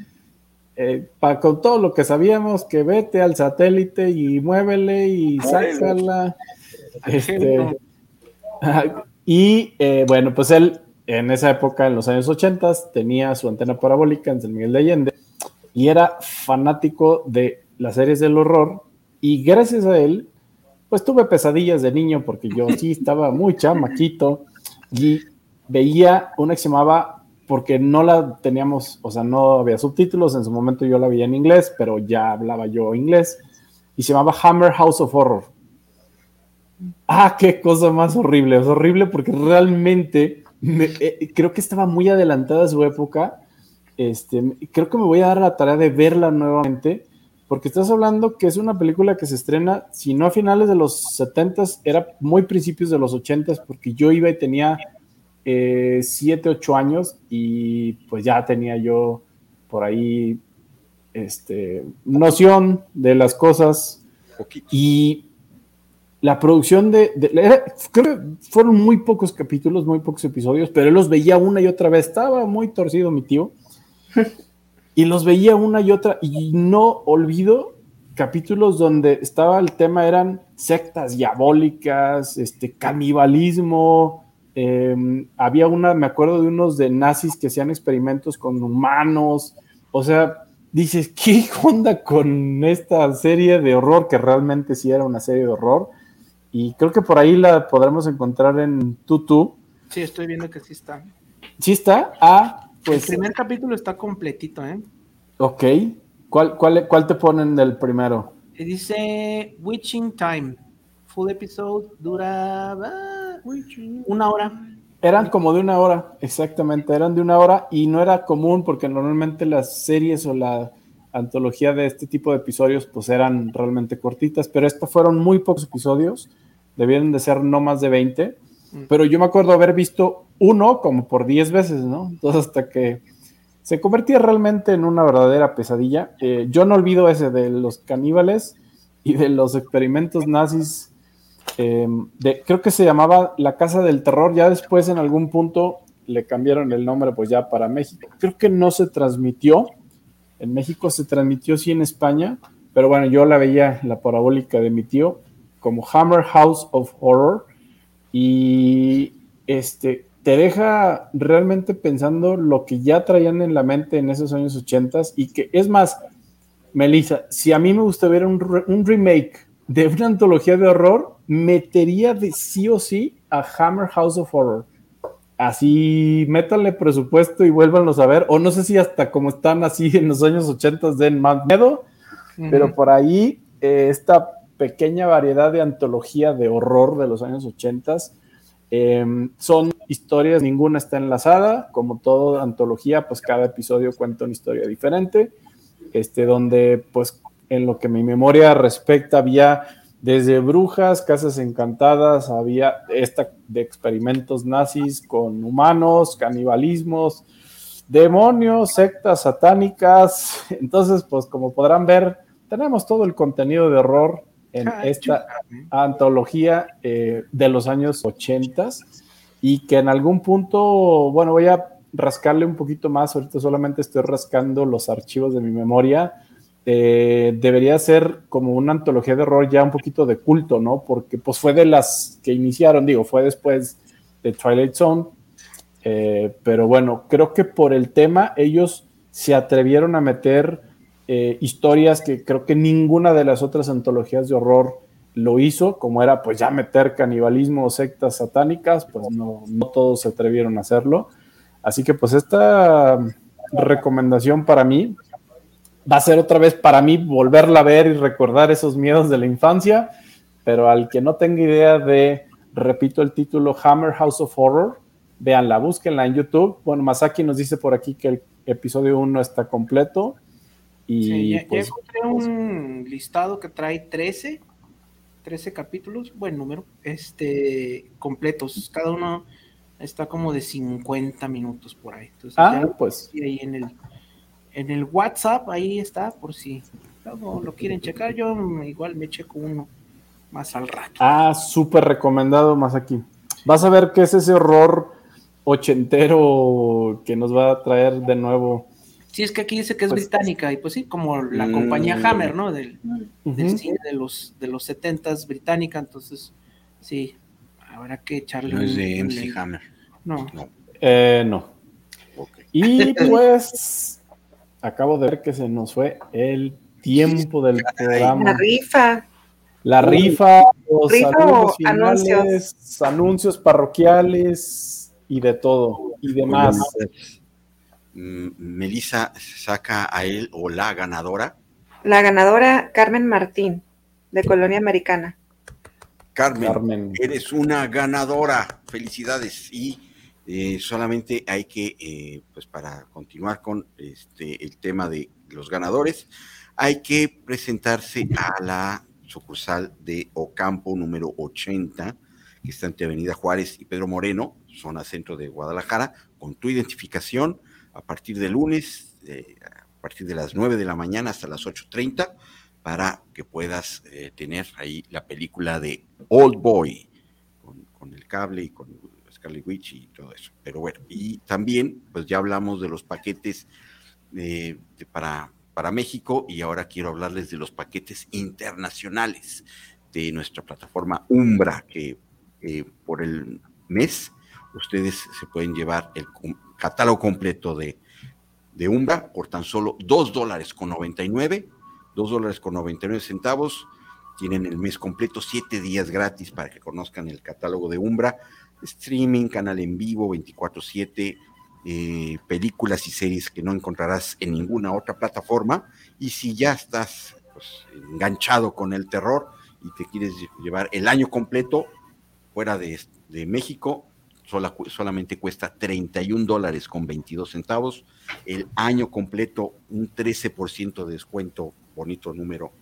eh, para con todo lo que sabíamos, que vete al satélite y muévele y sácala. Este, <laughs> y eh, bueno, pues él en esa época, en los años 80, tenía su antena parabólica en San Miguel de Allende y era fanático de las series del horror. Y gracias a él, pues tuve pesadillas de niño porque yo sí estaba muy chamaquito y veía una que se llamaba porque no la teníamos, o sea, no había subtítulos, en su momento yo la veía en inglés, pero ya hablaba yo inglés, y se llamaba Hammer House of Horror. Ah, qué cosa más horrible, es horrible porque realmente eh, creo que estaba muy adelantada su época. Este, creo que me voy a dar la tarea de verla nuevamente, porque estás hablando que es una película que se estrena, si no a finales de los 70 era muy principios de los 80 porque yo iba y tenía eh, siete, ocho años y pues ya tenía yo por ahí este, noción de las cosas y la producción de, creo que fueron muy pocos capítulos, muy pocos episodios, pero él los veía una y otra vez, estaba muy torcido mi tío, <laughs> y los veía una y otra, y no olvido capítulos donde estaba el tema, eran sectas diabólicas, este, canibalismo, Em, había una, me acuerdo de unos de nazis que hacían experimentos con humanos. O sea, dices, ¿qué onda con esta serie de horror? Que realmente sí era una serie de horror. Y creo que por ahí la podremos encontrar en Tutu. Sí, estoy viendo que sí está. ¿Sí está? Ah, pues. El primer capítulo está completito, ¿eh? Ok. ¿Cuál, cuál, cuál te ponen del primero? Dice Witching Time. Full episode dura una hora. Eran como de una hora, exactamente, eran de una hora y no era común porque normalmente las series o la antología de este tipo de episodios pues eran realmente cortitas, pero estos fueron muy pocos episodios, debieron de ser no más de 20, mm. pero yo me acuerdo haber visto uno como por 10 veces, ¿no? Entonces hasta que se convertía realmente en una verdadera pesadilla. Eh, yo no olvido ese de los caníbales y de los experimentos nazis Em, creo que se llamaba La Casa del Terror, ya después en algún punto le cambiaron el nombre pues ya para México. Creo que no se transmitió, en México se transmitió sí en España, pero bueno, yo la veía la parabólica de mi tío como Hammer House of Horror y este te deja realmente pensando lo que ya traían en la mente en esos años 80 y que es más, Melissa, si a mí me gusta ver un, un remake de una antología de horror, metería de sí o sí a Hammer House of Horror. Así, métanle presupuesto y vuélvanlos a ver. O no sé si hasta como están así en los años 80 den más miedo, pero por ahí eh, esta pequeña variedad de antología de horror de los años 80 em, son historias, ninguna está enlazada, como toda antología, pues cada episodio cuenta una historia diferente, este, donde pues en lo que mi memoria respecta había desde brujas, casas encantadas, había esta de experimentos nazis con humanos, canibalismos, demonios, sectas satánicas. <laughs> Entonces, pues como podrán ver, tenemos todo el contenido de horror en esta antología eh, de los años 80 y que en algún punto, bueno, voy a rascarle un poquito más, ahorita solamente estoy rascando los archivos de mi memoria eh, debería ser como una antología de horror ya un poquito de culto, ¿no? Porque pues fue de las que iniciaron, digo, fue después de Twilight Zone, eh, pero bueno, creo que por el tema ellos se atrevieron a meter eh, historias que creo que ninguna de las otras antologías de horror lo hizo, como era pues ya meter canibalismo o sectas satánicas, pues no, todos se atrevieron a hacerlo. Así que pues esta recomendación para mí va a ser otra vez para mí volverla a ver y recordar esos miedos de la infancia, pero al que no tenga idea de, repito el título, Hammer House of Horror, véanla, búsquenla en YouTube. Bueno, Masaki nos dice por aquí que el episodio 1 está completo. Y Sí, ya, ya pues, encontré un listado que trae 13, 13 capítulos, buen número, este, completos. Cada uno está como de 50 minutos por ahí. Entonces, ah, ya pues y ahí en el, en el WhatsApp, ahí está, por si luego lo quieren checar. Yo igual me checo uno más al rato. Ah, súper recomendado más aquí. Vas a ver qué es ese horror ochentero que nos va a traer de nuevo. Sí, es que aquí dice que es Pues- británica, y pues sí, como la Mm. compañía Hammer, ¿no? Del, cine de los, de los 70s británica, entonces sí, habrá que echarle No es de MC. Hammer. No, No. Eh, no. Y pues acabo de ver que se nos fue el tiempo del La programa. rifa. La rifa, los ¿Rifa saludos o finales, anuncios? anuncios parroquiales y de todo y demás. Melissa saca a él o la ganadora. La ganadora Carmen Martín, de Colonia Americana. Carmen, Carmen. eres una ganadora. Felicidades. Y eh, solamente hay que, eh, pues para continuar con este, el tema de los ganadores, hay que presentarse a la sucursal de Ocampo número 80, que está entre Avenida Juárez y Pedro Moreno, zona centro de Guadalajara, con tu identificación a partir de lunes, eh, a partir de las 9 de la mañana hasta las 8.30, para que puedas eh, tener ahí la película de Old Boy, con, el cable y con Scarlet Witch y todo eso. Pero bueno, y también, pues ya hablamos de los paquetes eh, para, para México y ahora quiero hablarles de los paquetes internacionales de nuestra plataforma Umbra, que por el mes ustedes se pueden llevar el catálogo completo de, de Umbra por tan solo 2 dólares con 99, 2 dólares con 99 centavos. Tienen el mes completo, 7 días gratis para que conozcan el catálogo de Umbra, streaming, canal en vivo, 24/7, eh, películas y series que no encontrarás en ninguna otra plataforma. Y si ya estás pues, enganchado con el terror y te quieres lle- llevar el año completo fuera de, de México, sola- solamente cuesta 31 dólares con 22 centavos. El año completo, un 13% de descuento, bonito número,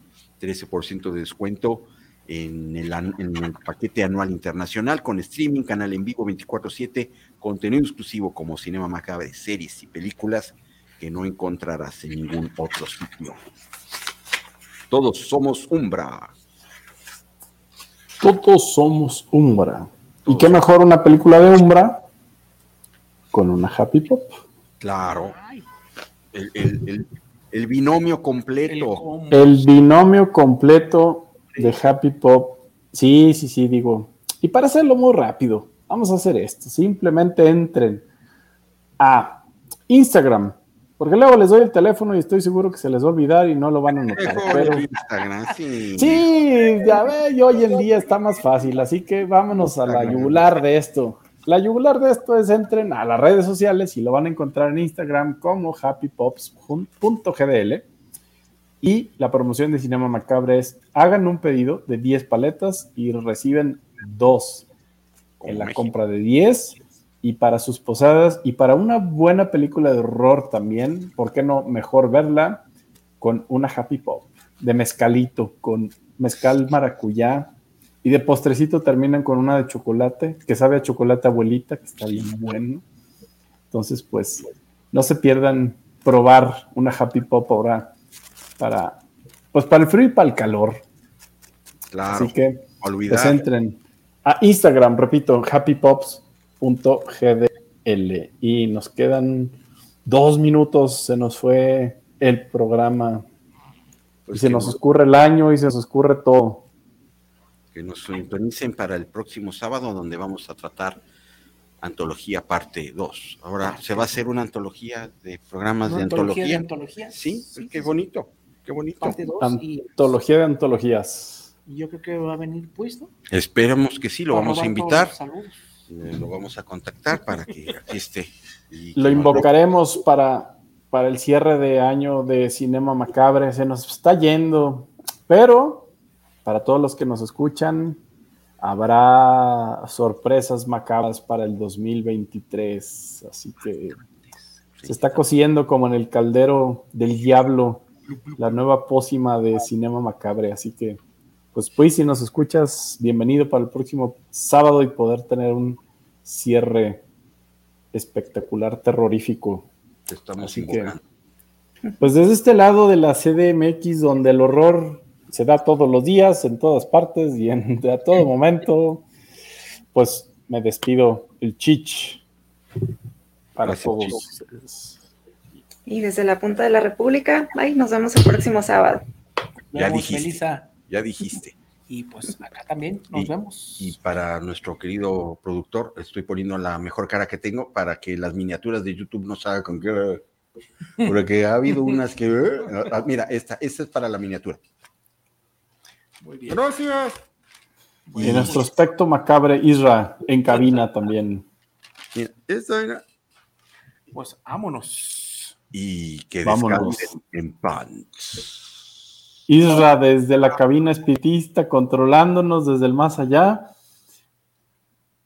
13% de descuento en el, en el paquete anual internacional con streaming, canal en vivo 24/7, contenido exclusivo como Cinema Macabre, series y películas que no encontrarás en ningún otro sitio. Todos somos Umbra. Todos somos Umbra. ¿Y qué mejor una película de Umbra con una Happy Pop? Claro. El, el- el- el binomio completo. El binomio completo de Happy Pop. Sí, sí, sí, digo. Y para hacerlo muy rápido, vamos a hacer esto. Simplemente entren a Instagram, porque luego les doy el teléfono y estoy seguro que se les va a olvidar y no lo van a <laughs> notar. Pero Instagram, sí. sí, ya ve, y hoy en día está más fácil, así que vámonos a la yugular de esto. La yugular de esto es entren a las redes sociales y lo van a encontrar en Instagram como happypops.gdl. Y la promoción de Cinema Macabre es hagan un pedido de 10 paletas y reciben dos en la compra de 10 y para sus posadas y para una buena película de horror también, ¿por qué no mejor verla con una Happy Pop de mezcalito, con mezcal maracuyá y de postrecito terminan con una de chocolate, que sabe a chocolate abuelita, que está bien bueno. Entonces, pues, no se pierdan probar una Happy Pop ahora para, pues, para el frío y para el calor. Claro. Así que, olvidar. pues entren a Instagram, repito, happypops.gdl. Y nos quedan dos minutos, se nos fue el programa. pues, y se que nos nos- escurre el año y se nos escurre todo. que nos sintonicen para el próximo sábado, donde vamos a tratar Antología Parte 2. Ahora se va a hacer una antología de programas ¿Una de antología de antología. antología? Sí, qué bonito, qué bonito. Parte 2 y Antología de antologías. yo creo que va a venir puesto. Esperemos que sí, lo vamos a invitar, saludos. Eh, lo vamos a contactar para que aquí esté. y Lo invocaremos para, para el cierre de año de Cinema Macabre. Se nos está yendo, pero para todos los que nos escuchan, habrá sorpresas macabras para el 2023. Así que se está cociendo como en el caldero del diablo la nueva pócima de Cinema Macabre. Así que, pues, pues, si nos escuchas, bienvenido para el próximo sábado y poder tener un cierre espectacular, terrorífico. Estamos Así que, pues desde este lado de la CDMX, donde el horror se da todos los días, en todas partes y en, <laughs> a todo momento, pues me despido el chich para Gracias, todos. Y desde la punta de la República, bye, nos vemos el próximo sábado. Ya dijiste. Melissa. Ya dijiste. Y pues acá también nos Y- vemos. Y para nuestro querido productor, estoy poniendo la mejor cara que tengo para que las miniaturas de YouTube no salgan con que. Porque ha habido <laughs> unas que. ah, Mira, esta, esta es para la miniatura. Muy bien. Gracias. Y nuestro aspecto macabre, Isra, en cabina también. Mira, esta era. Pues vámonos. Y que Vámonos. descansen en pants. Isra desde la cabina espiritista, controlándonos desde el más allá.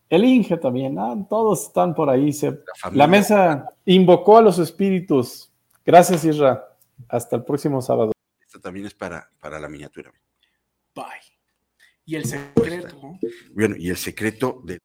El Inge también, ah, todos están por ahí. se- La. La mesa invocó a los espíritus. Gracias, Isra. Hasta el próximo sábado. Esta también es para, para la miniatura. Bye. Y el secreto. ¿no? Bueno, y el secreto de